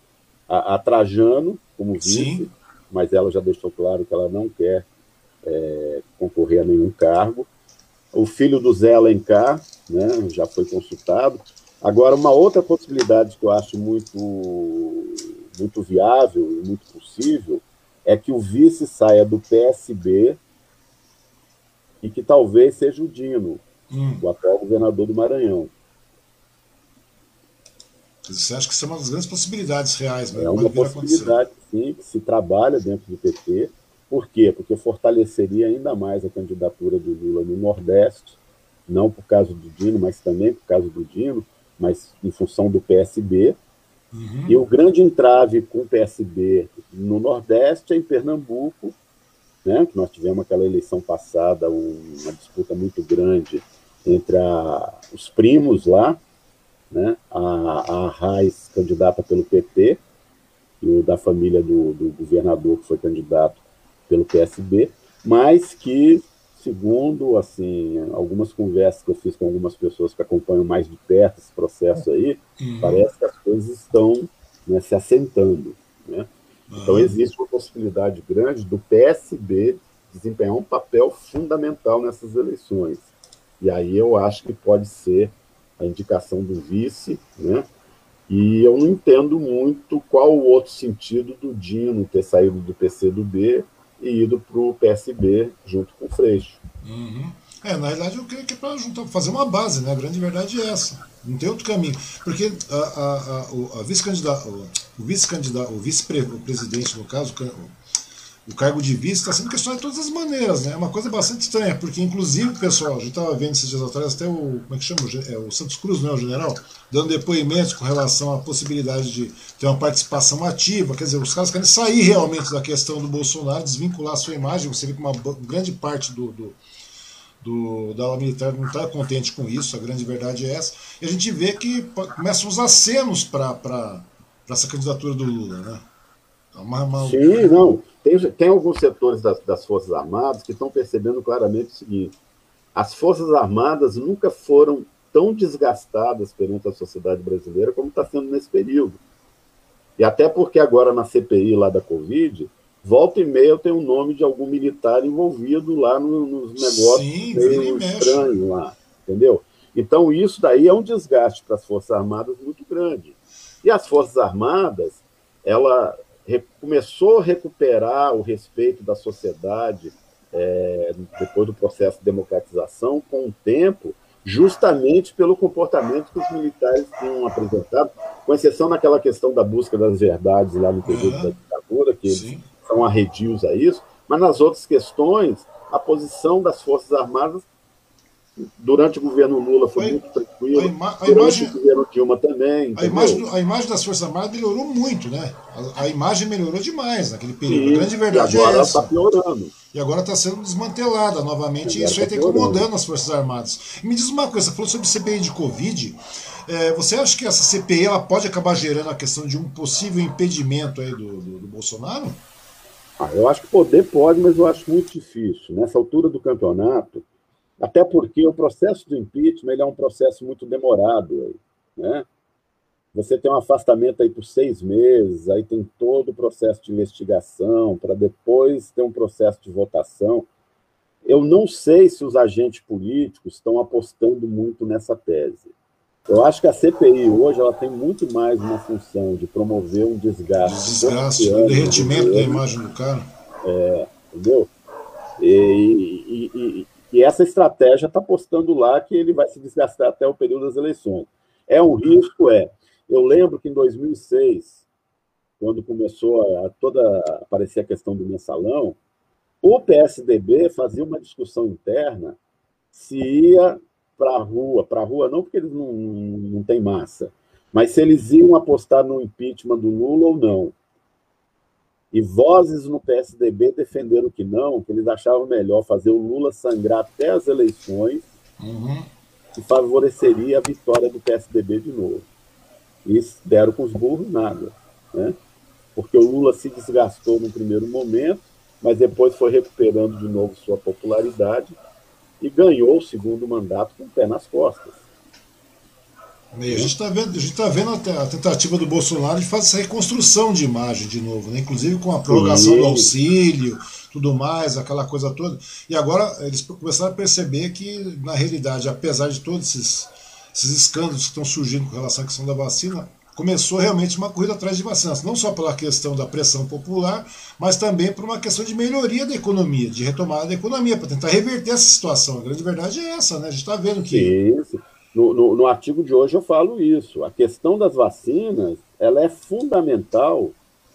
a, a Trajano como vice, Sim. mas ela já deixou claro que ela não quer é, concorrer a nenhum cargo. O filho do Zé Alencar né, já foi consultado. Agora, uma outra possibilidade que eu acho muito, muito viável e muito possível é que o vice saia do PSB e que talvez seja o Dino, hum. o atual governador do Maranhão. Você acha que isso é uma das grandes possibilidades reais? Né? É uma possibilidade, sim, que se trabalha dentro do PT. Por quê? Porque fortaleceria ainda mais a candidatura do Lula no Nordeste, não por causa do Dino, mas também por causa do Dino, mas em função do PSB. Uhum. E o grande entrave com o PSB no Nordeste é em Pernambuco, né, que nós tivemos aquela eleição passada, uma disputa muito grande entre a, os primos lá, né, a, a Raiz, candidata pelo PT, e o da família do, do governador, que foi candidato pelo PSB, mas que, segundo assim algumas conversas que eu fiz com algumas pessoas que acompanham mais de perto esse processo aí, uhum. parece que as coisas estão né, se assentando. Né? Então, existe uma possibilidade grande do PSB desempenhar um papel fundamental nessas eleições. E aí eu acho que pode ser a indicação do vice, né? E eu não entendo muito qual o outro sentido do Dino ter saído do PCdoB e ido para o PSB junto com o Freixo. Uhum. É, na realidade eu creio que é para fazer uma base, né? A grande verdade é essa. Não tem outro caminho. Porque a, a, a, a vice-candidata, o, o vice-candidato, o vice-presidente, no caso, o cargo de vice está sendo questionado de todas as maneiras, né? É uma coisa bastante estranha, porque inclusive, pessoal, a gente estava vendo esses dias atrás até o, como é que chama? É, o Santos Cruz, não é o general? Dando depoimentos com relação à possibilidade de ter uma participação ativa, quer dizer, os caras querem sair realmente da questão do Bolsonaro, desvincular a sua imagem, você vê que uma grande parte do, do do, da ala militar não está contente com isso, a grande verdade é essa. E a gente vê que começam os acenos para essa candidatura do Lula, né? É uma, uma... Sim, não. Tem, tem alguns setores das, das Forças Armadas que estão percebendo claramente o seguinte: as Forças Armadas nunca foram tão desgastadas perante a sociedade brasileira como está sendo nesse período. E até porque agora na CPI lá da Covid, volta e meia tem o nome de algum militar envolvido lá no, nos negócios meio estranhos lá, entendeu? Então isso daí é um desgaste para as Forças Armadas muito grande. E as Forças Armadas, ela começou a recuperar o respeito da sociedade é, depois do processo de democratização com o tempo, justamente pelo comportamento que os militares tinham apresentado, com exceção naquela questão da busca das verdades lá no período uhum. da ditadura, que eles são arredios a isso, mas nas outras questões, a posição das Forças Armadas durante o governo Lula foi, foi muito tranquilo. A, ima a imagem, o governo Dilma também. A imagem, a imagem, das Forças Armadas melhorou muito, né? A, a imagem melhorou demais naquele período. Sim, a grande verdade e agora é essa. Está piorando. E agora está sendo desmantelada novamente, e isso aí está incomodando as Forças Armadas. Me diz uma coisa, você falou sobre CPI de Covid. É, você acha que essa CPI ela pode acabar gerando a questão de um possível impedimento aí do, do, do Bolsonaro? Ah, eu acho que poder pode, mas eu acho muito difícil. Nessa altura do campeonato, até porque o processo do impeachment ele é um processo muito demorado. Né? Você tem um afastamento aí por seis meses, aí tem todo o processo de investigação, para depois ter um processo de votação. Eu não sei se os agentes políticos estão apostando muito nessa tese. Eu acho que a CPI hoje ela tem muito mais uma função de promover um desgaste. Desgaste, um derretimento da imagem do cara. É, entendeu? E, e, e, e essa estratégia está apostando lá que ele vai se desgastar até o período das eleições. É um risco? É. Eu lembro que em 2006, quando começou a toda aparecer a questão do mensalão, o PSDB fazia uma discussão interna se ia para a rua, para a rua não porque eles não, não, não têm massa, mas se eles iam apostar no impeachment do Lula ou não. E vozes no PSDB defenderam que não, que eles achavam melhor fazer o Lula sangrar até as eleições, uhum. que favoreceria a vitória do PSDB de novo. E deram com os burros nada. Né? Porque o Lula se desgastou no primeiro momento, mas depois foi recuperando de novo sua popularidade e ganhou o segundo mandato com o pé nas costas. E a gente está vendo, a, gente tá vendo a tentativa do Bolsonaro de fazer essa reconstrução de imagem de novo, né? inclusive com a prorrogação do auxílio, tudo mais, aquela coisa toda. E agora eles começaram a perceber que, na realidade, apesar de todos esses, esses escândalos que estão surgindo com relação à questão da vacina, começou realmente uma corrida atrás de vacinas, não só pela questão da pressão popular, mas também por uma questão de melhoria da economia, de retomada da economia, para tentar reverter essa situação. A grande verdade é essa, né? A gente está vendo que. Isso. No, no, no, artigo de hoje eu falo isso. A questão das vacinas ela é fundamental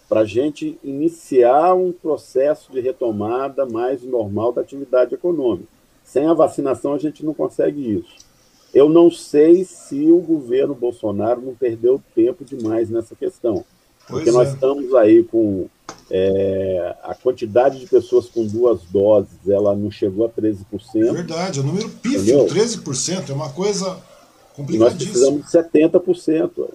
para a gente iniciar um processo de retomada mais normal da atividade econômica. Sem a vacinação a gente não consegue isso. Eu não sei se o governo Bolsonaro não perdeu tempo demais nessa questão. Pois porque é. nós estamos aí com é, a quantidade de pessoas com duas doses, ela não chegou a 13%. É verdade, é um número pífio, 13%, é uma coisa. Nós precisamos de 70%.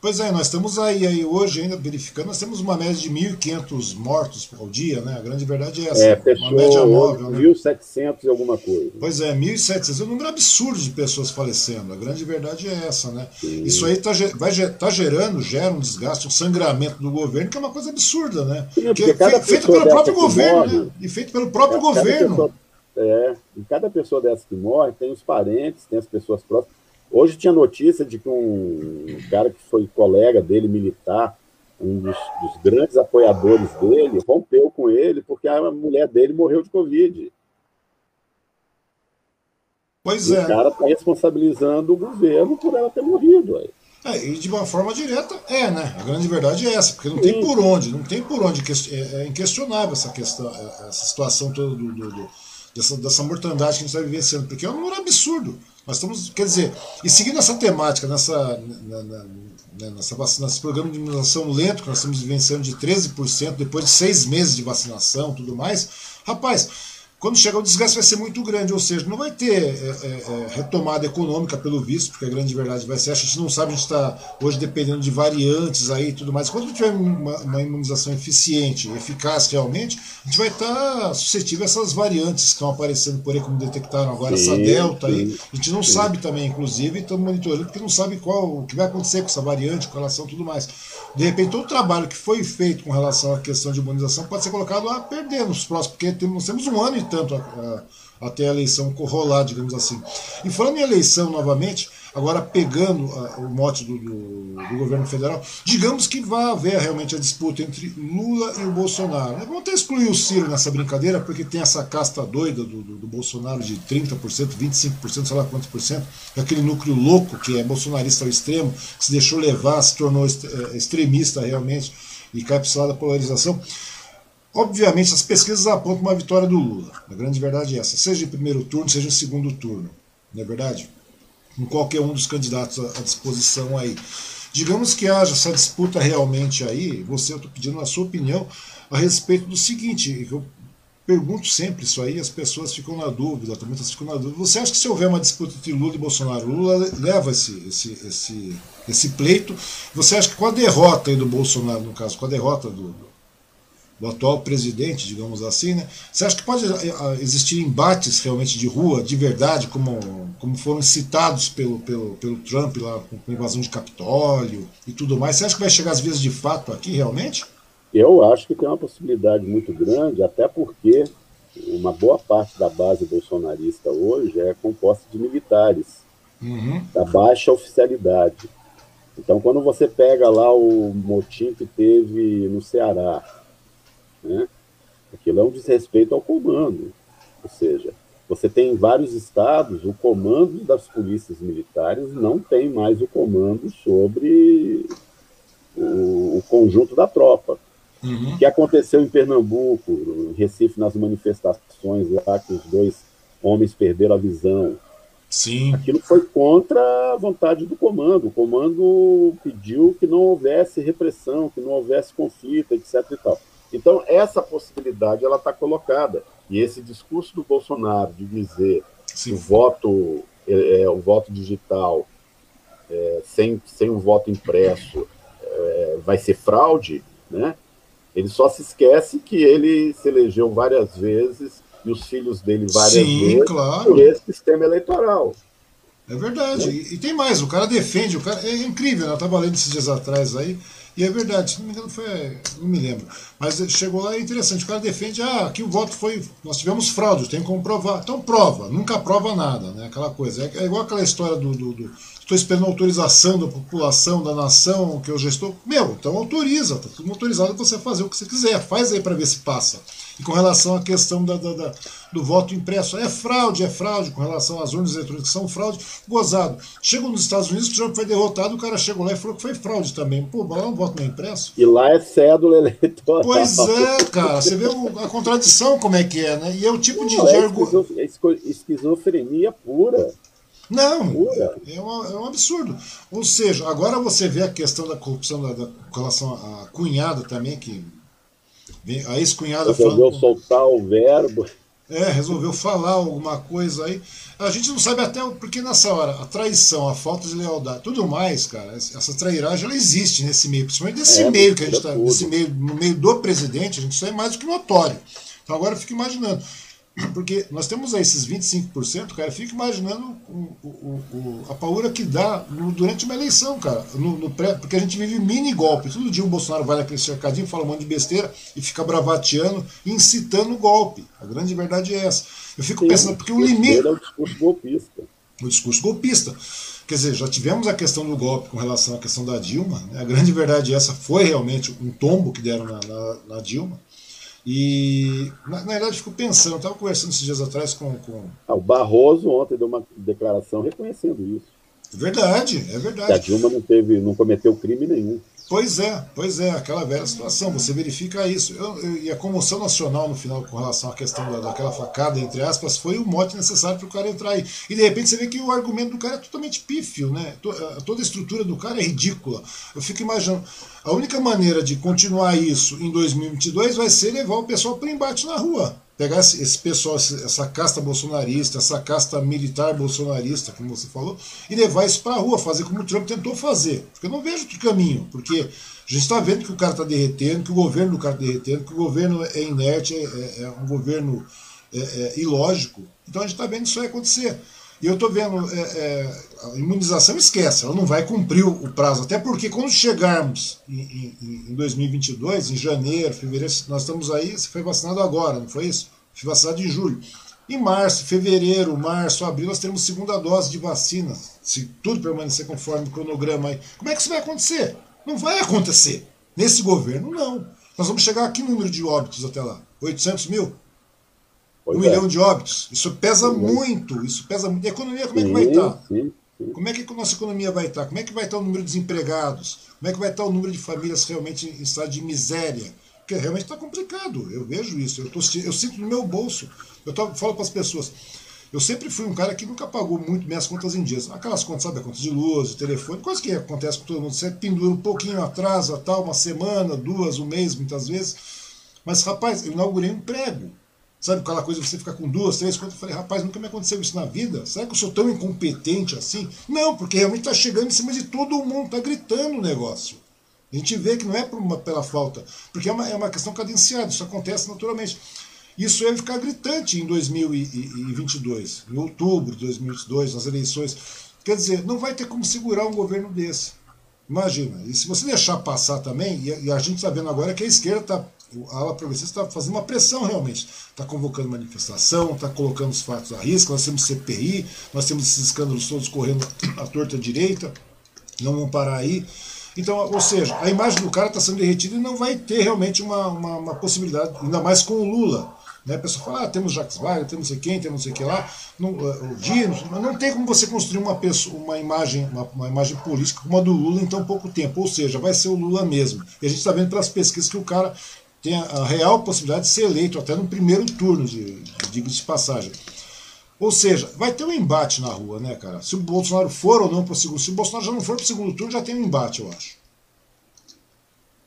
Pois é, nós estamos aí, aí hoje ainda verificando, nós temos uma média de 1.500 mortos ao dia, né? A grande verdade é essa. É, uma média móvel, 1.700 né? e alguma coisa. Pois é, 1.700 é um número absurdo de pessoas falecendo. A grande verdade é essa, né? Sim. Isso aí tá, vai, tá gerando, gera um desgaste, um sangramento do governo, que é uma coisa absurda, né? Sim, que é feito pelo próprio governo, morre, né? E feito pelo próprio governo. Pessoa, é, e cada pessoa dessa que morre tem os parentes, tem as pessoas próximas Hoje tinha notícia de que um cara que foi colega dele, militar, um dos, dos, grandes apoiadores dele, rompeu com ele porque a mulher dele morreu de Covid. Pois e é. O cara está responsabilizando o governo por ela ter morrido. Aí. É, e de uma forma direta é, né? A grande verdade é essa, porque não Sim. tem por onde, não tem por onde. É, é inquestionável essa questão, é, essa situação toda do, do, do dessa, dessa mortandade que a gente está vivenciando, porque é um número absurdo. Nós estamos, quer dizer, e seguindo essa temática, nessa, na, na, né, nessa vacina, nesse programa de imunização lento que nós estamos vivenciando de 13% depois de seis meses de vacinação tudo mais, rapaz, quando chegar o desgaste vai ser muito grande, ou seja, não vai ter é, é, é, retomada econômica pelo visto, porque a grande verdade vai ser, a gente não sabe, a gente está hoje dependendo de variantes aí e tudo mais. Quando tiver uma, uma, imunização eficiente, eficaz realmente, a gente vai estar tá suscetível a essas variantes que estão aparecendo por aí, como detectaram agora, sim, essa delta sim, aí. A gente não sim. sabe também, inclusive, estamos monitorando, porque não sabe qual o que vai acontecer com essa variante, com relação a tudo mais. De repente, todo o trabalho que foi feito com relação à questão de imunização pode ser colocado a perder nos próximos, porque temos, temos um ano e tanto a, a, até a eleição rolar, digamos assim. E falando em eleição novamente, agora pegando a, o mote do, do, do, governo federal, digamos que vai haver realmente a disputa entre Lula e o Bolsonaro. Vamos até excluir o Ciro nessa brincadeira, porque tem essa casta doida do, do, Bolsonaro de 30%, 25%, sei lá quantos por cento, aquele núcleo louco que é bolsonarista ao extremo, se deixou levar, se tornou é, extremista realmente e cai para lado da polarização. Obviamente, as pesquisas apontam uma vitória do Lula. A grande verdade é essa, seja em primeiro turno, seja em segundo turno. Não é verdade? Com qualquer um dos candidatos à disposição aí. Digamos que haja essa disputa realmente aí, você, eu estou pedindo a sua opinião a respeito do seguinte, eu pergunto sempre isso aí, as pessoas ficam na dúvida, também ficam na dúvida. Você acha que se houver uma disputa entre Lula e Bolsonaro, Lula leva esse, esse, esse, esse pleito? Você acha que com a derrota do Bolsonaro, no caso, com a derrota do, do atual presidente, digamos assim, né? Você acha que pode eh, eh, existir embates realmente de rua, de verdade, como, como foram citados pelo, pelo, pelo Trump lá com invasão de Capitólio e tudo mais? Você acha que vai chegar às vezes de fato aqui realmente? Eu acho que tem uma possibilidade muito grande, até porque uma boa parte da base bolsonarista hoje é composta de militares, uhum. da baixa oficialidade. Então, quando você pega lá o motim que teve no Ceará, né? Aquilo é um desrespeito ao comando. Ou seja, você tem em vários estados o comando das polícias militares não tem mais o comando sobre o, o conjunto da tropa. Uhum. O que aconteceu em Pernambuco, em Recife, nas manifestações lá que os dois homens perderam a visão. Sim. Aquilo foi contra a vontade do comando. O comando pediu que não houvesse repressão, que não houvesse conflito, etc. E tal. Então, essa possibilidade ela está colocada. E esse discurso do Bolsonaro de dizer que o voto, é, é, o voto digital é, sem, sem um voto impresso é, vai ser fraude, né? ele só se esquece que ele se elegeu várias vezes e os filhos dele várias Sim, vezes claro. por esse sistema eleitoral. É verdade. Né? E, e, tem mais, o cara defende, o cara é incrível, né? eu estava lendo esses dias atrás aí, e é verdade, se não me engano foi. Não me lembro. Mas chegou lá é interessante. O cara defende, ah, aqui o voto foi. Nós tivemos fraude, tem que comprovar. Então prova, nunca prova nada, né? Aquela coisa. É, é igual aquela história do. do, do estou esperando autorização da população, da nação, que eu já estou. Meu, então autoriza, tá tudo autorizado para você fazer o que você quiser. Faz aí para ver se passa. E com relação à questão da, da, da, do voto impresso, é fraude, é fraude, com relação às urnas eletrônicas são fraude, gozado. Chegou nos Estados Unidos, o Trump foi derrotado, o cara chegou lá e falou que foi fraude também. Pô, mas lá um voto não é impresso. E lá é cédula eleitoral. Pois é, cara, você vê a contradição como é que é, né? E é o tipo de, é argumento. Esquizofrenia pura. Não, é, um, é um absurdo. Ou seja, agora você vê a questão da corrupção da, da com relação à cunhada também, que a ex-cunhada Resolveu falando, soltar o verbo. É, resolveu falar alguma coisa aí. A gente não sabe até porque nessa hora, a traição, a falta de lealdade, tudo mais, cara, essa trairagem ela existe nesse meio, principalmente nesse é, meio que a gente está, nesse meio, no meio do presidente, a gente isso é mais do que notório. Então agora eu fico imaginando. Porque nós temos aí esses 25%, cara, fica imaginando o, o, o, a paura que dá no, durante uma eleição, cara. No, no pré, porque a gente vive mini golpe. Todo dia o Bolsonaro vai naquele cercadinho, fala um monte de besteira e fica bravateando, incitando o golpe. A grande verdade é essa. Eu fico Sim, pensando, porque o limite. É o discurso golpista. O discurso golpista. Quer dizer, já tivemos a questão do golpe com relação à questão da Dilma. Né? A grande verdade é essa foi realmente um tombo que deram na, na, na Dilma. E, na, na verdade, fico pensando, eu estava conversando esses dias atrás com. com... Ah, o Barroso ontem deu uma declaração reconhecendo isso. Verdade, é verdade. Que a Dilma não, teve, não cometeu crime nenhum. Pois é, pois é, aquela velha situação, você verifica isso. Eu, eu, e a comoção nacional no final com relação à questão da, daquela facada, entre aspas, foi o mote necessário para o cara entrar aí. E de repente você vê que o argumento do cara é totalmente pífio, né? Toda a estrutura do cara é ridícula. Eu fico imaginando, a única maneira de continuar isso em 2022 vai ser levar o pessoal para embate na rua pegar esse, pessoal, essa casta bolsonarista, essa casta militar bolsonarista, como você falou, e levar isso para a rua, fazer como o Trump tentou fazer. Porque eu não vejo outro caminho, porque a gente está vendo que o cara está derretendo, que o governo do cara está derretendo, que o governo é inerte, é, é, é um governo é, é ilógico. Então a gente está vendo isso aí acontecer. E eu estou vendo, é, é, a imunização esquece, ela não vai cumprir o, prazo. Até porque quando chegarmos em, em, em, 2022, em janeiro, fevereiro, nós estamos aí, você foi vacinado agora, não foi isso? Fui vacinado em julho. Em março, fevereiro, março, abril, nós teremos segunda dose de vacina. Se tudo permanecer conforme o cronograma aí. Como é que isso vai acontecer? Não vai acontecer. Nesse governo, não. Nós vamos chegar aqui no número de óbitos até lá. 800 mil? Pois um é. milhão de óbitos. Isso pesa muito, isso pesa muito. E a economia como é que vai estar? Como é que a nossa economia vai estar? Como é que vai estar o número de desempregados? Como é que vai estar o número de famílias realmente em estado de miséria? Porque realmente está complicado. Eu vejo isso. Eu, tô, eu sinto no meu bolso. Eu tô, falo para as pessoas. Eu sempre fui um cara que nunca pagou muito minhas contas em dias. Aquelas contas, sabe? A conta de luz, de telefone, coisa que acontece com todo mundo. Você pendura um pouquinho atrasa, tal, uma semana, duas, um mês, muitas vezes. Mas, rapaz, eu inaugurei um prego Sabe aquela coisa você ficar com duas, três, quatro? Eu falei, rapaz, nunca me aconteceu isso na vida. Será que eu sou tão incompetente assim? Não, porque realmente está chegando em cima de todo mundo, está gritando o negócio. A gente vê que não é por uma, pela falta, porque é uma, é uma questão cadenciada, isso acontece naturalmente. Isso ia ficar gritante em 2022, em outubro de 2022, nas eleições. Quer dizer, não vai ter como segurar um governo desse. Imagina. E se você deixar passar também, e a gente está vendo agora que a esquerda está a ala progressista está fazendo uma pressão realmente. Está convocando manifestação, está colocando os fatos à risca. Nós temos CPI, nós temos esses escândalos todos correndo à torta direita. Não vão parar aí. Então, ou seja, a imagem do cara está sendo derretida e não vai ter realmente uma, uma, uma possibilidade, ainda mais com o Lula. Né? A pessoa fala, ah, temos Jacques Wagner, temos sei quem, temos sei que lá, não, uh, o Dino, mas não tem como você construir uma, pessoa, uma, imagem, uma, uma, imagem política como a do Lula em tão pouco tempo. Ou seja, vai ser o Lula mesmo. E a gente está vendo pelas pesquisas que o cara tem a, real possibilidade de ser eleito até no primeiro turno, de, digo de passagem. Ou seja, vai ter um embate na rua, né, cara? Se o Bolsonaro for ou não para o segundo. Se o Bolsonaro já não for para o segundo turno, já tem um embate, eu acho.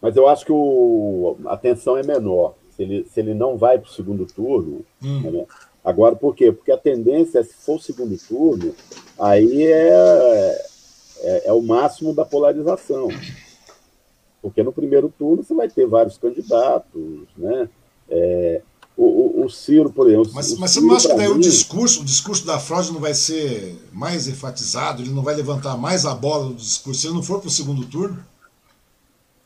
Mas eu acho que o, a tensão é menor. Se ele, se ele não vai para o segundo turno. Hum. Né? Agora, por quê? Porque a tendência é, se for o segundo turno, aí é, é, é o máximo da polarização. Porque no primeiro turno você vai ter vários candidatos, né? É, o, o, o, Ciro, por exemplo. Mas, mas você não acha que daí mim... o discurso, o discurso da fraude não vai ser mais enfatizado, ele não vai levantar mais a bola do discurso, se ele não for para o segundo turno?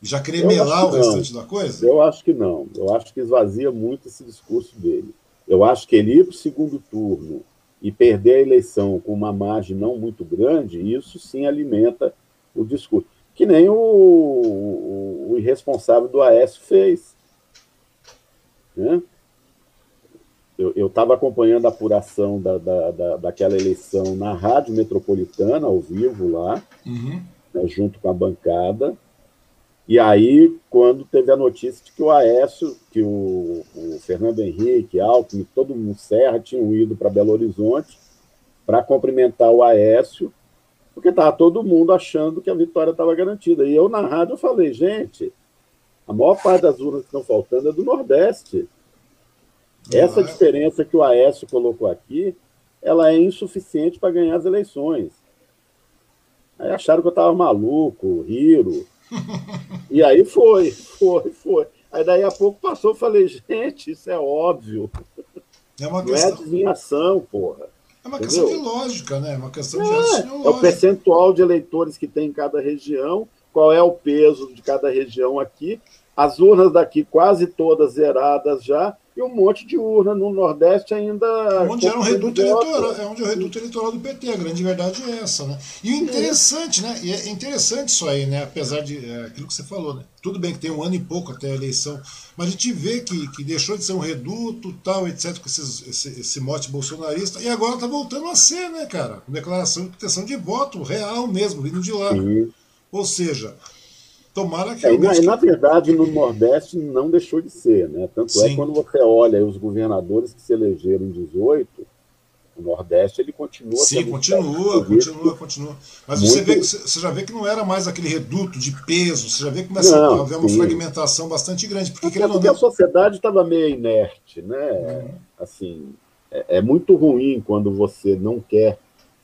Já querer melar o restante da coisa? Eu acho que não. Eu acho que esvazia muito esse discurso dele. Eu acho que ele ir para o segundo turno e perder a eleição com uma margem não muito grande, isso sim alimenta o discurso que nem o, o, o irresponsável do Aécio fez. Né? Eu estava acompanhando a apuração da, da, da, daquela eleição na Rádio Metropolitana, ao vivo lá, uhum. né, junto com a bancada. E aí, quando teve a notícia de que o Aécio, que o, o Fernando Henrique, Alckmin, todo mundo Serra tinham ido para Belo Horizonte para cumprimentar o Aécio porque estava todo mundo achando que a vitória estava garantida. E eu, na rádio, falei, gente, a maior parte das urnas que estão faltando é do Nordeste. Essa diferença que o Aécio colocou aqui, ela é insuficiente para ganhar as eleições. Aí acharam que eu estava maluco, riro. E aí foi, foi, foi. Aí daí a pouco passou, eu falei, gente, isso é óbvio. É uma questão... Não é adivinhação, porra. É uma questão Entendeu? de lógica, né? É uma questão de é, É o percentual de eleitores que tem em cada região, qual é o peso de cada região aqui. As urnas daqui quase todas zeradas já, e um monte de urna no Nordeste ainda. Onde era um reduto eleitoral, é onde é o reduto eleitoral do PT, a grande verdade é essa, né? E o interessante, né? E é interessante isso aí, né? Apesar de é, aquilo que você falou, né? Tudo bem que tem um ano e pouco até a eleição, mas a gente vê que, que deixou de ser um reduto, tal, etc., com esses, esse, esse mote bolsonarista, e agora tá voltando a ser, né, cara? Com declaração de proteção de voto, real mesmo, vindo de lá. Sim. Ou seja, Tomara que. É, na, na, verdade, no Nordeste não deixou de ser, né? Tanto é Sim. é quando você olha os governadores que se elegeram em 18, o Nordeste ele continua. Sim, continua, continua, continua. Mas muito... você, vê, você já vê que não era mais aquele reduto de peso, você já vê que começa não, a haver uma sim. fragmentação bastante grande. Porque, Até porque não... a sociedade estava meio inerte, né? Uhum. Assim, é, é muito ruim quando você não quer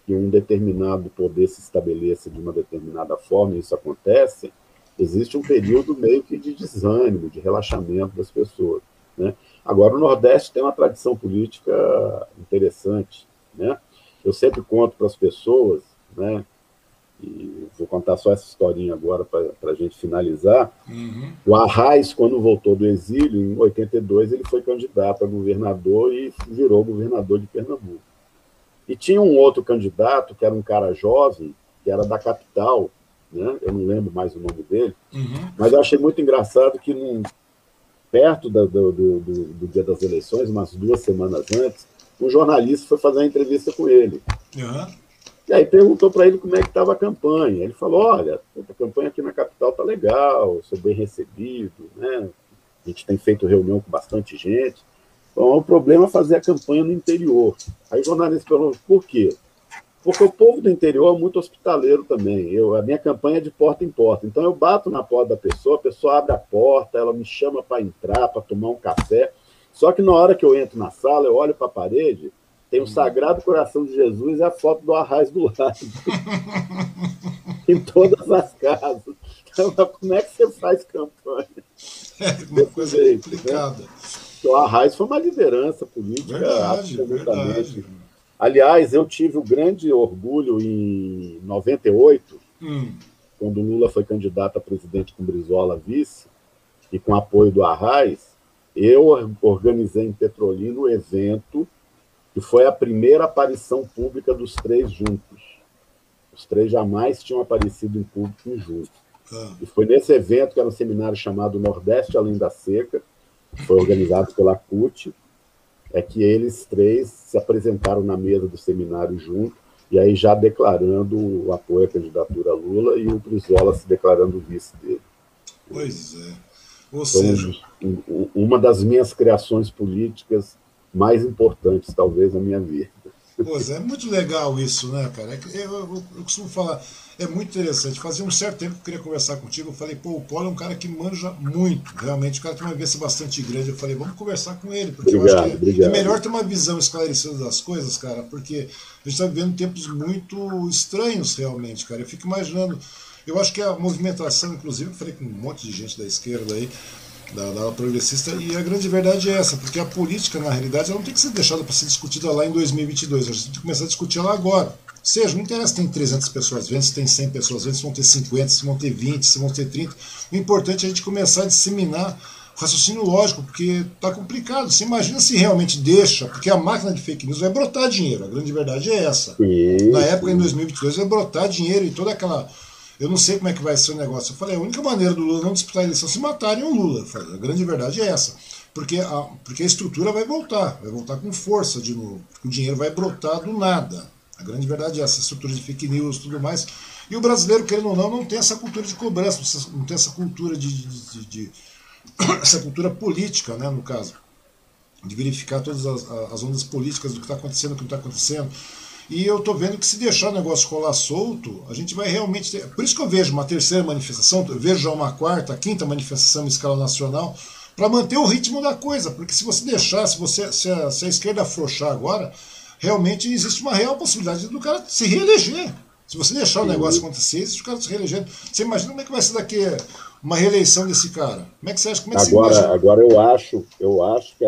que um determinado poder se estabeleça de uma determinada forma, e isso acontece existe um período meio que de desânimo, de relaxamento das pessoas. Né? Agora, o Nordeste tem uma tradição política interessante. Né? Eu sempre conto para as pessoas, né? e vou contar só essa historinha agora para a gente finalizar. Uhum. O Arraes, quando voltou do exílio, em 82, ele foi candidato a governador e virou governador de Pernambuco. E tinha um outro candidato, que era um cara jovem, que era da capital, né? eu não lembro mais o nome dele, uhum. mas eu achei muito engraçado que num, perto do, do, do, do, dia das eleições, umas duas semanas antes, um jornalista foi fazer uma entrevista com ele. Uhum. E aí perguntou para ele como é que estava a campanha. Ele falou, olha, a campanha aqui na capital está legal, sou bem recebido, né? a gente tem feito reunião com bastante gente. Então, o problema é fazer a campanha no interior. Aí o jornalista perguntou, por quê? Porque o povo do interior é muito hospitaleiro também. Eu, a minha campanha é de porta em porta. Então eu bato na porta da pessoa, a pessoa abre a porta, ela me chama para entrar, para tomar um café. Só que na hora que eu entro na sala, eu olho para a parede, tem o Sagrado Coração de Jesus e a foto do Arraiz do lado. em todas as casas. Então, como é que você faz campanha? É uma coisa jeito, né? complicada. Né? Então, a foi uma liderança política verdade, absolutamente. Verdade. Aliás, eu tive o grande orgulho em 98, hum. quando Lula foi candidato a presidente com Brizola vice, e com apoio do Arraiz, eu organizei em Petrolina o evento que foi a primeira aparição pública dos três juntos. Os três jamais tinham aparecido em público juntos. Ah. E foi nesse evento, que era um seminário chamado Nordeste Além da Seca, que foi organizado pela CUT, é que eles três se apresentaram na mesa do seminário junto, e aí já declarando o apoio à candidatura Lula e o Brizola se declarando vice dele. Pois é. Ou seja... uma das minhas criações políticas mais importantes, talvez, na minha vida. Pois é, muito legal isso, né, cara? É eu, eu, eu, costumo falar, é muito interessante. Fazia um certo tempo que eu queria conversar contigo. Eu falei, pô, o Paulo é um cara que manja muito, realmente. O cara tem uma vivência bastante grande. Eu falei, vamos conversar com ele, porque obrigado, eu acho que é, obrigado. é melhor ter uma visão esclarecida das coisas, cara, porque a gente está vivendo tempos muito estranhos, realmente, cara. Eu fico imaginando. Eu acho que a movimentação, inclusive, eu falei com um monte de gente da esquerda aí, da, progressista, e a grande verdade é essa, porque a política, na realidade, ela não tem que ser deixada para ser discutida lá em 2022, a gente tem que começar a discutir ela agora. Ou seja, não interessa se tem 300 pessoas vendo, se tem 100 pessoas vendo, se vão ter 50, se vão ter 20, se vão ter 30. O importante é a gente começar a disseminar o raciocínio lógico, porque está complicado. Você imagina se realmente deixa, porque a máquina de fake news vai brotar dinheiro, a grande verdade é essa. Sim, Na época, em 2022, vai brotar dinheiro e toda aquela eu não sei como é que vai ser o negócio. Eu falei, a única maneira do Lula não disputar a eleição é se matarem o Lula. Falei, a grande verdade é essa. Porque a, porque a estrutura vai voltar, vai voltar com força de novo. o dinheiro vai brotar do nada. A grande verdade é essa, estrutura de fake news e tudo mais. E o brasileiro, querendo ou não, não tem essa cultura de cobrança, não tem essa cultura de, de, de, de essa cultura política, né, no caso, de verificar todas as, as ondas políticas do que está acontecendo, do que não está acontecendo. E eu estou vendo que se deixar o negócio rolar solto, a gente vai realmente ter. Por isso que eu vejo uma terceira manifestação, eu vejo já uma quarta, quinta manifestação em escala nacional, para manter o ritmo da coisa. Porque se você deixar, se, você, se, a, se a esquerda afrouxar agora, realmente existe uma real possibilidade do cara se reeleger. Se você deixar o negócio acontecer, existe o cara se reelegendo. Você imagina como é que vai ser daqui uma reeleição desse cara? Como é que você acha? Como é que agora, você agora eu acho, eu acho que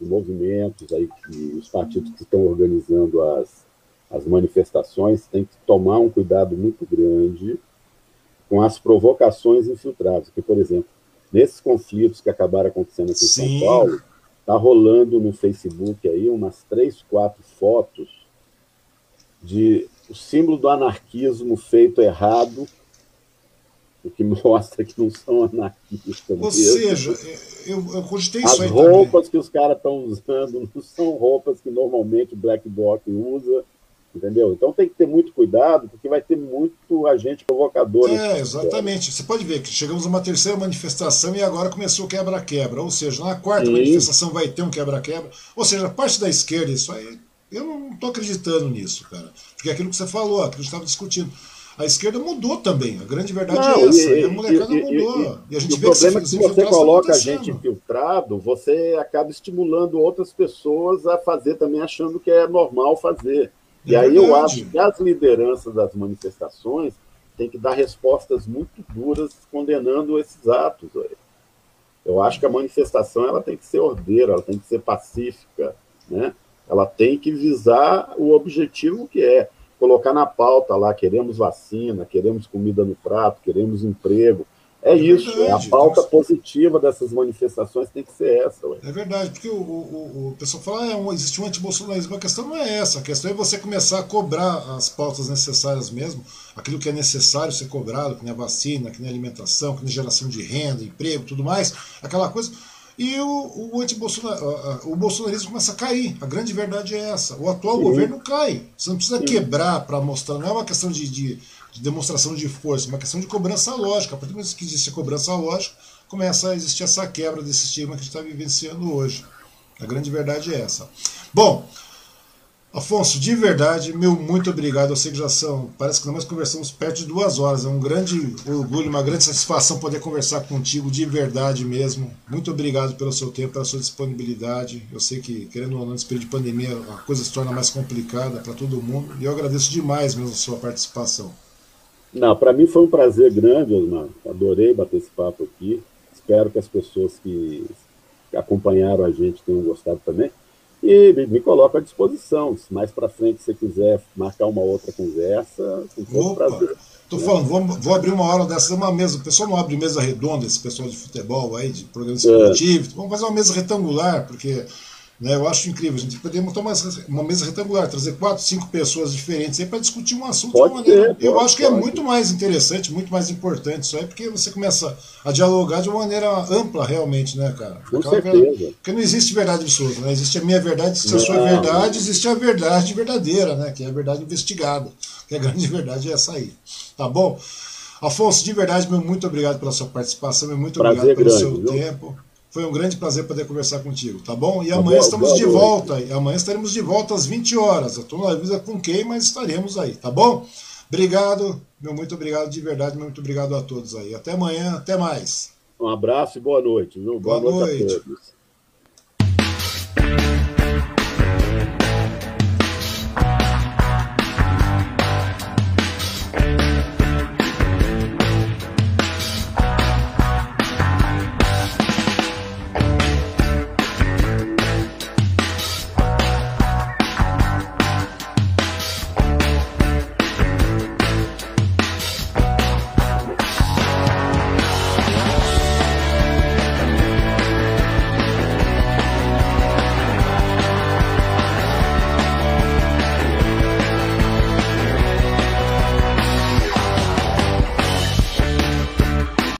os movimentos aí, os partidos que estão organizando as as manifestações têm que tomar um cuidado muito grande com as provocações infiltradas. Porque, por exemplo, nesses conflitos que acabaram acontecendo aqui Sim. em São Paulo, está rolando no Facebook aí umas três, quatro fotos de o símbolo do anarquismo feito errado, o que mostra que não são anarquistas. Ou mesmo. seja, eu, eu cogitei As isso aí roupas também. que os caras estão usando não são roupas que normalmente o Black Bloc usa, entendeu? Então tem que ter muito cuidado, porque vai ter muito agente provocador. É, exatamente. Você pode ver que chegamos a uma terceira manifestação e agora começou o quebra-quebra. Ou seja, na quarta Sim. manifestação vai ter um quebra-quebra. Ou seja, a parte da esquerda, isso aí, eu não estou acreditando nisso, cara. Porque é aquilo que você falou, aquilo que a gente estava discutindo. A esquerda mudou também, a grande verdade não, é essa. E, e a molecada e, mudou. E, a gente vê o problema é que se você coloca a gente infiltrado, você acaba estimulando outras pessoas a fazer também achando que é normal fazer. E é aí eu acho que as lideranças das manifestações têm que dar respostas muito duras condenando esses atos. Eu acho que a manifestação ela tem que ser ordeira, ela tem que ser pacífica, né? ela tem que visar o objetivo que é colocar na pauta lá, queremos vacina, queremos comida no prato, queremos emprego, é, é isso, verdade, é a pauta positiva dessas manifestações tem que ser essa. Ué. É verdade, porque o, o, o pessoal fala que ah, existe um antibolsonarismo, a questão não é essa, a questão é você começar a cobrar as pautas necessárias mesmo, aquilo que é necessário ser cobrado, que nem a vacina, que nem a alimentação, que nem a geração de renda, emprego, tudo mais, aquela coisa. E o, o, antibolsonar, o bolsonarismo começa a cair. A grande verdade é essa. O atual Sim. governo cai. Você não precisa Sim. quebrar para mostrar, não é uma questão de, de de demonstração de força, uma questão de cobrança lógica. A partir do momento que existe a cobrança lógica, começa a existir essa quebra desse estigma que a gente está vivenciando hoje. A grande verdade é essa. Bom, Afonso, de verdade, meu muito obrigado. Eu sei que já são, parece que nós conversamos perto de duas horas. É um grande orgulho, uma grande satisfação poder conversar contigo de verdade mesmo. Muito obrigado pelo seu tempo, pela sua disponibilidade. Eu sei que, querendo ou não, nesse período de pandemia, a coisa se torna mais complicada para todo mundo. E eu agradeço demais mesmo a sua participação. Não, para mim foi um prazer grande, Osmar. Adorei bater esse papo aqui. Espero que as pessoas que acompanharam a gente tenham gostado também. E me, me coloco à disposição. Se mais para frente você quiser marcar uma outra conversa, com todo Opa. prazer. Tô falando, vou, vou, abrir uma hora dessa, uma mesa. O pessoal não abre mesa redonda, esse pessoal de futebol aí, de programa esportivo. É. Vamos fazer uma mesa retangular, porque né? Eu acho incrível. A gente poderia montar uma, uma mesa retangular, trazer quatro, cinco pessoas diferentes para discutir um assunto pode de maneira. Ter, eu pode, acho que é muito mais interessante, muito mais importante isso aí, porque você começa a dialogar de uma maneira ampla, realmente, né, cara? Com certeza. Verdade, porque não existe verdade absoluta, né? Existe a minha verdade, existe a sua verdade, existe a verdade verdadeira, né? Que é a verdade investigada. Que a grande verdade é essa aí. Tá bom? Afonso, de verdade, meu muito obrigado pela sua participação, meu muito Prazer obrigado pelo grande, seu viu? tempo. Foi um grande prazer poder conversar contigo, tá bom? E amanhã estamos de volta. E amanhã estaremos de volta às 20 horas. Eu estou na avisa com quem, mas estaremos aí, tá bom? Obrigado, meu muito obrigado de verdade, meu muito obrigado a todos aí. Até amanhã, até mais. Um abraço e boa noite, viu? Boa, boa noite. noite.